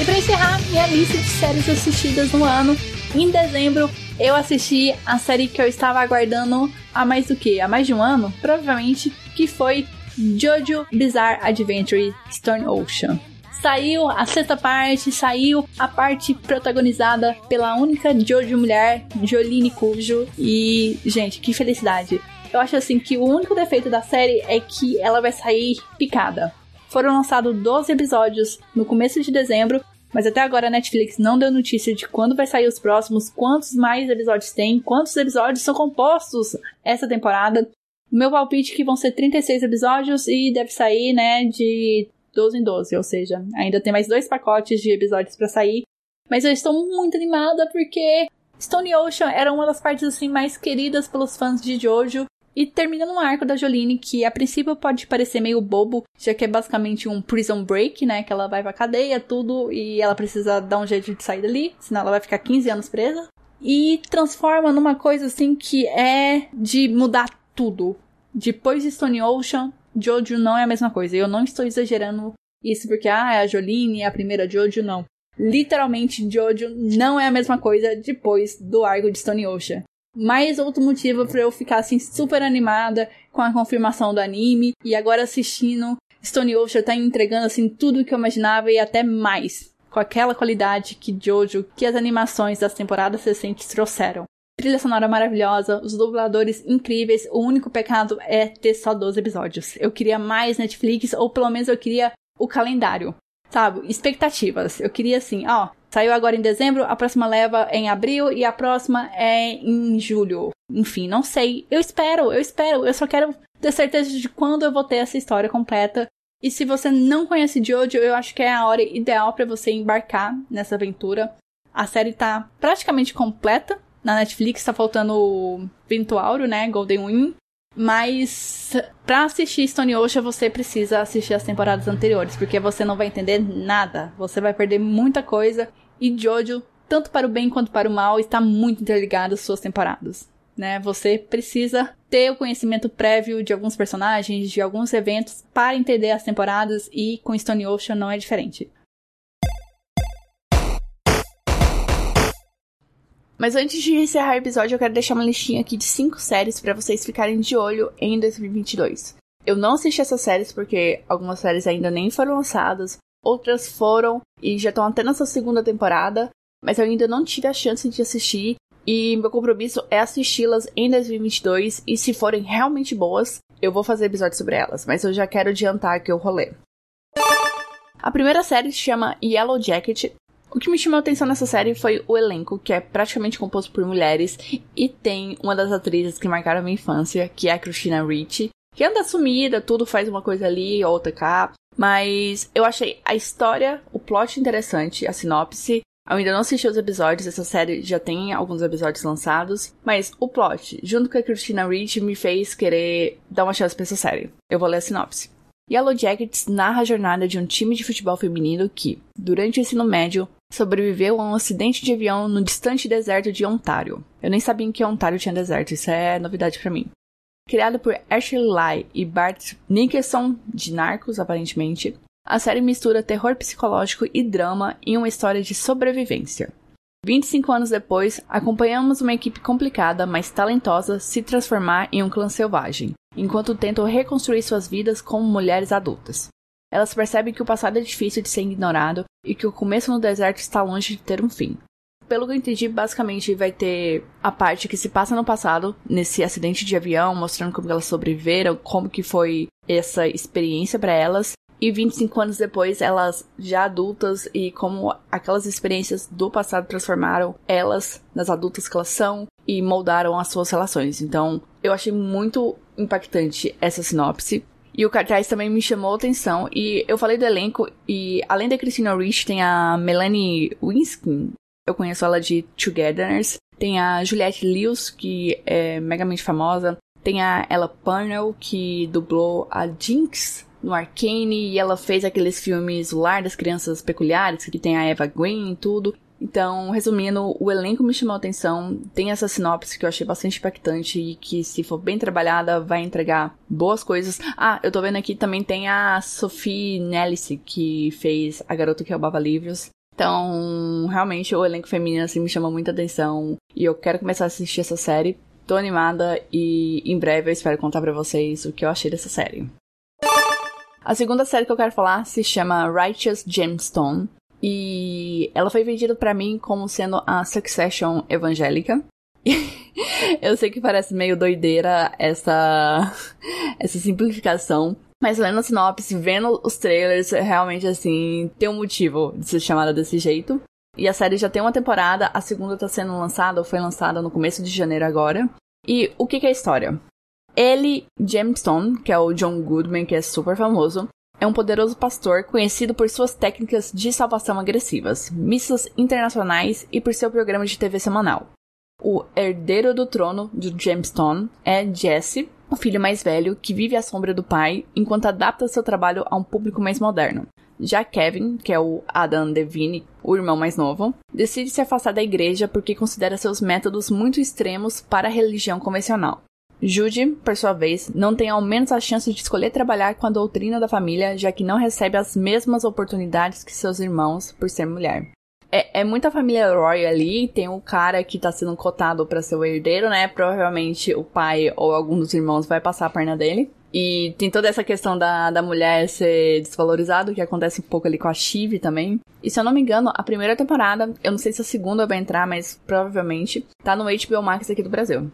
E para encerrar minha lista de séries assistidas no ano, em dezembro eu assisti a série que eu estava aguardando há mais do que? Há mais de um ano? Provavelmente, que foi Jojo Bizarre Adventure Stone Ocean. Saiu a sexta parte, saiu a parte protagonizada pela única Jojo mulher, Jolene Cujo. E, gente, que felicidade. Eu acho assim que o único defeito da série é que ela vai sair picada. Foram lançados 12 episódios no começo de dezembro mas até agora a Netflix não deu notícia de quando vai sair os próximos, quantos mais episódios tem, quantos episódios são compostos essa temporada. O meu palpite é que vão ser 36 episódios e deve sair, né, de 12 em 12, ou seja, ainda tem mais dois pacotes de episódios para sair. Mas eu estou muito animada porque Stone Ocean era uma das partes assim mais queridas pelos fãs de Jojo e termina num arco da Jolene que a princípio pode parecer meio bobo, já que é basicamente um prison break, né? Que ela vai pra cadeia, tudo, e ela precisa dar um jeito de sair dali, senão ela vai ficar 15 anos presa. E transforma numa coisa assim que é de mudar tudo. Depois de Stone Ocean, Jojo não é a mesma coisa. Eu não estou exagerando Isso porque, ah, é a Jolene, é a primeira Jojo, não. Literalmente, Jojo não é a mesma coisa depois do arco de Stone Ocean. Mais outro motivo para eu ficar assim super animada com a confirmação do anime e agora assistindo Stone Ocean tá entregando assim tudo o que eu imaginava e até mais, com aquela qualidade que Jojo, que as animações das temporadas recentes trouxeram. Trilha sonora maravilhosa, os dubladores incríveis, o único pecado é ter só 12 episódios. Eu queria mais Netflix, ou pelo menos eu queria o calendário sabe? Expectativas. Eu queria assim, ó, saiu agora em dezembro, a próxima leva é em abril e a próxima é em julho. Enfim, não sei. Eu espero, eu espero. Eu só quero ter certeza de quando eu vou ter essa história completa. E se você não conhece Jojo, eu acho que é a hora ideal para você embarcar nessa aventura. A série tá praticamente completa na Netflix, tá faltando o Ventuauro, né? Golden Wing. Mas para assistir Stone Ocean você precisa assistir as temporadas anteriores, porque você não vai entender nada. Você vai perder muita coisa e Jojo, tanto para o bem quanto para o mal, está muito interligado às suas temporadas. Né? Você precisa ter o conhecimento prévio de alguns personagens, de alguns eventos para entender as temporadas e com Stone Ocean não é diferente. Mas antes de encerrar o episódio, eu quero deixar uma listinha aqui de cinco séries para vocês ficarem de olho em 2022. Eu não assisti essas séries porque algumas séries ainda nem foram lançadas, outras foram e já estão até nessa segunda temporada, mas eu ainda não tive a chance de assistir e meu compromisso é assisti-las em 2022 e se forem realmente boas, eu vou fazer episódio sobre elas, mas eu já quero adiantar aqui o rolê. A primeira série se chama Yellow Jacket o que me chamou a atenção nessa série foi o elenco, que é praticamente composto por mulheres, e tem uma das atrizes que marcaram a minha infância, que é a Christina Ricci, que anda sumida, tudo faz uma coisa ali, outra cá. Mas eu achei a história, o plot interessante, a sinopse. Eu ainda não assisti os episódios, essa série já tem alguns episódios lançados, mas o plot, junto com a Christina Ricci, me fez querer dar uma chance pra essa série. Eu vou ler a sinopse. Yellow Jackets narra a jornada de um time de futebol feminino que, durante o ensino médio, sobreviveu a um acidente de avião no distante deserto de Ontário. Eu nem sabia que Ontário tinha deserto, isso é novidade para mim. Criado por Ashley Lai e Bart Nickerson, de Narcos, aparentemente, a série mistura terror psicológico e drama em uma história de sobrevivência. 25 anos depois, acompanhamos uma equipe complicada, mas talentosa, se transformar em um clã selvagem, enquanto tentam reconstruir suas vidas como mulheres adultas. Elas percebem que o passado é difícil de ser ignorado e que o começo no deserto está longe de ter um fim. Pelo que eu entendi, basicamente vai ter a parte que se passa no passado, nesse acidente de avião, mostrando como elas sobreviveram, como que foi essa experiência para elas, e 25 anos depois, elas já adultas e como aquelas experiências do passado transformaram elas nas adultas que elas são e moldaram as suas relações. Então, eu achei muito impactante essa sinopse. E o cartaz também me chamou a atenção. E eu falei do elenco, e além da Christina Rich, tem a Melanie Winskin. Eu conheço ela de Togetherness. Tem a Juliette Lewis, que é megamente famosa. Tem a Ella Purnell, que dublou a Jinx no Arcane. E ela fez aqueles filmes O Lar das Crianças Peculiares, que tem a Eva Green e tudo. Então, resumindo, o elenco me chamou a atenção. Tem essa sinopse que eu achei bastante impactante e que, se for bem trabalhada, vai entregar boas coisas. Ah, eu tô vendo aqui também tem a Sophie Nellis, que fez A Garota que Roubava Livros. Então, realmente, o elenco feminino assim, me chamou muita atenção. E eu quero começar a assistir essa série. Tô animada e em breve eu espero contar para vocês o que eu achei dessa série. A segunda série que eu quero falar se chama Righteous Gemstone. E ela foi vendida para mim como sendo a Succession evangélica. eu sei que parece meio doideira essa essa simplificação, mas lendo a sinopse, vendo os trailers, realmente assim, tem um motivo de ser chamada desse jeito. E a série já tem uma temporada, a segunda tá sendo lançada, ou foi lançada no começo de janeiro agora. E o que, que é a história? Ele, Gemstone, que é o John Goodman, que é super famoso, é um poderoso pastor conhecido por suas técnicas de salvação agressivas, missas internacionais e por seu programa de TV semanal. O herdeiro do trono de Gemstone é Jesse, o filho mais velho que vive à sombra do pai enquanto adapta seu trabalho a um público mais moderno. Já Kevin, que é o Adam Devine, o irmão mais novo, decide se afastar da igreja porque considera seus métodos muito extremos para a religião convencional. Jude, por sua vez, não tem ao menos a chance de escolher trabalhar com a doutrina da família, já que não recebe as mesmas oportunidades que seus irmãos por ser mulher. É, é muita família Roy ali, tem o cara que tá sendo cotado para ser o herdeiro, né? Provavelmente o pai ou algum dos irmãos vai passar a perna dele. E tem toda essa questão da, da mulher ser desvalorizada, que acontece um pouco ali com a Shiv também. E se eu não me engano, a primeira temporada, eu não sei se a segunda vai entrar, mas provavelmente, tá no HBO Max aqui do Brasil.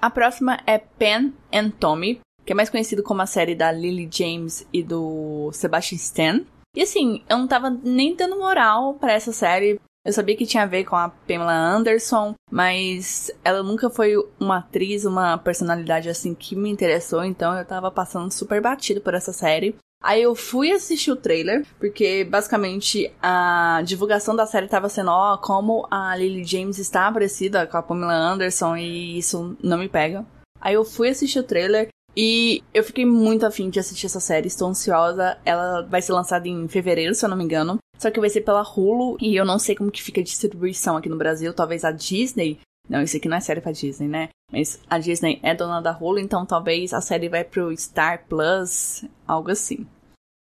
A próxima é Pen and Tommy, que é mais conhecido como a série da Lily James e do Sebastian Stan. E assim, eu não tava nem dando moral para essa série, eu sabia que tinha a ver com a Pamela Anderson, mas ela nunca foi uma atriz, uma personalidade assim que me interessou, então eu tava passando super batido por essa série. Aí eu fui assistir o trailer, porque basicamente a divulgação da série tava sendo, ó, como a Lily James está parecida com a Pamela Anderson e isso não me pega. Aí eu fui assistir o trailer e eu fiquei muito afim de assistir essa série, estou ansiosa. Ela vai ser lançada em fevereiro, se eu não me engano. Só que vai ser pela Hulu e eu não sei como que fica a distribuição aqui no Brasil. Talvez a Disney. Não, isso aqui não é série pra Disney, né? Mas a Disney é dona da Hulu, então talvez a série vai pro Star Plus, algo assim.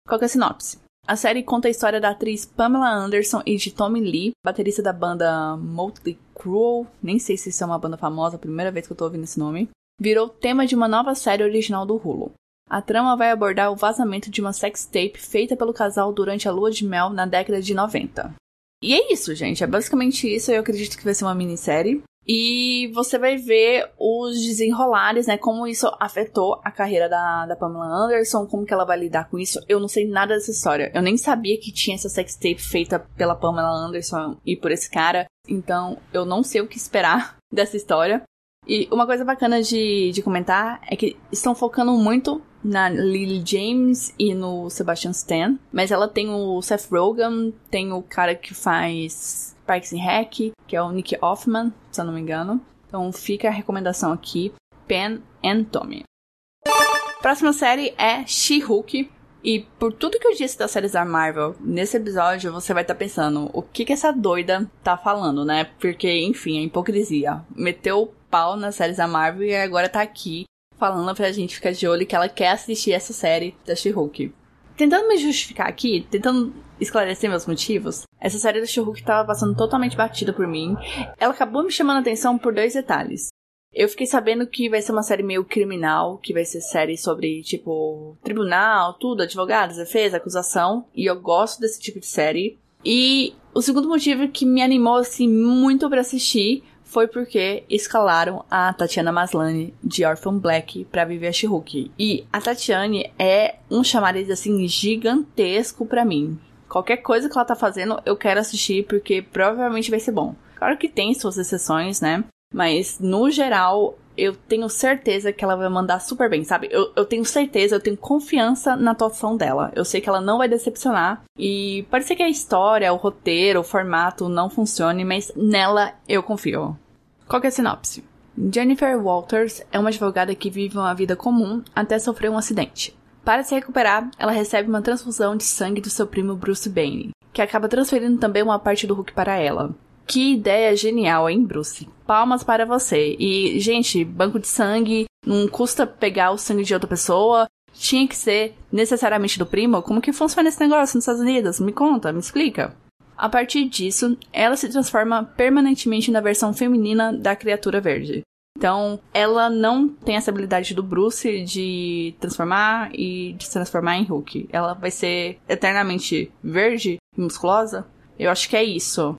Qual que é a sinopse? A série conta a história da atriz Pamela Anderson e de Tommy Lee, baterista da banda Motley Crue. Nem sei se isso é uma banda famosa, primeira vez que eu tô ouvindo esse nome. Virou tema de uma nova série original do Hulu. A trama vai abordar o vazamento de uma sextape feita pelo casal durante a lua de mel na década de 90. E é isso, gente. É basicamente isso. Eu acredito que vai ser uma minissérie. E você vai ver os desenrolares, né? Como isso afetou a carreira da, da Pamela Anderson, como que ela vai lidar com isso. Eu não sei nada dessa história. Eu nem sabia que tinha essa sextape feita pela Pamela Anderson e por esse cara. Então, eu não sei o que esperar dessa história. E uma coisa bacana de, de comentar é que estão focando muito na Lily James e no Sebastian Stan, mas ela tem o Seth Rogen, tem o cara que faz Parks and Rec, que é o Nick Hoffman, se eu não me engano. Então fica a recomendação aqui, Pen and Tommy. Próxima série é She-Hulk. E por tudo que eu disse das séries da Marvel, nesse episódio você vai estar tá pensando o que que essa doida tá falando, né? Porque, enfim, a hipocrisia. Meteu pau nas séries da Marvel e agora tá aqui falando pra gente ficar de olho que ela quer assistir essa série da She-Hulk. Tentando me justificar aqui, tentando esclarecer meus motivos, essa série da She-Hulk tava passando totalmente batida por mim. Ela acabou me chamando a atenção por dois detalhes. Eu fiquei sabendo que vai ser uma série meio criminal, que vai ser série sobre, tipo, tribunal, tudo, advogados, defesa, acusação, e eu gosto desse tipo de série. E o segundo motivo que me animou, assim, muito para assistir foi porque escalaram a Tatiana Maslany de Orphan Black para viver a She-Hulk. E a Tatiane é um chamariz assim gigantesco para mim. Qualquer coisa que ela tá fazendo, eu quero assistir porque provavelmente vai ser bom. Claro que tem suas exceções, né? Mas no geral, eu tenho certeza que ela vai mandar super bem, sabe? Eu, eu tenho certeza, eu tenho confiança na atuação dela. Eu sei que ela não vai decepcionar. E pode ser que a história, o roteiro, o formato não funcione, mas nela eu confio. Qual que é a sinopse? Jennifer Walters é uma advogada que vive uma vida comum até sofrer um acidente. Para se recuperar, ela recebe uma transfusão de sangue do seu primo Bruce Baney, que acaba transferindo também uma parte do Hulk para ela. Que ideia genial, hein, Bruce? Palmas para você. E, gente, banco de sangue, não custa pegar o sangue de outra pessoa. Tinha que ser necessariamente do primo? Como que funciona esse negócio nos Estados Unidos? Me conta, me explica. A partir disso, ela se transforma permanentemente na versão feminina da criatura verde. Então, ela não tem essa habilidade do Bruce de transformar e de se transformar em Hulk. Ela vai ser eternamente verde e musculosa. Eu acho que é isso.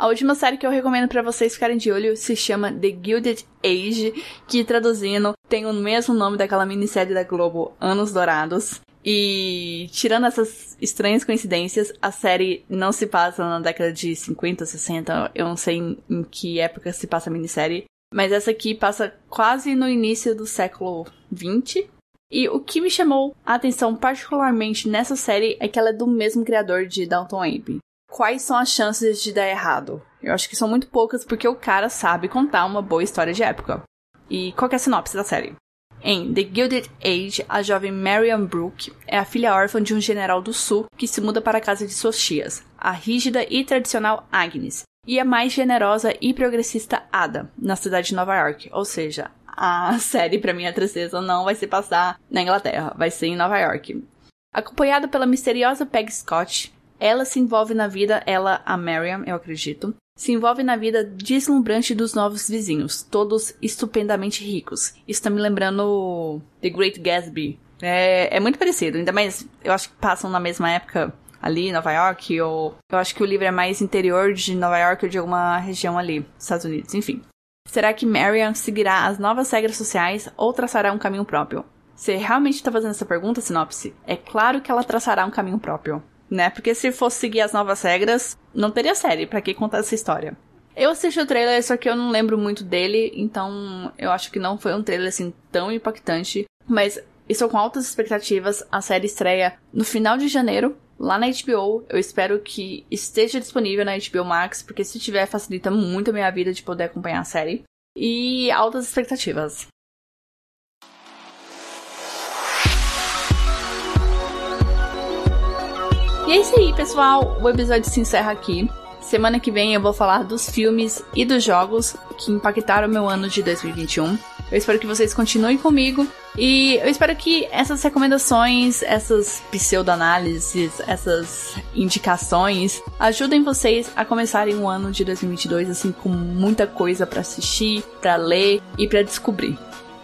A última série que eu recomendo para vocês ficarem de olho se chama The Gilded Age, que traduzindo tem o mesmo nome daquela minissérie da Globo Anos Dourados. E tirando essas estranhas coincidências, a série não se passa na década de 50, 60, eu não sei em, que época se passa a minissérie, mas essa aqui passa quase no início do século 20. E o que me chamou a atenção particularmente nessa série é que ela é do mesmo criador de Downton Abbey quais são as chances de dar errado? Eu acho que são muito poucas porque o cara sabe contar uma boa história de época. E qual é a sinopse da série? Em The Gilded Age, a jovem Marian Brooke é a filha órfã de um general do sul que se muda para a casa de suas tias, a rígida e tradicional Agnes, e a mais generosa e progressista Ada, na cidade de Nova York. Ou seja, a série, para minha tristeza, não vai se passar na Inglaterra, vai ser em Nova York. Acompanhada pela misteriosa Peg Scott, ela se envolve na vida, ela, a Mariam, eu acredito, se envolve na vida deslumbrante dos novos vizinhos, todos estupendamente ricos. Isso tá me lembrando The Great Gatsby. É, é muito parecido, ainda mais eu acho que passam na mesma época ali Nova York, ou eu acho que o livro é mais interior de Nova York ou de alguma região ali, Estados Unidos, enfim. Será que Marian seguirá as novas regras sociais ou traçará um caminho próprio? Você realmente está fazendo essa pergunta, sinopse? É claro que ela traçará um caminho próprio né? Porque se fosse seguir as novas regras, não teria série para que contar essa história. Eu assisti o trailer, só que eu não lembro muito dele, então eu acho que não foi um trailer assim tão impactante, mas estou com altas expectativas. A série estreia no final de janeiro, lá na HBO. Eu espero que esteja disponível na HBO Max, porque se tiver facilita muito a minha vida de poder acompanhar a série. E altas expectativas. E é isso aí, pessoal. O episódio se encerra aqui. Semana que vem eu vou falar dos filmes e dos jogos que impactaram meu ano de 2021. Eu espero que vocês continuem comigo e eu espero que essas recomendações, essas pseudo-análises, essas indicações ajudem vocês a começarem o ano de 2022 assim com muita coisa para assistir, para ler e para descobrir.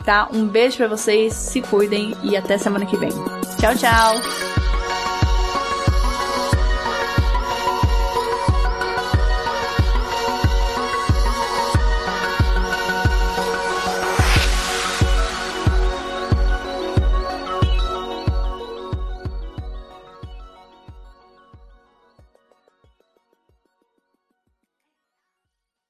Tá? Um beijo para vocês, se cuidem e até semana que vem. Tchau, tchau.